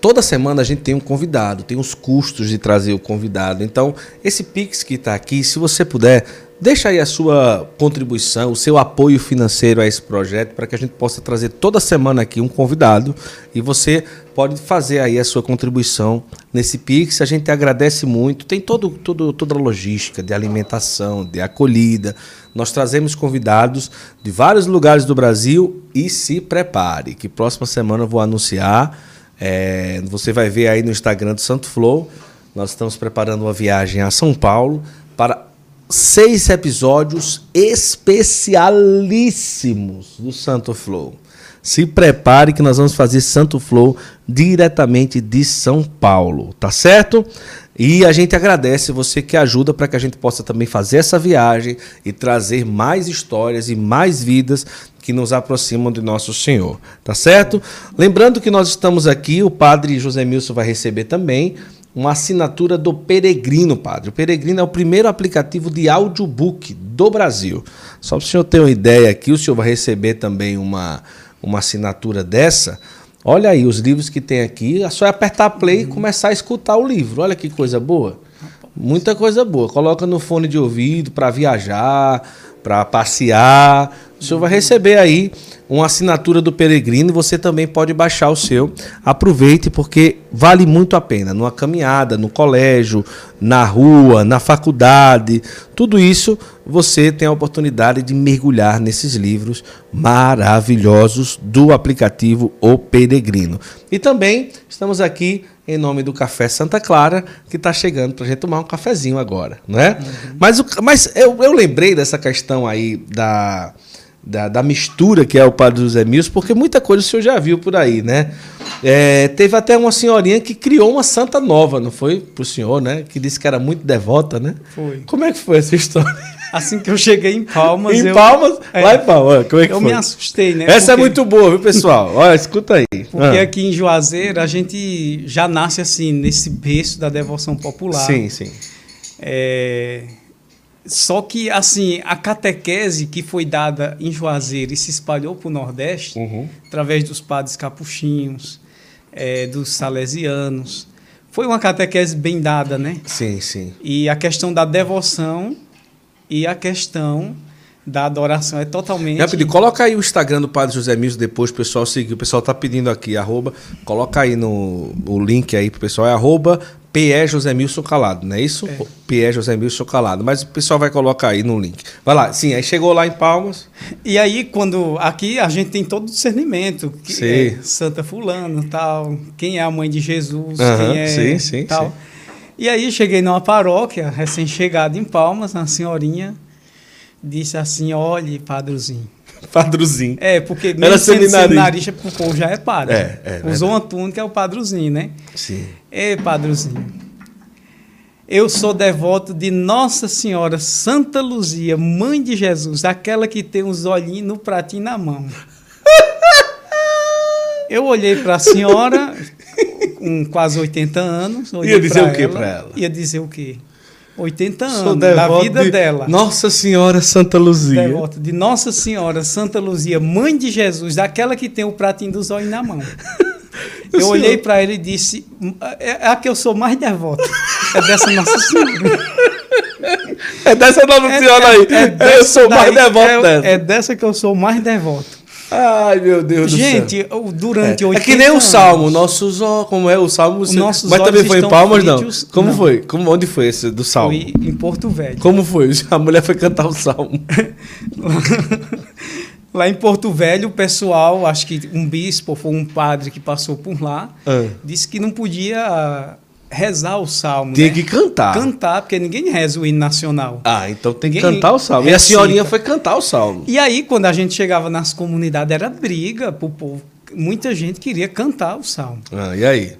toda semana a gente tem um convidado, tem os custos de trazer o convidado. Então, esse Pix que está aqui, se você puder, Deixa aí a sua contribuição, o seu apoio financeiro a esse projeto para que a gente possa trazer toda semana aqui um convidado e você pode fazer aí a sua contribuição nesse Pix. A gente agradece muito. Tem todo, todo, toda a logística de alimentação, de acolhida. Nós trazemos convidados de vários lugares do Brasil e se prepare, que próxima semana eu vou anunciar. É, você vai ver aí no Instagram do Santo Flow. Nós estamos preparando uma viagem a São Paulo para seis episódios especialíssimos do Santo Flow. Se prepare que nós vamos fazer Santo Flow diretamente de São Paulo, tá certo? E a gente agradece você que ajuda para que a gente possa também fazer essa viagem e trazer mais histórias e mais vidas que nos aproximam de nosso Senhor, tá certo? Lembrando que nós estamos aqui, o padre José Milson vai receber também uma assinatura do Peregrino, padre. O Peregrino é o primeiro aplicativo de audiobook do Brasil. Só para o senhor ter uma ideia aqui, o senhor vai receber também uma, uma assinatura dessa. Olha aí os livros que tem aqui, é só apertar play e começar a escutar o livro. Olha que coisa boa. Muita coisa boa. Coloca no fone de ouvido para viajar, para passear. o senhor vai receber aí uma assinatura do Peregrino. Você também pode baixar o seu. Aproveite, porque vale muito a pena. Numa caminhada, no colégio, na rua, na faculdade, tudo isso você tem a oportunidade de mergulhar nesses livros maravilhosos do aplicativo O Peregrino. E também estamos aqui em nome do Café Santa Clara, que está chegando para a gente tomar um cafezinho agora, não é? Uhum. Mas, mas eu, eu lembrei dessa questão aí da, da, da, mistura que é o Padre José Mills, porque muita coisa o senhor já viu por aí, né? É, teve até uma senhorinha que criou uma santa nova, não foi? Para o senhor, né? Que disse que era muito devota, né? Foi. Como é que foi essa história? Assim que eu cheguei em Palmas. em eu, Palmas? É, lá em Palmas, como é que eu foi? me assustei, né? Essa é porque, é muito boa, viu, pessoal? Olha, escuta aí. Porque ah. aqui em Juazeiro a gente já nasce assim, nesse berço da devoção popular. Sim, sim. É... Só que, assim, a catequese que foi dada em Juazeiro e se espalhou para o Nordeste, uhum. através dos padres capuchinhos, é, dos salesianos, foi uma catequese bem dada, né? Sim, sim. E a questão da devoção e a questão da adoração é totalmente. Já pedi, coloca aí o Instagram do Padre José Milson depois, o pessoal seguir. O pessoal tá pedindo aqui, arroba, coloca aí no o link aí pro pessoal, é arroba PE José Milson Calado, não é isso? É. PE José Milson Calado. Mas o pessoal vai colocar aí no link. Vai lá, sim, aí chegou lá em Palmas. E aí, quando. Aqui a gente tem todo o discernimento. Que é Santa Fulano tal. Quem é a mãe de Jesus, quem é. Sim, sim, tal. sim. E aí cheguei numa paróquia, recém-chegado em Palmas, uma senhorinha disse assim, olhe, padrozinho. Padrozinho. É, porque mesmo Era sendo seminarista, o povo já é padre. É, é, Usou uma túnica, é o padrozinho, né? Sim. Ei, padrozinho, eu sou devoto de Nossa Senhora Santa Luzia, mãe de Jesus, aquela que tem os olhinhos no pratinho na mão. Eu olhei para a senhora, com quase 80 anos. Ia dizer o que para ela? Ia dizer o quê? 80 anos da vida de dela. Nossa Senhora Santa Luzia. Devoto de Nossa Senhora Santa Luzia, mãe de Jesus, daquela que tem o pratinho dos olhos na mão. Eu olhei para ele e disse: é, é a que eu sou mais devota. É dessa Nossa Senhora. É dessa Nossa é, Senhora aí. É, é eu sou mais devoto é, dessa. É dessa que eu sou mais devoto. Ai, meu Deus Gente, do céu. Gente, durante é. 80 É que nem o Salmo, nossos ó, como é o Salmo, você... nossos mas também foi em Palmas não. Como não. foi? Como onde foi esse do Salmo? Foi em Porto Velho. Como foi? A mulher foi cantar o Salmo. lá em Porto Velho, o pessoal, acho que um bispo ou um padre que passou por lá, ah. disse que não podia rezar o salmo. Tem né? que cantar. Cantar, porque ninguém reza o hino nacional. Ah, então tem que ninguém cantar o salmo. Recita. E a senhorinha foi cantar o salmo. E aí, quando a gente chegava nas comunidades, era briga pro povo. Muita gente queria cantar o salmo. Ah, e aí?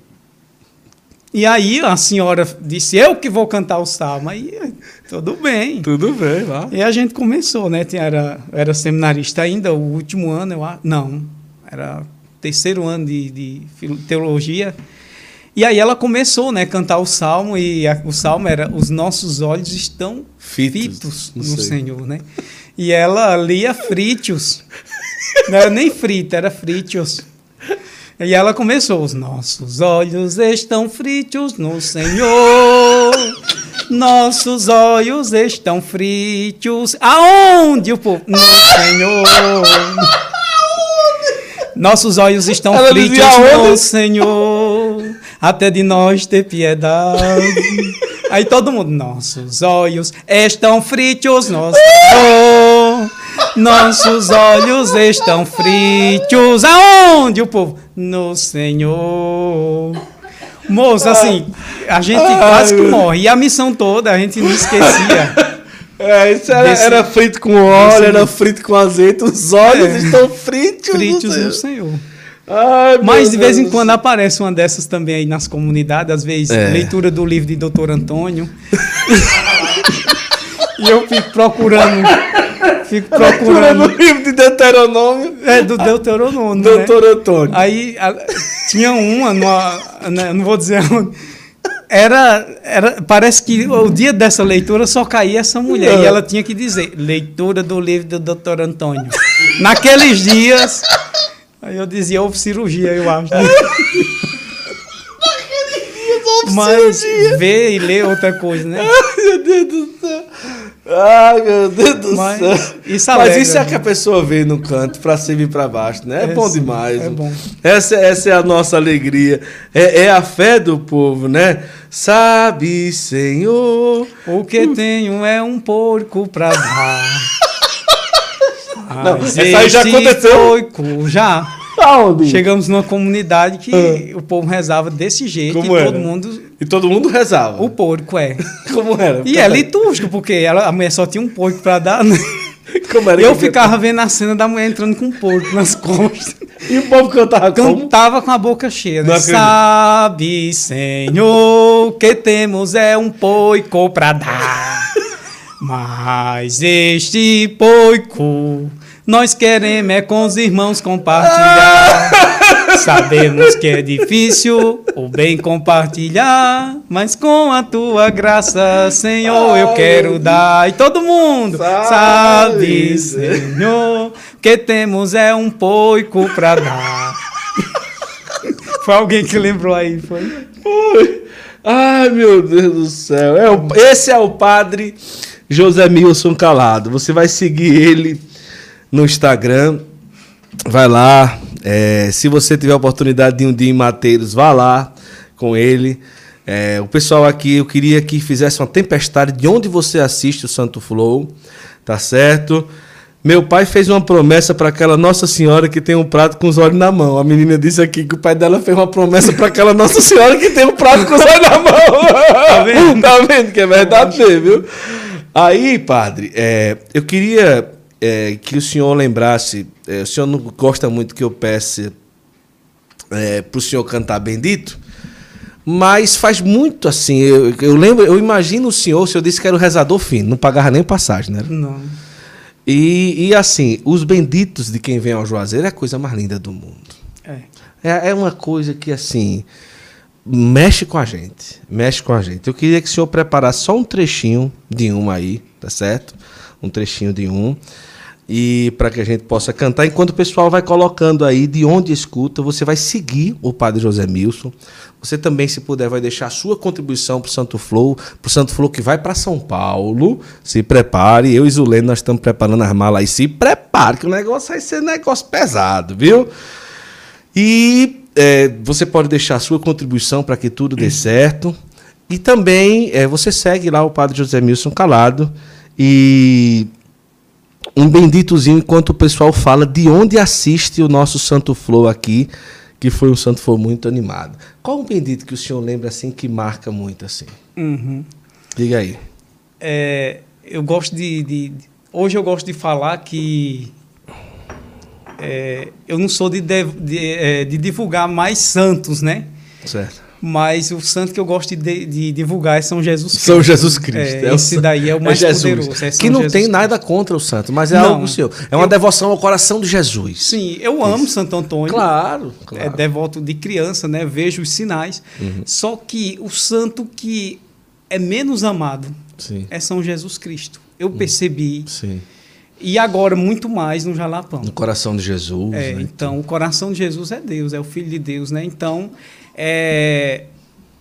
E aí a senhora disse, eu que vou cantar o salmo. Aí, tudo bem. Tudo bem, lá. E a gente começou, né? Era, era seminarista ainda, o último ano, eu Não, era terceiro ano de, de teologia. E aí ela começou, né, a cantar o salmo e a, o salmo era os nossos olhos estão fitos, fitos no sei. Senhor, né? E ela lia frítios. Não era nem frita, era frítios. E ela começou: Os nossos olhos estão fritos no Senhor. Nossos olhos estão fritos. Aonde o povo? No Senhor. Nossos olhos estão ela fritos no Senhor até de nós ter piedade. Aí todo mundo, nossos olhos estão fritos, nosso Senhor. Nossos olhos estão fritos. Aonde o povo? No Senhor. Moço, assim, a gente quase que morre. E a missão toda a gente não esquecia. É, isso era, desse, era frito com óleo, era frito com azeite. Os olhos é, estão fritos. Fritos no Senhor. Ai, Mas de vez em quando aparece uma dessas também aí nas comunidades, às vezes é. leitura do livro de Doutor Antônio. e eu fico procurando. Fico procurando. o livro de Deuteronômio. É, do Deuteronômio. Doutor né? Antônio. Aí a, tinha uma, numa, né, não vou dizer onde. Era, era, parece que o dia dessa leitura só caía essa mulher. E ela tinha que dizer: leitura do livro do Doutor Antônio. Naqueles dias Aí eu dizia, houve cirurgia, eu acho. Mas cirurgia. ver e ler outra coisa, né? Ai, meu Deus do céu. Ai, meu Deus do Mas céu. isso Mas alegra, isso é né? que a pessoa vê no canto, pra cima e pra baixo, né? É, É, bom sim, demais. é bom. Essa, essa é a nossa alegria. É, é a fé do povo, né? Sabe, Senhor. O que tenho é um porco pra dar. Não, Mas essa aí já aconteceu. porco já. Aonde? Chegamos numa comunidade que o povo rezava desse jeito Ah. Como e era? todo mundo. E todo mundo rezava. O porco é. Como era? E é litúrgico, porque ela, a mulher só tinha um porco pra dar, né? Como era eu ficava vendo a cena da mulher entrando com um porco nas costas. E o povo cantava como? Cantava com a boca cheia, Não né? Sabe, Senhor, que temos é um poico pra dar. Mas este poico nós queremos é com os irmãos compartilhar. Sabemos que é difícil o bem compartilhar, mas com a tua graça, Senhor, eu quero dar. E todo mundo Sabe, sabe, Senhor, que temos é um poico pra dar. Foi alguém que lembrou aí, foi? Oi. Ai, meu Deus do céu. É o- esse é o padre José Milson Calado. Você vai seguir ele no Instagram. Vai lá. É, se você tiver a oportunidade de um dia em Mateiros, vá lá com ele. É, o pessoal aqui, eu queria que fizesse uma tempestade de onde você assiste o Santo Flow. Tá certo? Meu pai fez uma promessa para aquela Nossa Senhora que tem um prato com os olhos na mão. A menina disse aqui que o pai dela fez uma promessa para aquela Nossa Senhora que tem um prato com os olhos na mão. Tá vendo? tá vendo que é verdade, viu? Aí, padre, é, eu queria é, que o senhor lembrasse. é, o senhor não gosta muito que eu peça para o senhor cantar bendito, mas faz muito assim. Eu, eu lembro, eu imagino o senhor, o senhor disse que era o rezador fino, não pagava nem passagem, né? Não. E, e assim, os benditos de quem vem ao Juazeiro é a coisa mais linda do mundo. É. É, é uma coisa que, assim, mexe com a gente. Mexe com a gente. Eu queria que o senhor preparasse só um trechinho de um aí, tá certo? Um trechinho de um. E para que a gente possa cantar, enquanto o pessoal vai colocando aí de onde escuta, você vai seguir o Padre José Milson. Você também, se puder, vai deixar a sua contribuição para o Santo Flow, para o Santo Flow que vai para São Paulo. Se prepare, eu e Zulene, nós estamos preparando as malas aí. Se prepare, que o negócio vai ser negócio pesado, viu? E é, você pode deixar a sua contribuição para que tudo dê certo. E também é, você segue lá o Padre José Milson Calado e um benditozinho enquanto o pessoal fala de onde assiste o nosso Santo Flow aqui, que foi um Santo Flow muito animado. Qual um bendito que o senhor lembra assim que marca muito assim? Uhum. Diga aí. É, eu gosto de, de- de- Hoje eu gosto de falar que. É, eu não sou de, dev- de, é, de divulgar mais santos, né? Certo. Mas o santo que eu gosto de, de divulgar é São Jesus Cristo. São Jesus Cristo. É, o esse daí é o mais Jesus. poderoso, é que não Jesus tem Cristo. nada contra o santo, mas é Não. algo seu. É uma Eu- devoção ao coração de Jesus. Sim, eu amo Santo Antônio. Claro, É claro. Uhum. devoto de criança, né? Vejo os sinais. Só que o santo que é menos amado Sim. é São Jesus Cristo. Eu Uhum. percebi. Sim. E agora, muito mais no Jalapão. No coração de Jesus. É, né? então, o coração de Jesus é Deus, é o Filho de Deus, né? Então, é,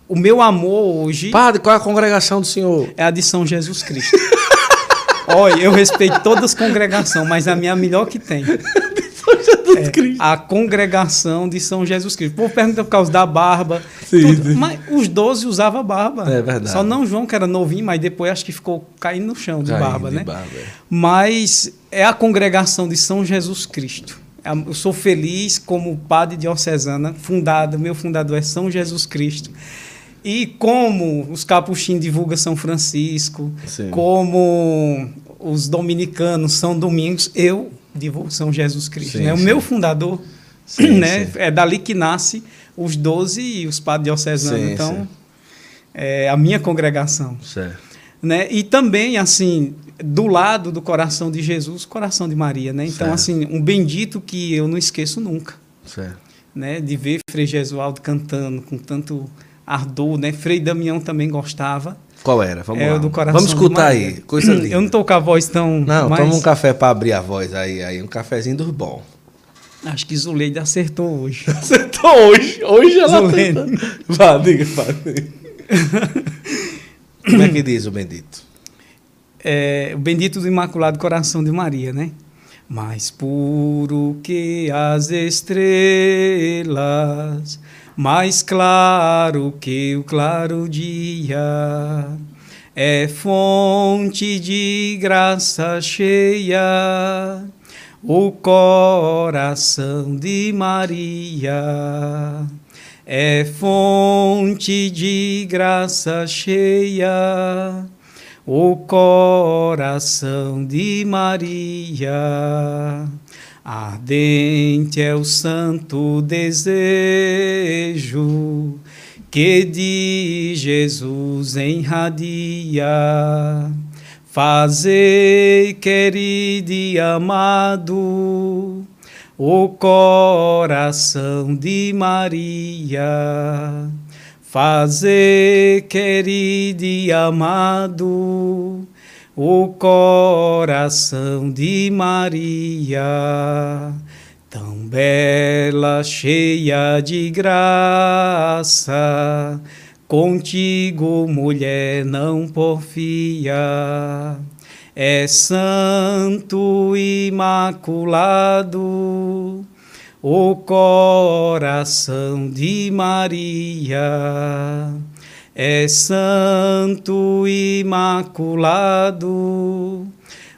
o meu amor hoje Padre, qual é a congregação do senhor? é a de São Jesus Cristo. Olha, eu respeito todas as congregações, mas a minha é a melhor que tem. Cristo. A congregação de São Jesus Cristo. O povo pergunta por causa da barba. Sim, sim. Mas os 12 usavam barba. É verdade. Só não João, que era novinho, mas depois acho que ficou caindo no chão de Caindo barba, de né? barba, é. Mas é a congregação de São Jesus Cristo. É Eu sou feliz como padre diocesana, fundado, meu fundador é São Jesus Cristo. E como os capuchinhos divulgam São Francisco, Sim. como os dominicanos São Domingos, eu divulgo São Jesus Cristo. Sim, né? O meu fundador Sim, né? sim. é dali que nasce os 12 e os padres diocesanos. Então, é a minha congregação Certo. né? E também assim, do lado do coração de Jesus, coração de Maria, né? Então Certo. assim, um bendito que eu não esqueço nunca, Certo. né? De ver Frei Jesualdo cantando com tanto ardor, né? Frei Damião também gostava. Qual era? Vamos é lá. do coração Vamos escutar aí. Coisa linda. Eu não tô com a voz tão Não, mas toma um café para abrir a voz aí, aí. Um cafezinho dos bons. acho que Zuleide acertou hoje. Acertou hoje. Hoje ela Zulene. Vá, diga, vá. Como é que diz o bendito? é, o bendito do Imaculado Coração de Maria, né? Mais puro que as estrelas, mais claro que o claro dia, é fonte de graça cheia o coração de Maria é fonte de graça cheia, o coração de Maria. Ardente é o santo desejo que de Jesus enradia Fazei, querido e amado, o coração de Maria. Fazei, querido e amado, o coração de Maria. Tão bela, cheia de graça, Contigo, mulher, não porfia, é santo imaculado o coração de Maria. É santo imaculado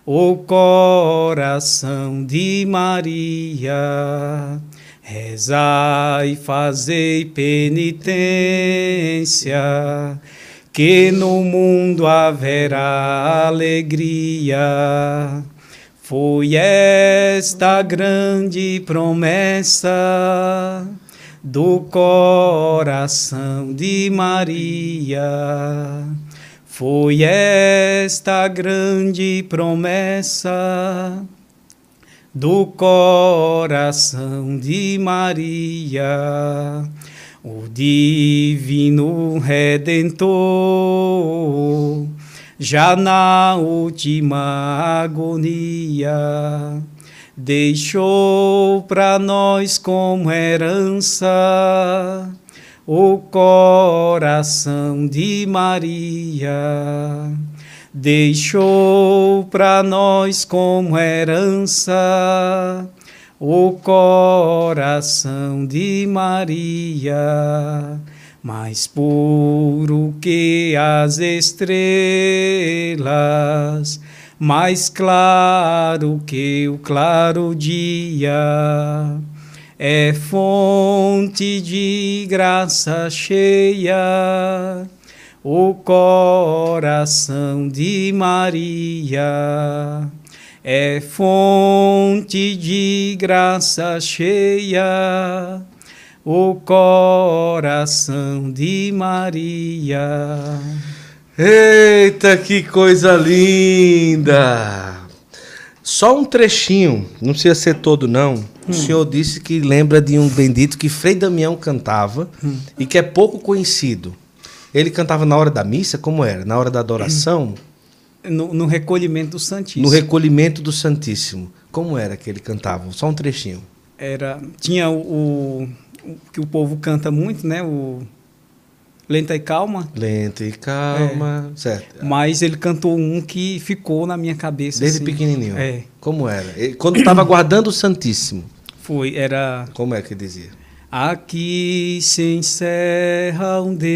o coração de Maria. Rezai, fazei penitência, que no mundo haverá alegria. Foi esta grande promessa do coração de Maria. Foi esta grande promessa do coração de Maria, o divino redentor, já na última agonia, deixou para nós como herança o coração de Maria. Deixou para nós como herança o coração de Maria, mais puro que as estrelas, mais claro que o claro dia. É fonte de graça cheia o coração de Maria é fonte de graça cheia, o coração de Maria. Eita, que coisa linda! Só um trechinho, não precisa ser todo não. Hum. O senhor disse que lembra de um bendito que Frei Damião cantava hum. e que é pouco conhecido. Ele cantava na hora da missa, como era? Na hora da adoração? No, no recolhimento do Santíssimo. No recolhimento do Santíssimo. Como era que ele cantava? Só um trechinho. Era, tinha o, o que o povo canta muito, né? O Lenta e Calma. Lenta e Calma, é. certo. Mas ele cantou um que ficou na minha cabeça. Desde assim. pequenininho. É. Como era? Quando estava guardando o Santíssimo. Foi, era. Como é que dizia? Aqui se encerra um Deus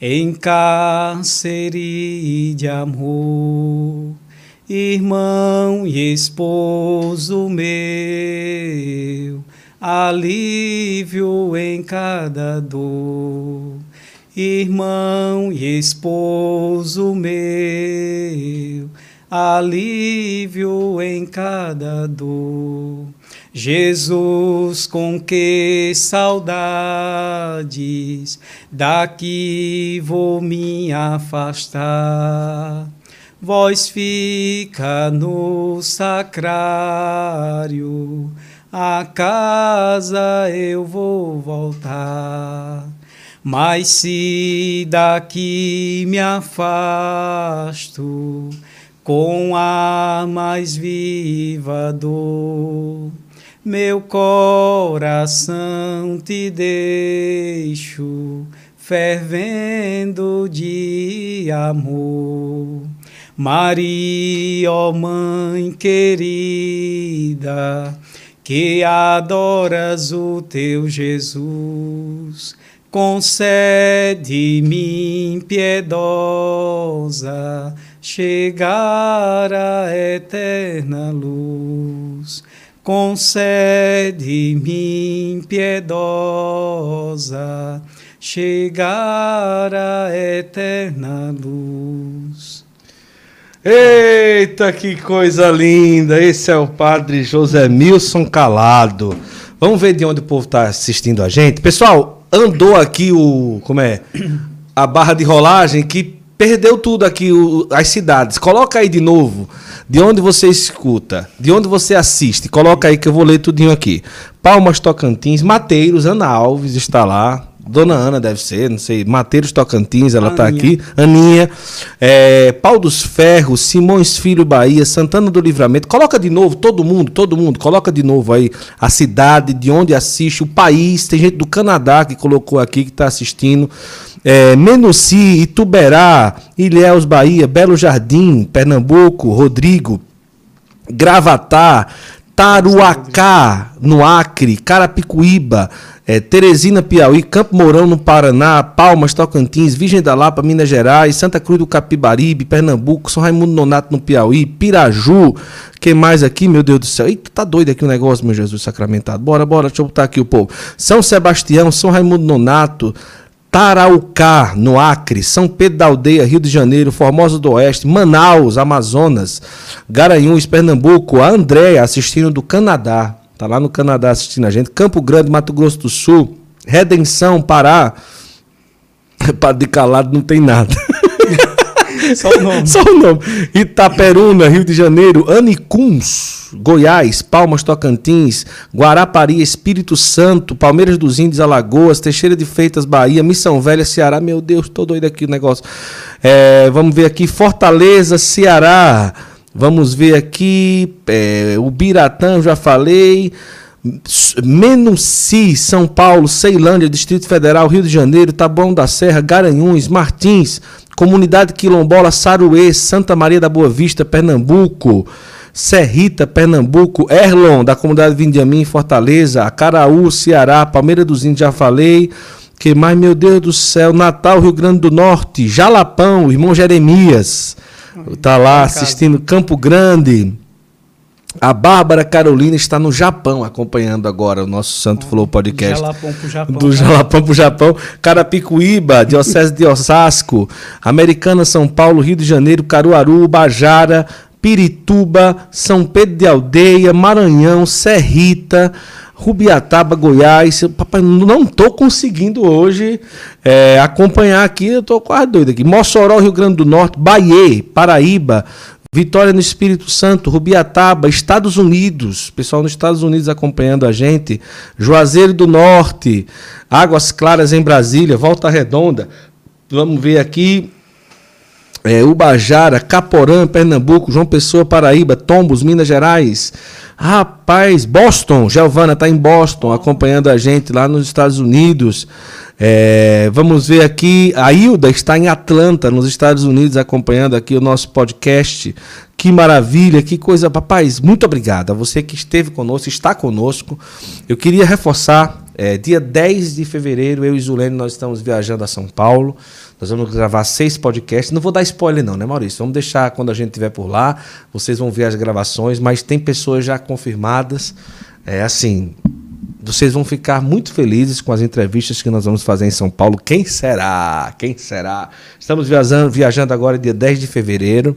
em cárcere de amor, irmão e esposo meu, alívio em cada dor. Irmão e esposo meu, alívio em cada dor Jesus, com que saudades daqui vou me afastar. Vós fica no sacrário, a casa eu vou voltar. Mas se daqui me afasto, com a mais viva dor, meu coração te deixo, fervendo de amor. Maria, ó Mãe querida, que adoras o teu Jesus, concede-me piedosa chegar à eterna luz. Concede-me piedosa chegar à eterna luz. Eita, que coisa linda! Esse é o padre José Milson Calado. Vamos ver de onde o povo está assistindo a gente. Pessoal, andou aqui o. Como é? A barra de rolagem que perdeu tudo aqui, o, as cidades. Coloca aí de novo. De onde você escuta, de onde você assiste. Coloca aí que eu vou ler tudinho aqui. Palmas Tocantins, Mateiros, Ana Alves está lá. Dona Ana deve ser, não sei. Mateiros Tocantins, ela está aqui. Aninha. É, Pau dos Ferros, Simões Filho Bahia, Santana do Livramento. Coloca de novo, todo mundo, todo mundo. Coloca de novo aí a cidade, de onde assiste, o país. Tem gente do Canadá que colocou aqui, que está assistindo. É, Menuci, Ituberá, Ilhéus, Bahia, Belo Jardim, Pernambuco, Rodrigo, Gravatá, Taruacá, no Acre, Carapicuíba, é, Teresina, Piauí, Campo Mourão, no Paraná, Palmas, Tocantins, Virgem da Lapa, Minas Gerais, Santa Cruz do Capibaribe, Pernambuco, São Raimundo Nonato, no Piauí, Piraju, quem mais aqui, meu Deus do céu? Eita, tá doido aqui o negócio, meu Jesus sacramentado. Bora, bora, deixa eu botar aqui o povo. São Sebastião, São Raimundo Nonato, Taraucá, no Acre, São Pedro da Aldeia, Rio de Janeiro, Formosa do Oeste, Manaus, Amazonas, Garanhuns, Pernambuco, a Andréia assistindo do Canadá, tá lá no Canadá assistindo a gente, Campo Grande, Mato Grosso do Sul, Redenção, Pará, Padre de Calado não tem nada. Só o nome. Só o nome. Itaperuna, Rio de Janeiro, Anicuns, Goiás, Palmas, Tocantins, Guarapari, Espírito Santo, Palmeiras dos Índios, Alagoas, Teixeira de Feitas, Bahia, Missão Velha, Ceará. Meu Deus, tô doido aqui o negócio. É, vamos ver aqui, Fortaleza, Ceará. Vamos ver aqui, é, Ubiratã, já falei. Menuci, São Paulo, Ceilândia, Distrito Federal, Rio de Janeiro, Taboão da Serra, Garanhuns, Martins, Comunidade Quilombola Saruê, Santa Maria da Boa Vista, Pernambuco. Serrita, Pernambuco, Erlon, da comunidade Vindiamin, Fortaleza, Acaraú, Ceará, Palmeira dos Índios, já falei. Que mais, meu Deus do céu, Natal, Rio Grande do Norte, Jalapão, irmão Jeremias, tá lá assistindo Campo Grande. A Bárbara Carolina está no Japão acompanhando agora o nosso Santo Flow Podcast. Do Jalapão pro Japão. Do Jalapão pro Japão. Carapicuíba, Diocese de Osasco, Americana, São Paulo, Rio de Janeiro, Caruaru, Bajara, Pirituba, São Pedro de Aldeia, Maranhão, Serrita, Rubiataba, Goiás. Papai, não estou conseguindo hoje é, acompanhar aqui, eu estou quase doido aqui. Mossoró, Rio Grande do Norte, Bahia, Paraíba, Vitória no Espírito Santo, Rubiataba, Estados Unidos, pessoal nos Estados Unidos acompanhando a gente, Juazeiro do Norte, Águas Claras em Brasília, Volta Redonda. Vamos ver aqui. É, Ubajara, Caporã, Pernambuco, João Pessoa, Paraíba, Tombos, Minas Gerais. Rapaz, Boston, Giovana está em Boston, acompanhando a gente lá nos Estados Unidos. É, vamos ver aqui, a Hilda está em Atlanta, nos Estados Unidos, acompanhando aqui o nosso podcast. Que maravilha, que coisa. Papais, muito obrigado a você que esteve conosco, está conosco. Eu queria reforçar, é, dia 10 de fevereiro, eu e Zulene, nós estamos viajando a São Paulo. Nós vamos gravar seis podcasts. Não vou dar spoiler, não, né, Maurício? Vamos deixar quando a gente estiver por lá. Vocês vão ver as gravações, mas tem pessoas já confirmadas. É assim, vocês vão ficar muito felizes com as entrevistas que nós vamos fazer em São Paulo. Quem será? Quem será? Estamos viajando, viajando agora dia 10 de fevereiro.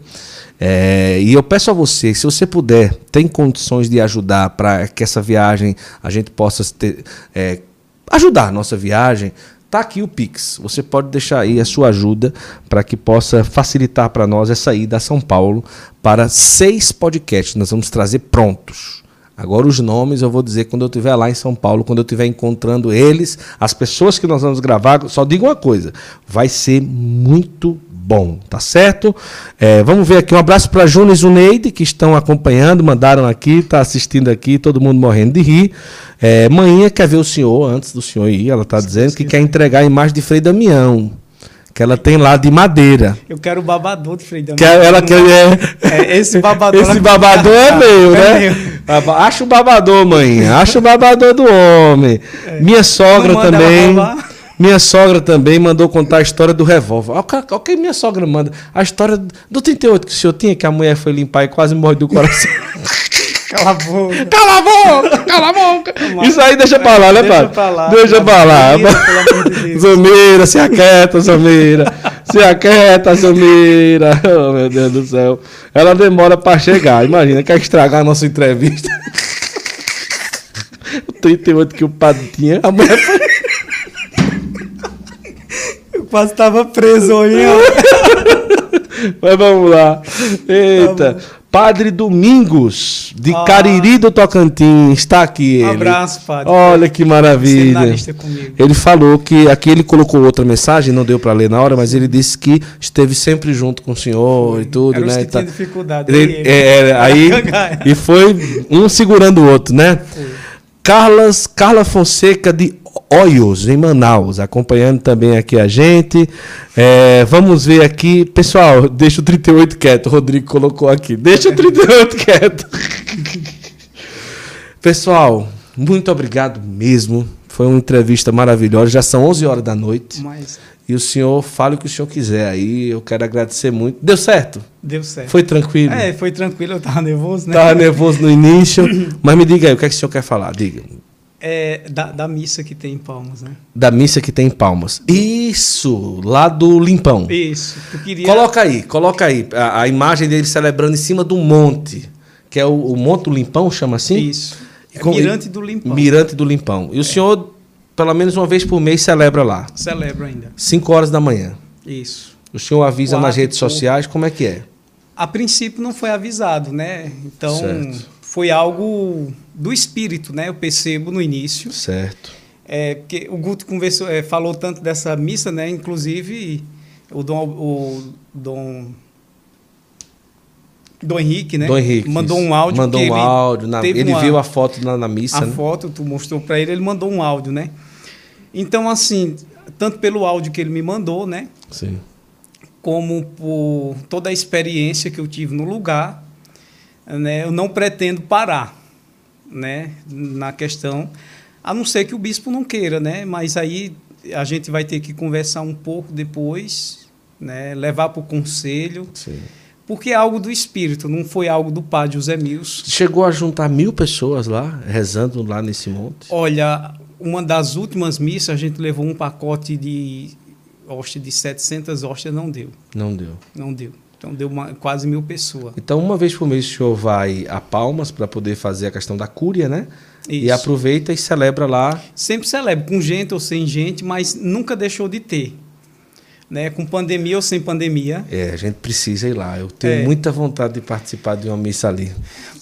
É, e eu peço a você, se você puder, tem condições de ajudar para que essa viagem a gente possa ter, é, ajudar a nossa viagem. Tá aqui o Pix. Você pode deixar aí a sua ajuda para que possa facilitar para nós essa ida a São Paulo para seis podcasts. Nós vamos trazer prontos Agora os nomes eu vou dizer quando eu estiver lá em São Paulo, quando eu estiver encontrando eles, as pessoas que nós vamos gravar, só digo uma coisa, vai ser muito bom, tá certo? É, vamos ver aqui, um abraço para Júnior e Zuneide, que estão acompanhando, mandaram aqui, tá assistindo aqui, todo mundo morrendo de rir. É, manhã quer ver o senhor, antes do senhor ir, ela tá dizendo que quer entregar a imagem de Frei Damião que ela tem lá de madeira. Eu quero o babador de Frei Damião. Que ela quer é, é, esse babador. Esse babador é meu, é né? Meu. Acha o babador, mãe. Acha o babador do homem. É. Minha sogra também. Minha sogra também mandou contar a história do revólver. Olha o que minha sogra manda. A história do 38 que o senhor tinha, que a mulher foi limpar e quase morre do coração. Cala a boca. Cala a boca, cala a boca. Isso aí deixa pra lá, né, pai? Deixa pra lá. Deixa pra lá. Zomeira, se aquieta, Zomeira. Se aquieta, Zomeira. Oh, meu Deus do céu. Ela demora pra chegar. Imagina, quer estragar a nossa entrevista. O 38 que o padre tinha, a mulher foi... Eu quase tava preso hoje, Mas vamos lá. Eita. Tá Padre Domingos, de ah. Cariri do Tocantins, está aqui ele. Um abraço, Padre. Olha que maravilha. Ele falou que aqui ele colocou outra mensagem, não deu para ler na hora, mas ele disse que esteve sempre junto com o senhor foi. e tudo, Era né? Que tá... dificuldade. Ele, ele. É, aí e foi um segurando o outro, né? Foi. Carlas, Carla Fonseca de Oios, em Manaus, acompanhando também aqui a gente. É, vamos ver aqui. Pessoal, deixa o 38 quieto. O Rodrigo colocou aqui. Deixa o 38 quieto. Pessoal, muito obrigado mesmo. Foi uma entrevista maravilhosa. Já são 11 horas da noite. Mas... E o senhor fale o que o senhor quiser aí. Eu quero agradecer muito. Deu certo? Deu certo. Foi tranquilo? É, foi tranquilo. Eu tava nervoso, né? Tava nervoso no início. mas me diga aí, o que, é que o senhor quer falar? Diga. É, da, da, missa que tem em Palmas, né? Da missa que tem em Palmas. Isso, lá do Limpão. Isso. Queria... Coloca aí, coloca aí a, a, imagem dele celebrando em cima do monte, que é o, o Monte do Limpão, chama assim? Isso. É Com, Mirante do Limpão. Mirante do Limpão. E o é. senhor, pelo menos uma vez por mês, celebra lá? Celebra ainda. 5 horas da manhã. Isso. O senhor avisa Quatro, nas redes sociais, como é que é? A princípio não foi avisado, né? Então, certo. foi algo do espírito, né? Eu percebo no início. Certo. É, porque o Guto conversou, é, falou tanto dessa missa, né? Inclusive o Dom, o Dom, Dom Henrique, né? Dom Henrique mandou um áudio. Mandou um áudio. Na, ele uma, viu a foto na, na missa. A né? foto, tu mostrou para ele, ele mandou um áudio, né? Então, assim, tanto pelo áudio que ele me mandou, né? Sim. Como por toda a experiência que eu tive no lugar, né? Eu não pretendo parar né, na questão, a não ser que o bispo não queira, né? Mas aí a gente vai ter que conversar um pouco depois, né, levar para o conselho. Sim. Porque é algo do espírito, não foi algo do padre José Mills. Chegou a juntar mil pessoas lá, rezando lá nesse monte? Olha, uma das últimas missas, a gente levou um pacote de hóstia de 700 hóstias, não deu. Não deu. Não deu. Então deu uma, quase mil pessoas. Então, uma vez por mês o senhor vai a Palmas para poder fazer a questão da cúria, né? Isso. E aproveita e celebra lá. Sempre celebra, com gente ou sem gente, mas nunca deixou de ter. Né? Com pandemia ou sem pandemia. É, a gente precisa ir lá. Eu tenho é. muita vontade de participar de uma missa ali.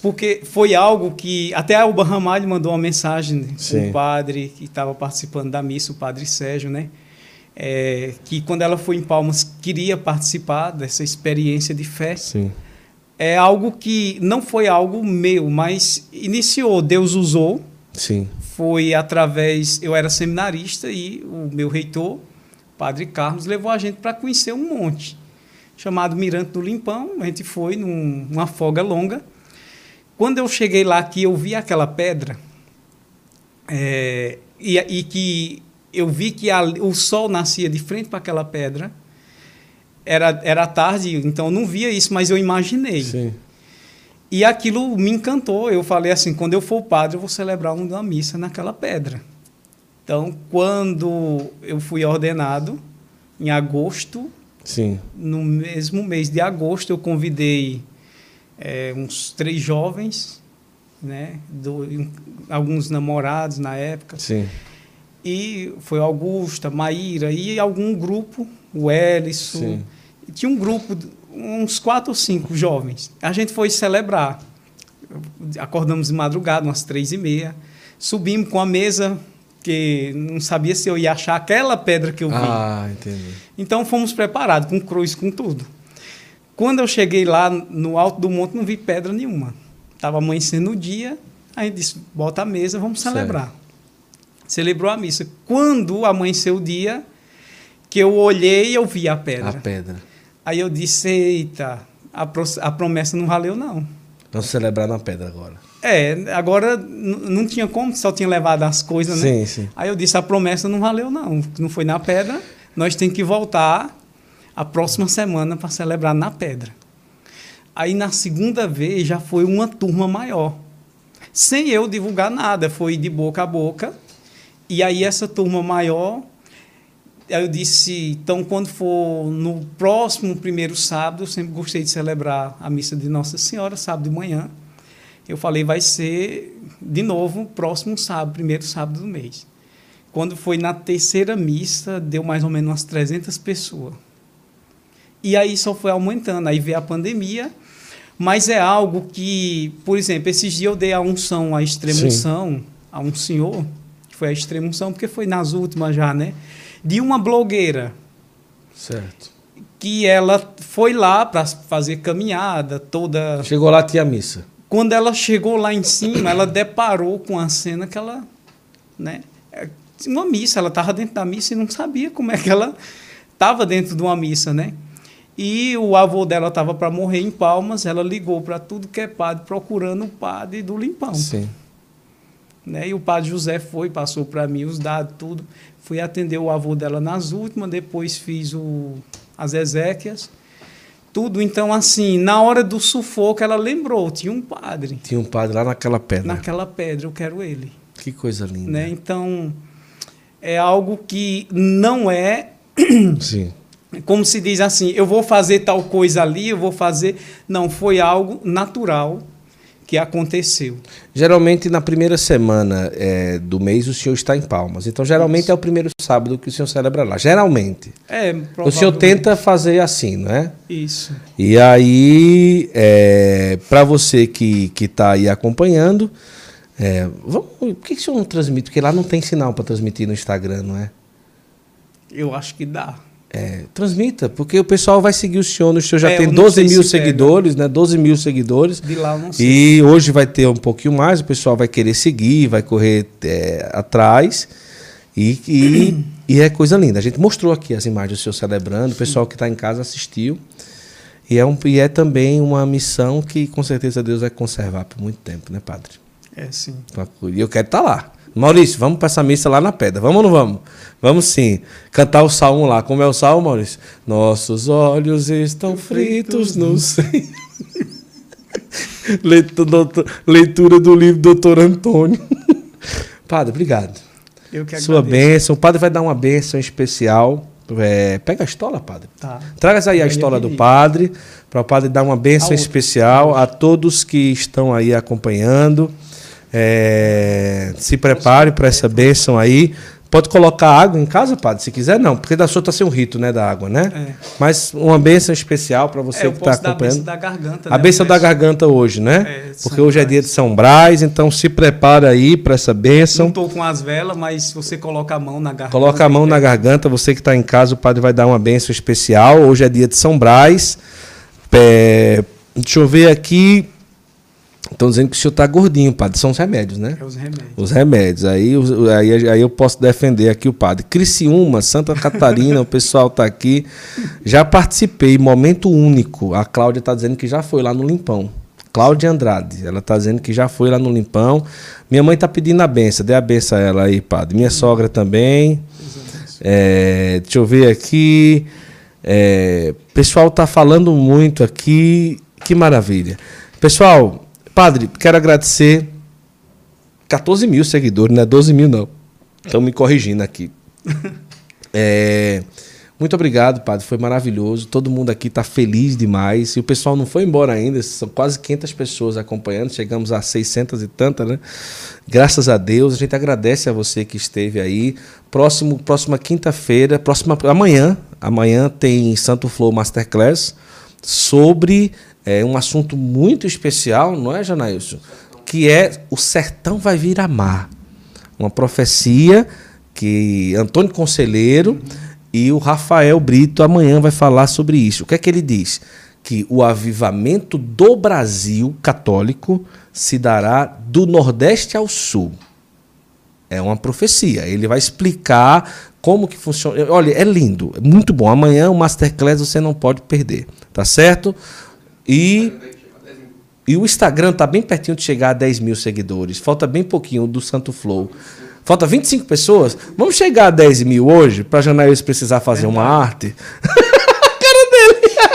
Porque foi algo que. Até o Ramalho mandou uma mensagem com o padre que estava participando da missa, o padre Sérgio, né? é, que quando ela foi em Palmas queria participar dessa experiência de fé. Sim. É algo que não foi algo meu, mas iniciou, Deus usou. Sim. Foi através, eu era seminarista e o meu reitor, Padre Carlos, levou a gente para conhecer um monte chamado Mirante do Limpão. A gente foi num, numa folga longa. Quando eu cheguei lá que eu vi aquela pedra é, e, e que eu vi que a, o sol nascia de frente para aquela pedra. Era, era tarde, então eu não via isso, mas eu imaginei. Sim. E aquilo me encantou. Eu falei assim: quando eu for padre, eu vou celebrar uma missa naquela pedra. Então, quando eu fui ordenado, em agosto, Sim. no mesmo mês de agosto, eu convidei é, uns três jovens, né, do, alguns namorados na época. Sim e foi Augusta, Maíra e algum grupo, o Ellison. Tinha um grupo, uns quatro ou cinco jovens. A gente foi celebrar. Acordamos de madrugada, umas três e meia. Subimos com a mesa porque não sabia se eu ia achar aquela pedra que eu vi. Ah, entendi. Então fomos preparados com cruz, com tudo. Quando eu cheguei lá no alto do monte, não vi pedra nenhuma. Estava amanhecendo o dia, aí disse: bota a mesa, vamos celebrar. Certo. Celebrou a missa. Quando amanheceu o dia, que eu olhei, eu vi a pedra. A pedra. Aí eu disse: eita, a, a promessa não valeu, não. Vamos celebrar na pedra agora. É, agora não tinha como, só tinha levado as coisas, né? Sim, sim. Aí eu disse, a promessa não valeu, não. Não foi na pedra, nós temos que voltar a próxima semana para celebrar na pedra. Aí na segunda vez já foi uma turma maior. Sem eu divulgar nada, foi de boca a boca. E aí essa turma maior, eu disse, então quando for no próximo primeiro sábado, eu sempre gostei de celebrar a missa de Nossa Senhora, sábado de manhã. Eu falei, vai ser de novo próximo sábado, primeiro sábado do mês. Quando foi na terceira missa, deu mais ou menos umas 300 pessoas. E aí só foi aumentando. Aí veio a pandemia, mas é algo que, por exemplo, esses dias eu dei a unção, a extremunção a um senhor, que foi a extremunção, porque foi nas últimas já, né? De uma blogueira. Certo. Que ela foi lá para fazer caminhada toda. Chegou lá, tinha missa. Quando ela chegou lá em cima, ela deparou com a cena que ela, né, uma missa, ela estava dentro da missa e não sabia como é que ela estava dentro de uma missa, né? E o avô dela estava para morrer em Palmas, ela ligou para tudo que é padre, procurando o padre do Limpão. Sim. Né? E o padre José foi, passou para mim os dados, tudo. Fui atender o avô dela nas últimas, depois fiz o, as exéquias tudo. Então, assim, na hora do sufoco, ela lembrou, tinha um padre. Tinha um padre lá naquela pedra. Naquela pedra, eu quero ele. Que coisa linda. Né? Então, é algo que não é. Sim. Como se diz assim, eu vou fazer tal coisa ali, eu vou fazer. Não, foi algo natural que aconteceu. Geralmente na primeira semana é, do mês o senhor está em Palmas. Então geralmente Isso. é o primeiro sábado que o senhor celebra lá. Geralmente. É, o senhor tenta fazer assim, não é? Isso. E aí, é, para você que está aí acompanhando, é, vamos, por que, que o senhor não transmite? Porque lá não tem sinal para transmitir no Instagram, não é? Eu acho que dá. É, transmita, porque o pessoal vai seguir o senhor. O senhor já é, tem 12 mil se seguidores, pega. né? 12 mil seguidores. De lá não sei. E hoje vai ter um pouquinho mais, o pessoal vai querer seguir, vai correr é, atrás. E, e, e, é coisa linda. A gente mostrou aqui as imagens do senhor celebrando, o pessoal que está em casa assistiu. E é, um, e é também uma missão que com certeza Deus vai conservar por muito tempo, né, padre? É, sim. E eu quero estar tá lá. Maurício, vamos para essa missa lá na pedra. Vamos ou não vamos? Vamos sim. Cantar o salmo lá. Como é o salmo, Maurício? Nossos olhos estão fritos no Senhor. Leitura do livro do Doutor Antônio. Padre, obrigado. Eu que Sua bênção. O padre vai dar uma bênção especial. É, pega a estola, padre. Tá. Traga aí a estola do padre, para o padre dar uma bênção especial a todos que estão aí acompanhando. É, se prepare para essa bênção aí. Pode colocar água em casa, padre, se quiser, não, porque da sua está sem um rito, né, da água, né? É. Mas uma bênção especial para você é, que está acompanhando. A bênção da garganta. A né, bênção da garganta hoje, né? É, porque hoje é dia de São Brás, então se prepara aí para essa bênção. Não estou com as velas, mas você coloca a mão na garganta. Coloca a mão na garganta, você que está em casa, o padre vai dar uma bênção especial. Hoje é dia de São Brás. É, deixa eu ver aqui. Estão dizendo que o senhor está gordinho, padre. São os remédios, né? É os remédios. Os remédios. Aí, aí, aí eu posso defender aqui o padre. Criciúma, Santa Catarina, o pessoal está aqui. Já participei, momento único. A Cláudia está dizendo que já foi lá no Limpão. Cláudia Andrade. Ela está dizendo que já foi lá no Limpão. Minha mãe está pedindo a benção. Dê a benção a ela aí, padre. Minha sogra também. É, deixa eu ver aqui. É, pessoal está falando muito aqui. Que maravilha. Pessoal, Padre, quero agradecer 14 mil seguidores, não é 12 mil, não. Estão me corrigindo aqui. É, muito obrigado, Padre. Foi maravilhoso. Todo mundo aqui está feliz demais. E o pessoal não foi embora ainda. São quase 500 pessoas acompanhando. Chegamos a 600 e tantas, né? Graças a Deus. A gente agradece a você que esteve aí. Próximo, próxima quinta-feira, próxima amanhã. Amanhã tem Santo Flow Masterclass sobre é um assunto muito especial, não é, Janailson? Que é o sertão vai vir a mar. uma profecia que Antônio Conselheiro e o Rafael Brito amanhã vai falar sobre isso. O que é que ele diz? Que o avivamento do Brasil católico se dará do Nordeste ao Sul. É uma profecia. Ele vai explicar como que funciona. Olha, é lindo, é muito bom. Amanhã o Masterclass você não pode perder, tá certo? E, e o Instagram tá bem pertinho de chegar a 10 mil seguidores. Falta bem pouquinho do Santo Flow. Falta 25 pessoas. Vamos chegar a 10 mil hoje, para Janaíus precisar fazer uma arte.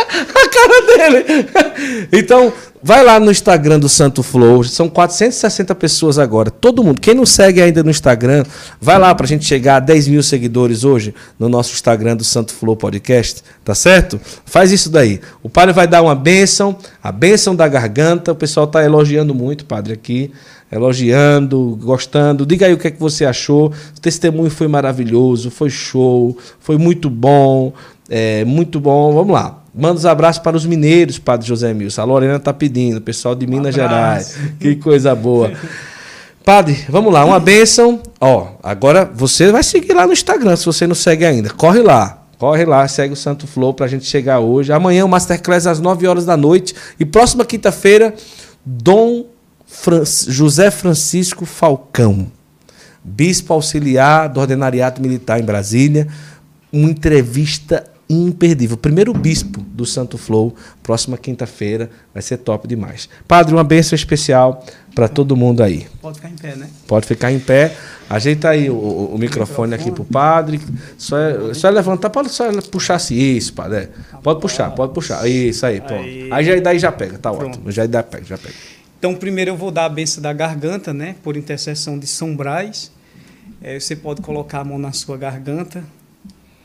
a cara dele! Então, vai lá no Instagram do Santo Flow. São 460 pessoas agora. Todo mundo. Quem não segue ainda no Instagram, vai lá para a gente chegar a 10 mil seguidores hoje no nosso Instagram do Santo Flow Podcast. Tá certo? Faz isso daí. O padre vai dar uma bênção, a bênção da garganta. O pessoal está elogiando muito, padre, aqui elogiando, gostando. Diga aí o que é que você achou. O testemunho foi maravilhoso, foi show, foi muito bom, é, muito bom. Vamos lá. Manda os abraços para os mineiros, Padre José Milson. A Lorena está pedindo, pessoal de Minas Gerais. Que coisa boa. Padre, vamos lá, uma bênção. Ó, agora você vai seguir lá no Instagram, se você não segue ainda. Corre lá. Corre lá, segue o Santo Flow para a gente chegar hoje. Amanhã o Masterclass às 9 horas da noite. E próxima quinta-feira, Dom Fran José Francisco Falcão, bispo auxiliar do Ordenariato Militar em Brasília. Uma entrevista imperdível. Primeiro bispo do Santo Flow, próxima quinta-feira, vai ser top demais. Padre, uma bênção especial para todo mundo aí. Pode ficar em pé, né? Pode ficar em pé. Ajeita aí o, o, o microfone, aqui para o padre. Só, é, só é levantar, pode só puxar assim. Isso, padre. É. Pode puxar, pode puxar. Isso aí, pronto. Aí, já daí já pega, tá pronto. ótimo. Já daí pega, já pega. Então, primeiro eu vou dar a benção da garganta, né? Por intercessão de São Brás. É, você pode colocar a mão na sua garganta.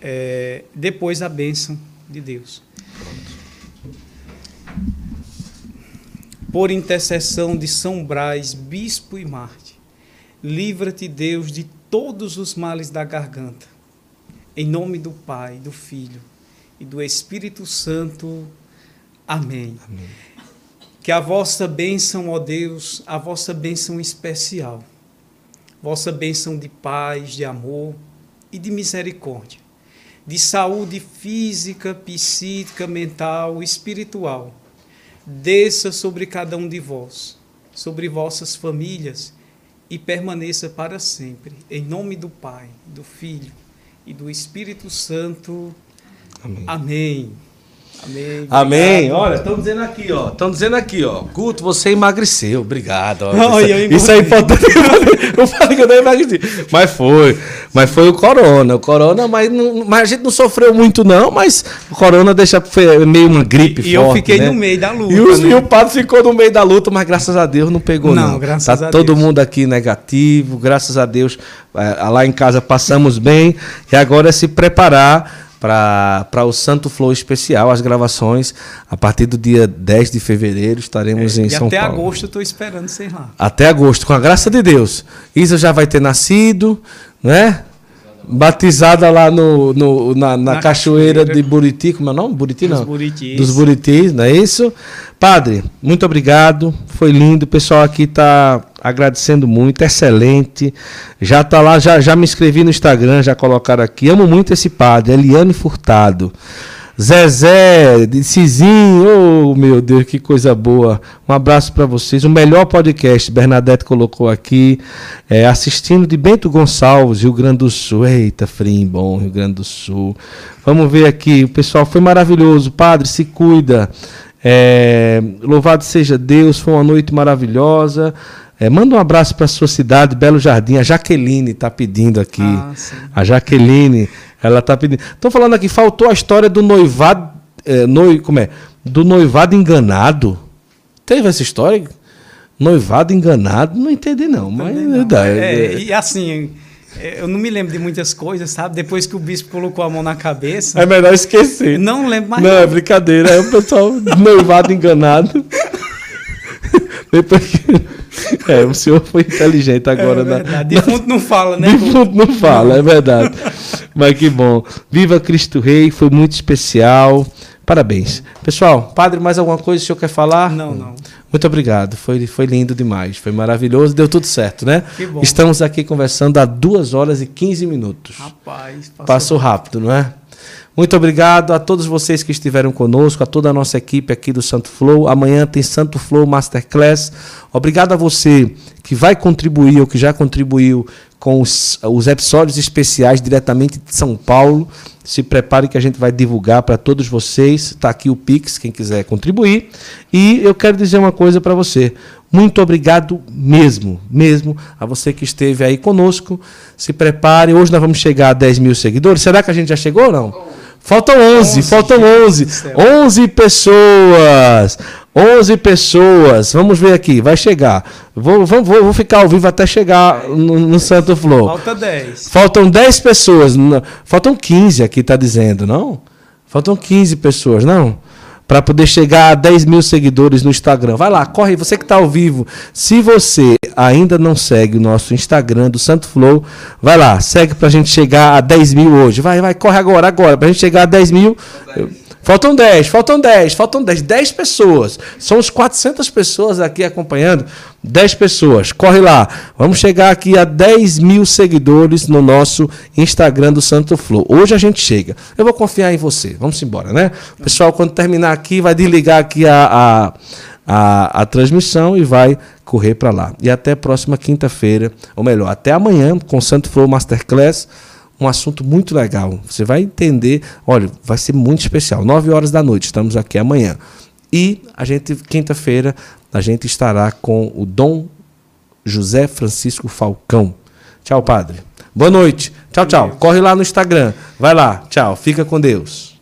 É, depois a bênção de Deus. Por intercessão de São Brás, bispo e Marte, livra-te, Deus, de todos os males da garganta. Em nome do Pai, do Filho e do Espírito Santo. Amém. Amém. Que a vossa bênção, ó Deus, a vossa bênção especial, vossa bênção de paz, de amor e de misericórdia, de saúde física, psíquica, mental, espiritual, desça sobre cada um de vós, sobre vossas famílias e permaneça para sempre. Em nome do Pai, do Filho e do Espírito Santo. Amém. Amém. Amém. Amém. Olha, estão dizendo aqui, ó. Estão dizendo aqui, ó. Guto, você emagreceu. Obrigado. Ó. Não, isso, isso é importante. eu falei que eu não emagreci. Mas foi. Mas foi o corona. O corona, mas, não, mas a gente não sofreu muito, não. Mas o corona deixa meio uma gripe e, forte. E eu fiquei né? no meio da luta. E, os, né? e, o padre ficou no meio da luta, mas graças a Deus não pegou, não. Não, graças tá a todo Deus. mundo aqui negativo. Graças a Deus, é, lá em casa passamos bem. E agora é se preparar para o Santo Flow especial, as gravações. A partir do dia 10 de fevereiro estaremos é, em São Paulo. até agosto estou esperando ser lá. Até agosto, com a graça de Deus. Isa já vai ter nascido, né? Batizada lá no, no na, na, na cachoeira, cachoeira, de Buriti, como é o nome? Buriti não? Dos Buritis. Dos Buritis, não é isso? Padre, muito obrigado. Foi lindo. O pessoal aqui está agradecendo muito, excelente. Já tá lá, já, já me inscrevi no Instagram, já colocaram aqui. Amo muito esse padre, Eliane Furtado. Zezé, Cizinho, oh meu Deus, que coisa boa. Um abraço para vocês. O melhor podcast, Bernadette colocou aqui, é, assistindo de Bento Gonçalves, Rio Grande do Sul. Eita, frio bom, Rio Grande do Sul. Vamos ver aqui, o pessoal foi maravilhoso. Padre, se cuida. É, louvado seja Deus, foi uma noite maravilhosa. É, manda um abraço para sua cidade, Belo Jardim. A Jaqueline está pedindo aqui. Ah, a Jaqueline ela tá pedindo. Estão falando aqui, faltou a história do noivado. É, noi, como é? Do noivado enganado. Teve essa história? Noivado enganado? Não entendi, não. Mas não. É, é, e assim, é, eu não me lembro de muitas coisas, sabe? Depois que o bispo colocou a mão na cabeça. É melhor esquecer. Não lembro mais. Não, é brincadeira. É o pessoal noivado enganado. Depois que. É, o senhor foi inteligente agora. É verdade. Na, Defunto não fala, né? Defunto não fala, é verdade. Mas que bom. Viva Cristo Rei, foi muito especial. Parabéns. Pessoal, padre, mais alguma coisa que o senhor quer falar? Não, não. Muito obrigado. Foi, foi lindo demais. Foi maravilhoso. Deu tudo certo, né? Que bom. Estamos aqui conversando há 2 horas e 15 minutos. Rapaz, passou, Passou rápido, não é? Muito obrigado a todos vocês que estiveram conosco, a toda a nossa equipe aqui do Santo Flow. Amanhã tem Santo Flow Masterclass. Obrigado a você que vai contribuir ou que já contribuiu com os, os episódios especiais diretamente de São Paulo. Se prepare que a gente vai divulgar para todos vocês. Está aqui o Pix, quem quiser contribuir. E eu quero dizer uma coisa para você. Muito obrigado mesmo, mesmo a você que esteve aí conosco. Se prepare. Hoje nós vamos chegar a 10 mil seguidores. Será que a gente já chegou ou não? Faltam 11, 11, faltam gente 11. do céu. 11 pessoas. 11 pessoas. Vamos ver aqui, vai chegar. Vou, vou, vou ficar ao vivo até chegar no, no Santo Flor. Falta 10. Faltam 10 pessoas. Faltam 15 aqui, tá dizendo, não? Faltam 15 pessoas, não? Para poder chegar a 10 mil seguidores no Instagram. Vai lá, corre, você que está ao vivo. Se você ainda não segue o nosso Instagram do Santo Flow, vai lá, segue para a gente chegar a 10 mil hoje. Vai, vai, corre agora, agora, para a gente chegar a 10 mil. Eu- Faltam 10, faltam 10, faltam 10, 10 pessoas. São os 400 pessoas aqui acompanhando. 10 pessoas, corre lá. Vamos chegar aqui a 10 mil seguidores no nosso Instagram do Santo Flow. Hoje a gente chega. Eu vou confiar em você. Vamos embora, né? Pessoal, quando terminar aqui, vai desligar aqui a, a, a, a transmissão e vai correr para lá. E até próxima quinta-feira, ou melhor, até amanhã com o Santo Flow Masterclass um assunto muito legal. Você vai entender, olha, vai ser muito especial. 9 horas da noite, estamos aqui amanhã. E a gente, quinta-feira, a gente estará com o Dom José Francisco Falcão. Tchau, padre. Boa noite. Tchau, tchau. Corre lá no Instagram. Vai lá. Tchau. Fica com Deus.